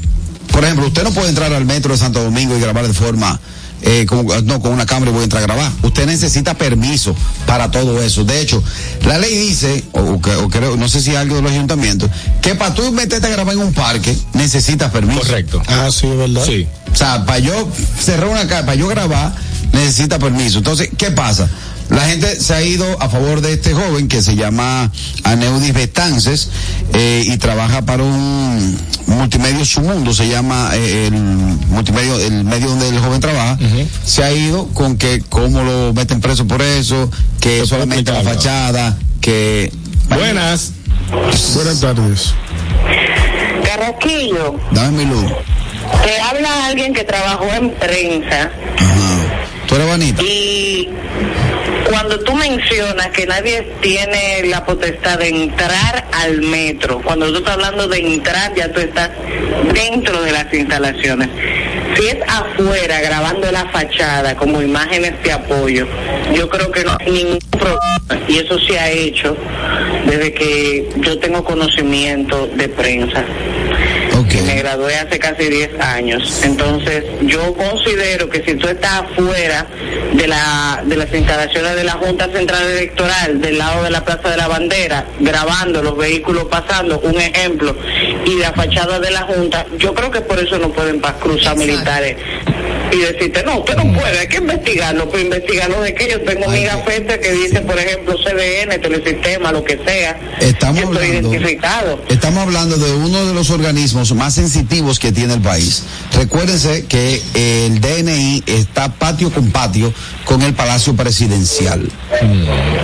por ejemplo, usted no puede entrar al metro de Santo Domingo y grabar de forma, eh, como- no, con una cámara y voy a entrar a grabar. Usted necesita permiso para todo eso. De hecho, la ley dice, o, o que- o creo, no sé si algo de los ayuntamientos, que para tú meterte a grabar en un parque, necesitas permiso. Correcto. Ah, sí, es verdad. Sí. O sea, para yo cerrar una casa, para yo grabar, necesita permiso. Entonces, ¿qué pasa? La gente se ha ido a favor de este joven que se llama Aneudis Betances eh, y trabaja para un multimedio su mundo, se llama eh, el multimedio, el medio donde el joven trabaja. Se ha ido con que cómo lo meten preso por eso, que solamente la fachada, que... Buenas. Buenas tardes. Carraquillo, Dame mi luz. te habla alguien que trabajó en prensa ¿Tú eres bonita? y cuando tú mencionas que nadie tiene la potestad de entrar al metro, cuando tú estás hablando de entrar, ya tú estás dentro de las instalaciones. Si es afuera, grabando la fachada como imágenes de apoyo, yo creo que no hay ningún problema. Y eso se ha hecho desde que yo tengo conocimiento de prensa. Ok. Me gradué hace casi 10 años. Entonces, yo considero que si tú estás afuera de, la, de las instalaciones de la Junta Central Electoral, del lado de la Plaza de la Bandera, grabando los vehículos pasando, un ejemplo, y la fachada de la Junta, yo creo que por eso no pueden cruzar militares y decirte, no, usted no puede, hay que investigarlo, pero investigarlo de que yo tengo mi gafete que dice, por ejemplo, CDN, Telesistema, lo que sea, Estamos yo estoy hablando- identificado. Estamos hablando de uno de los organismos más sensitivos que tiene el país. Recuérdense que el DNI está patio con patio con el Palacio Presidencial.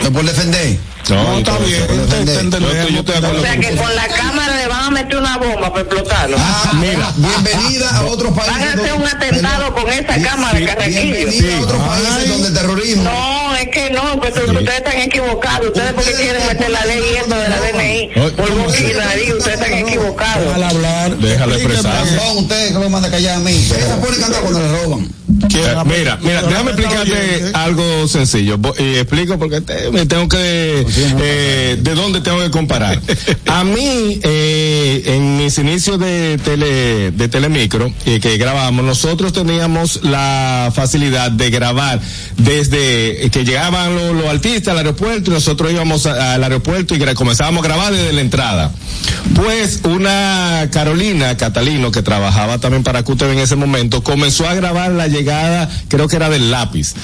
¿No por defender? No, está bien. O sea que con la cámara le van a meter una bomba para explotarlo. Ah, mira, bienvenida a otros países. Van a hacer un atentado con esa cámara, Carraquillo. Bienvenida a otros países donde el terrorismo. No, es que no, pues ustedes están equivocados. Ustedes porque quieren meter la ley y esto de la DNI. Por nariz, ustedes están equivocados. Déjala hablar. Déjalo expresarse. Razón, usted que lo manda a callar a mí. Ella pone a cantar cuando le roban. Eh, mira, mira, déjame explicarte algo sencillo. Y explico porque me tengo que, eh, de dónde tengo que comparar. A mí, eh, en mis inicios de tele, de telemicro, eh, que grabábamos, nosotros teníamos la facilidad de grabar desde que llegaban los, los artistas al aeropuerto y nosotros íbamos a- al aeropuerto y comenzábamos a grabar desde la entrada. Pues una Carolina Catalino que trabajaba también para QTV en ese momento comenzó a grabar la llegada, creo que era del lápiz.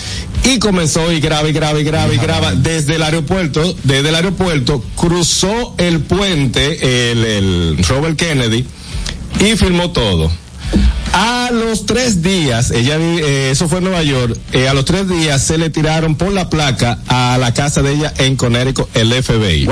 Y comenzó y graba y graba y graba y graba desde el aeropuerto, desde el aeropuerto cruzó el puente, el, el Robert Kennedy y filmó todo. A los tres días, ella, eh, eso fue en Nueva York, eh, a los tres días se le tiraron por la placa a la casa de ella en Connecticut el FBI.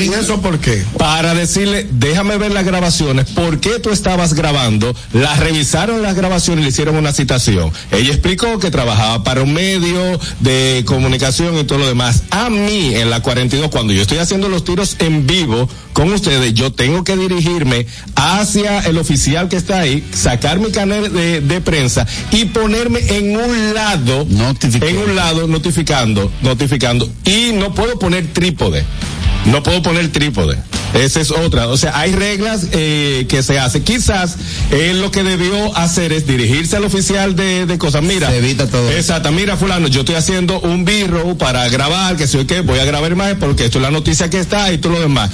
¿Y eso por qué? Para decirle, déjame ver las grabaciones, ¿por qué tú estabas grabando? Las revisaron las grabaciones y le hicieron una citación. Ella explicó que trabajaba para un medio de comunicación y todo lo demás. A mí, en la 42, cuando yo estoy haciendo los tiros en vivo con ustedes, yo tengo que dirigirme hacia el oficial que está ahí, sacar mi canal de, de prensa y ponerme en un lado, en un lado notificando, notificando, y no puedo poner trípode. No puedo poner trípode. Esa es otra. O sea, hay reglas eh, que se hacen. Quizás él lo que debió hacer es dirigirse al oficial de, de cosas. Mira. Se evita todo. Exacto. Mira, fulano, yo estoy haciendo un birro para grabar, que sé qué, voy a grabar imagen porque esto es la noticia que está y todo lo demás.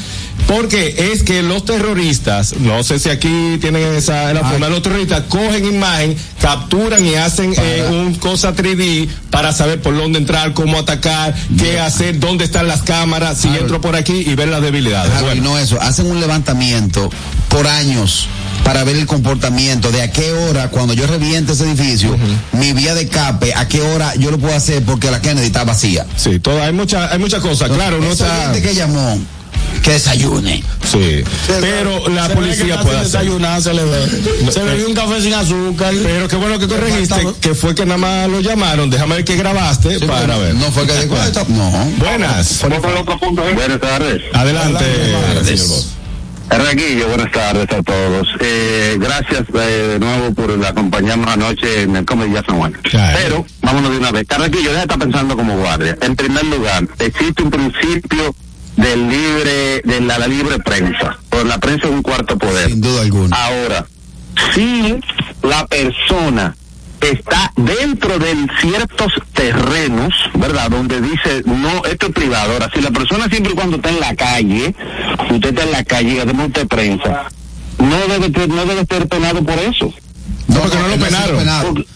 Porque es que los terroristas, no sé si aquí tienen esa la forma, los terroristas cogen imagen, capturan y hacen eh, un cosa 3D para saber por dónde entrar, cómo atacar, qué hacer, dónde están las cámaras, si entro por aquí y ver las debilidades. Claro, Bueno. Eso, hacen un levantamiento por años para ver el comportamiento de a qué hora, cuando yo reviente ese edificio, mi vía de escape, a qué hora yo lo puedo hacer porque la Kennedy está vacía. Sí, todo, hay muchas, hay muchas cosas, claro, no está. gente que llamó, que desayune. Sí, pero la Se policía está puede hacer. desayunar, se le ve. Se eh, bebió un café sin azúcar. Pero qué bueno que corregiste, que fue que nada más lo llamaron. Déjame ver que grabaste para ver. No fue que dijo esto. No. Buenas. Buenas tardes. Adelante, señor Bosch. Carraquillo, buenas tardes a todos. Eh, gracias eh, de nuevo por acompañarnos anoche en el Comedy San Juan. Pero, vámonos de una vez. Carraquillo, de estar pensando como guardia. En primer lugar, existe un principio del libre, de la, la libre prensa. Por la prensa es un cuarto poder. Sin duda alguna. Ahora, si la persona está dentro de ciertos terrenos, ¿verdad? Donde dice, no, esto es privado. Ahora, si la persona siempre y cuando está en la calle, usted está en la calle y hacemos usted prensa, no debe, no debe ser penado por eso. No, porque no lo penaron.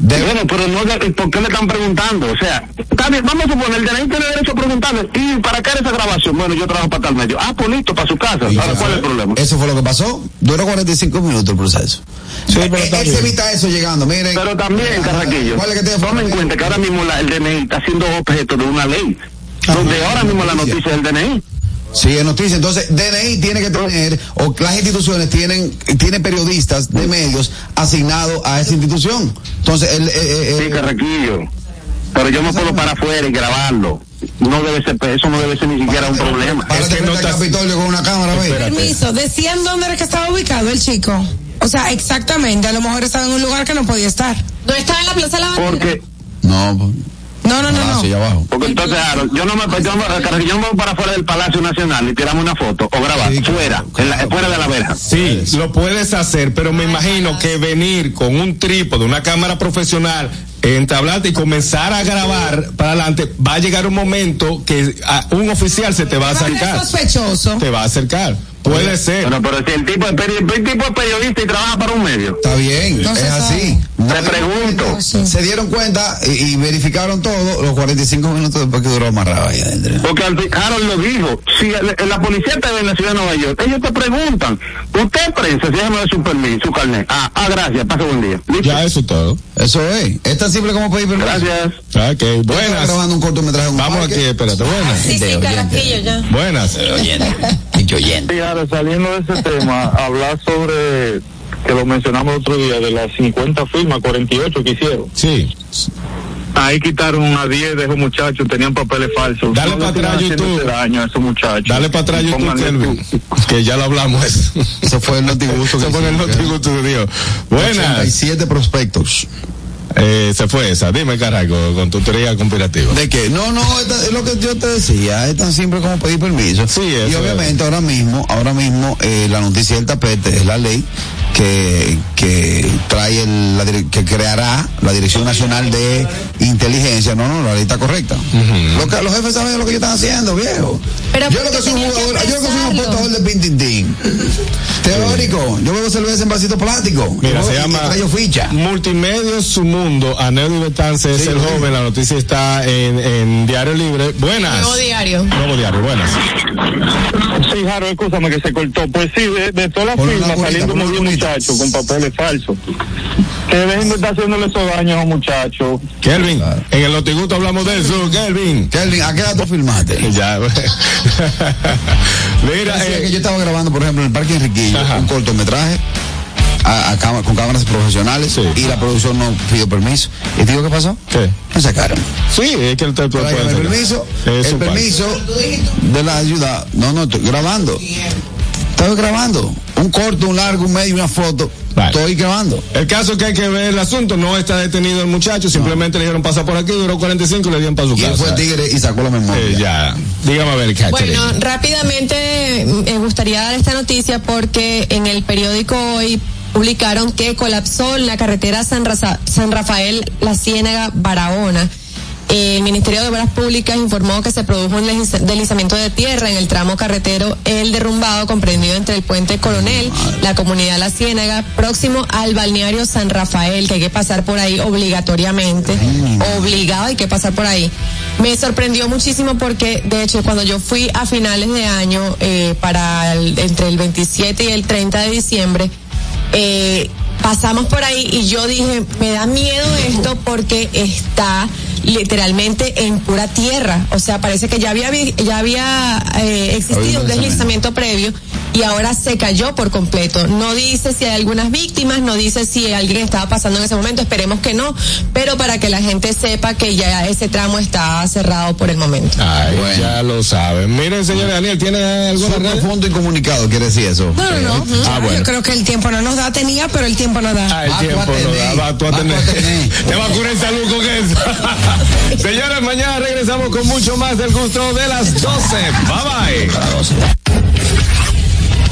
Porque- bueno, pero no, de- ¿por qué le están preguntando? O sea, bien, vamos a suponer, el DNI tiene derecho a preguntarle, ¿y para qué era esa grabación? Bueno, yo trabajo para tal medio. Ah, pues listo, para su casa. Ahora, ¿cuál es el problema? Eso fue lo que pasó. Duró 45 minutos el proceso. Sí, pero Eh, está él se evita eso llegando, miren. Pero también, Carraquillo, ¿Cuál es que te tome en cuenta que ahora mismo la- el DNI está siendo objeto de una ley, donde ahora mismo la noticia es el DNI. Sí, es noticia. Entonces, DNI tiene que tener, o las instituciones tienen, tienen periodistas de medios asignados a esa institución. Entonces, el, eh, eh, Sí, Carraquillo. Pero yo me puedo para afuera y grabarlo. No debe ser, eso no debe ser ni siquiera un problema. Párate frente al Capitolio con una cámara, ve. Permiso, decían dónde era que estaba ubicado el chico. O sea, exactamente, a lo mejor estaba en un lugar que no podía estar. No estaba en la Plaza de la Bandera. Porque, No, No, no, no, no. allá abajo. porque entonces, Harold, yo no me, yo, no- yo no me voy para afuera del Palacio Nacional y tiramos una foto o grabar fuera, en la- fuera de la verja. Sí, lo puedes hacer, pero me imagino que venir con un trípode, una cámara profesional, entablarte y comenzar a grabar para adelante, va a llegar un momento que a- un oficial se te va a acercar. sospechoso. Te va a acercar. Puede ser. Bueno, pero si el tipo, es peri- el tipo es periodista y trabaja para un medio. Está bien, es así. Te pregunto. Se dieron cuenta y, y verificaron todo los 45 minutos después que duró amarrado ahí adentro. Porque al Harold lo dijo, si la policía te ve en la ciudad de Nueva York, ellos te preguntan, ¿usted es prensa? Si déjame ver su permiso, su carnet. Ah, ah, gracias, pase buen día. ¿Listo? Ya eso todo. Eso es. Es tan simple como pedir permiso. Gracias. Ok, buenas. grabando un cortometraje en un Vamos parque. aquí, espérate, buenas. Sí, sí, ya. Buenas. Sí, ahora saliendo de ese tema, hablar sobre que lo mencionamos el otro día de las 50 firmas, 48 que hicieron. Sí. Ahí quitaron a 10 de esos muchachos, tenían papeles falsos. Dale para atrás, YouTube. daño a esos muchachos. Dale para atrás YouTube, que ya lo hablamos. Eso, Eso fue el notigusto. Eso fue el notigusto que dio. Buenas. 87 prospectos. Eh, se fue esa. Dime, carajo, con tu teoría conspirativa. ¿De qué? No, no, esta- es lo que yo te decía, es tan simple como pedir permiso. Sí, y eso obviamente ahora mismo, ahora mismo, eh, la noticia del tapete es la ley que, que trae el, la que creará la Dirección Nacional de Inteligencia. No, no, la ley está correcta. Lo que- los jefes saben lo que ellos están haciendo, viejo. Pero yo ¿por lo que soy un jugador, yo lo que soy un apostador de pintintín. Teórico, yo bebo cerveza en vasito plástico. Mira, Yo se llama y. Multimedios Su Mundo. Anel Betance es Sí, el lo vi. joven. La noticia está en, en Diario Libre. Buenas. Nuevo diario. Nuevo Diario, buenas. Sí, Jaro, escúchame que se cortó. Pues sí, de, de todas las firmas saliendo muy bonita. muchachos con papeles falsos. Que dejen de estar haciéndole esos daños a muchachos. Kelvin, en el Notigusto hablamos de eso, Kelvin. Kelvin, ¿a qué edad tú filmaste? Ya. Mira, eh, que yo estaba grabando, por ejemplo, en el Parque Enriquillo, Ajá. un cortometraje a, a cama- con cámaras profesionales Sí. y la producción no pidió permiso. ¿Y te digo qué pasó? ¿qué? Me sacaron. Sí, es que el el sacar. permiso, Es el parte. permiso de la ayuda. No, no, estoy grabando. Estoy grabando. Un corto, un largo, un medio, una foto. Vale. Estoy grabando. El caso que hay que ver el asunto, no está detenido el muchacho, simplemente le dijeron pasa por aquí, duró 45 y le dieron para su Y casa. fue tigre y sacó la memoria. Eh, ya. Dígame a ver, Catherine. Bueno, rápidamente me gustaría dar esta noticia porque en el periódico hoy publicaron que colapsó la carretera San, Raza- San Rafael La Ciénaga Barahona. El Ministerio de Obras Públicas informó que se produjo un deslizamiento de tierra en el tramo carretero El Derrumbado, comprendido entre el puente Coronel, la comunidad La Ciénaga, próximo al balneario San Rafael, que hay que pasar por ahí obligatoriamente. Obligado hay que pasar por ahí. Me sorprendió muchísimo porque, de hecho, cuando yo fui a finales de año, eh, para entre el 27 y el 30 de diciembre, eh, pasamos por ahí y yo dije, me da miedo esto porque está literalmente en pura tierra. O sea, parece que ya había, ya había eh, existido un deslizamiento previo y ahora se cayó por completo. No dice si hay algunas víctimas, no dice si alguien estaba pasando en ese momento, esperemos que no, pero para que la gente sepa que ya ese tramo está cerrado por el momento. Ay, Bueno. ya lo saben. Miren, señor Daniel, ¿tiene alguna Súper red? profundo y comunicado, quiere decir eso. No, no, no. Ah, bueno. Yo creo que el tiempo no nos da, tenía, pero el tiempo no da. Ah, el Va tiempo no tener. da, va tú a tener. Te va a curar el salud con eso. Señores, mañana regresamos con mucho más del gusto de las 12. Bye bye.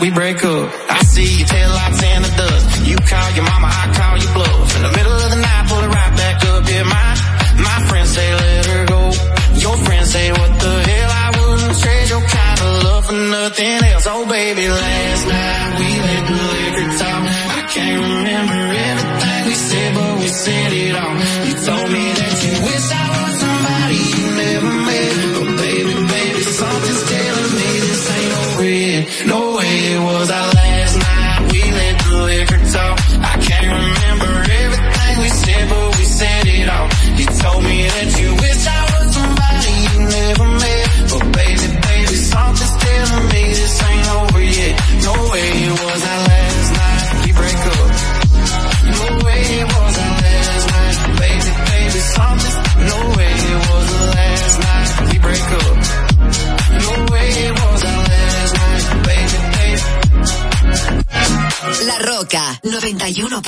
we break up. I see your tail lights and the dust. You call your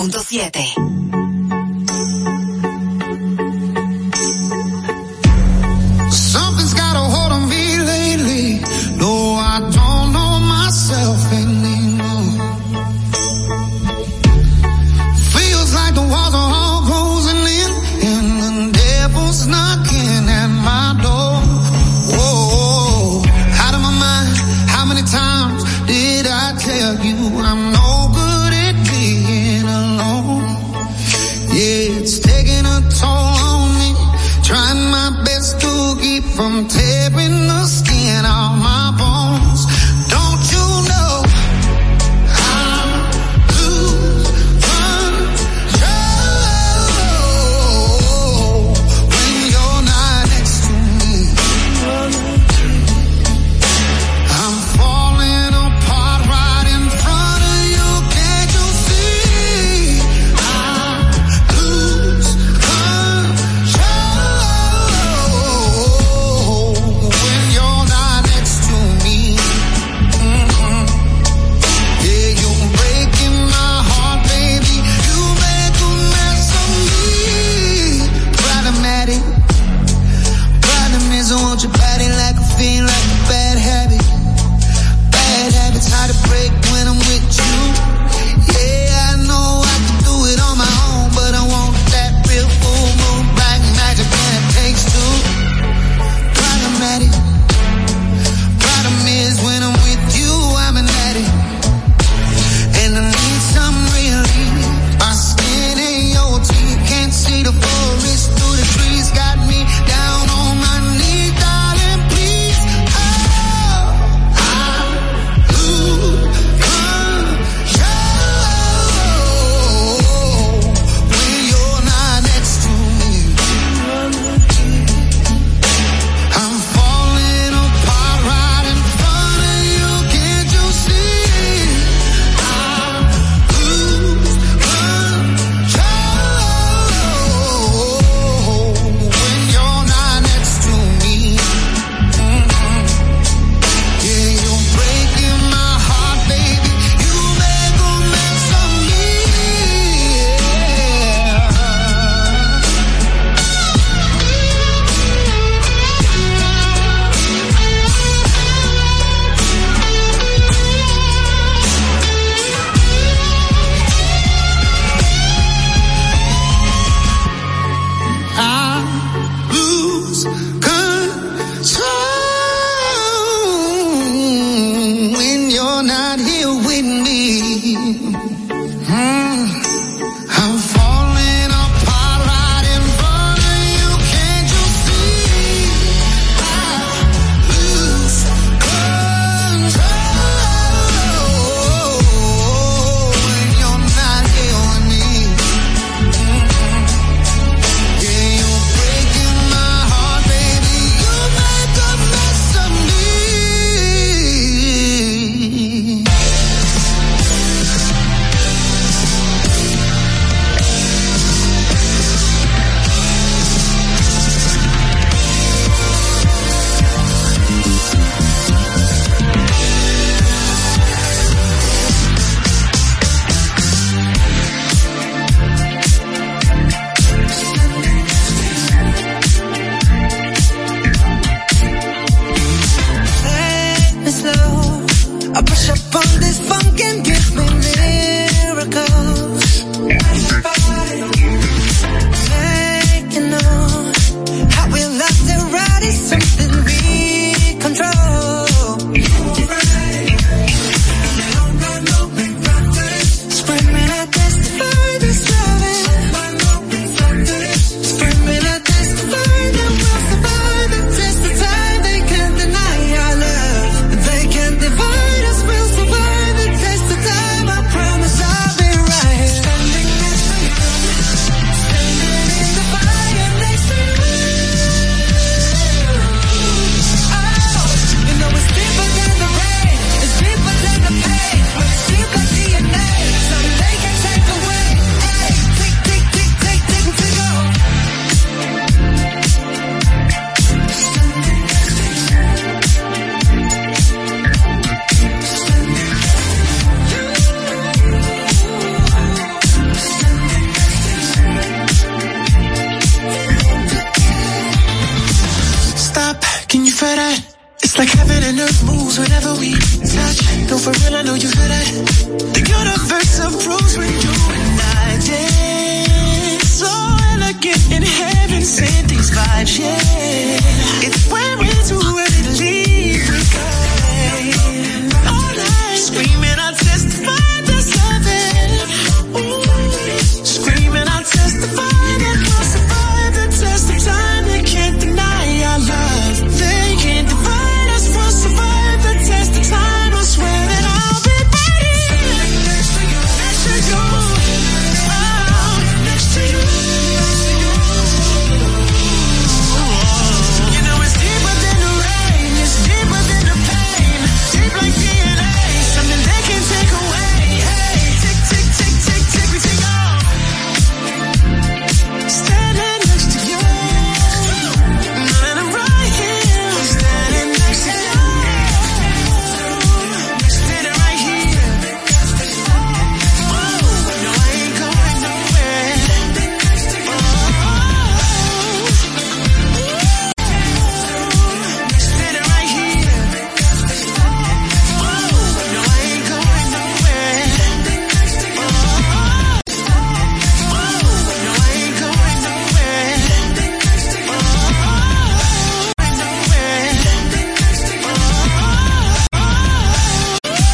107.7.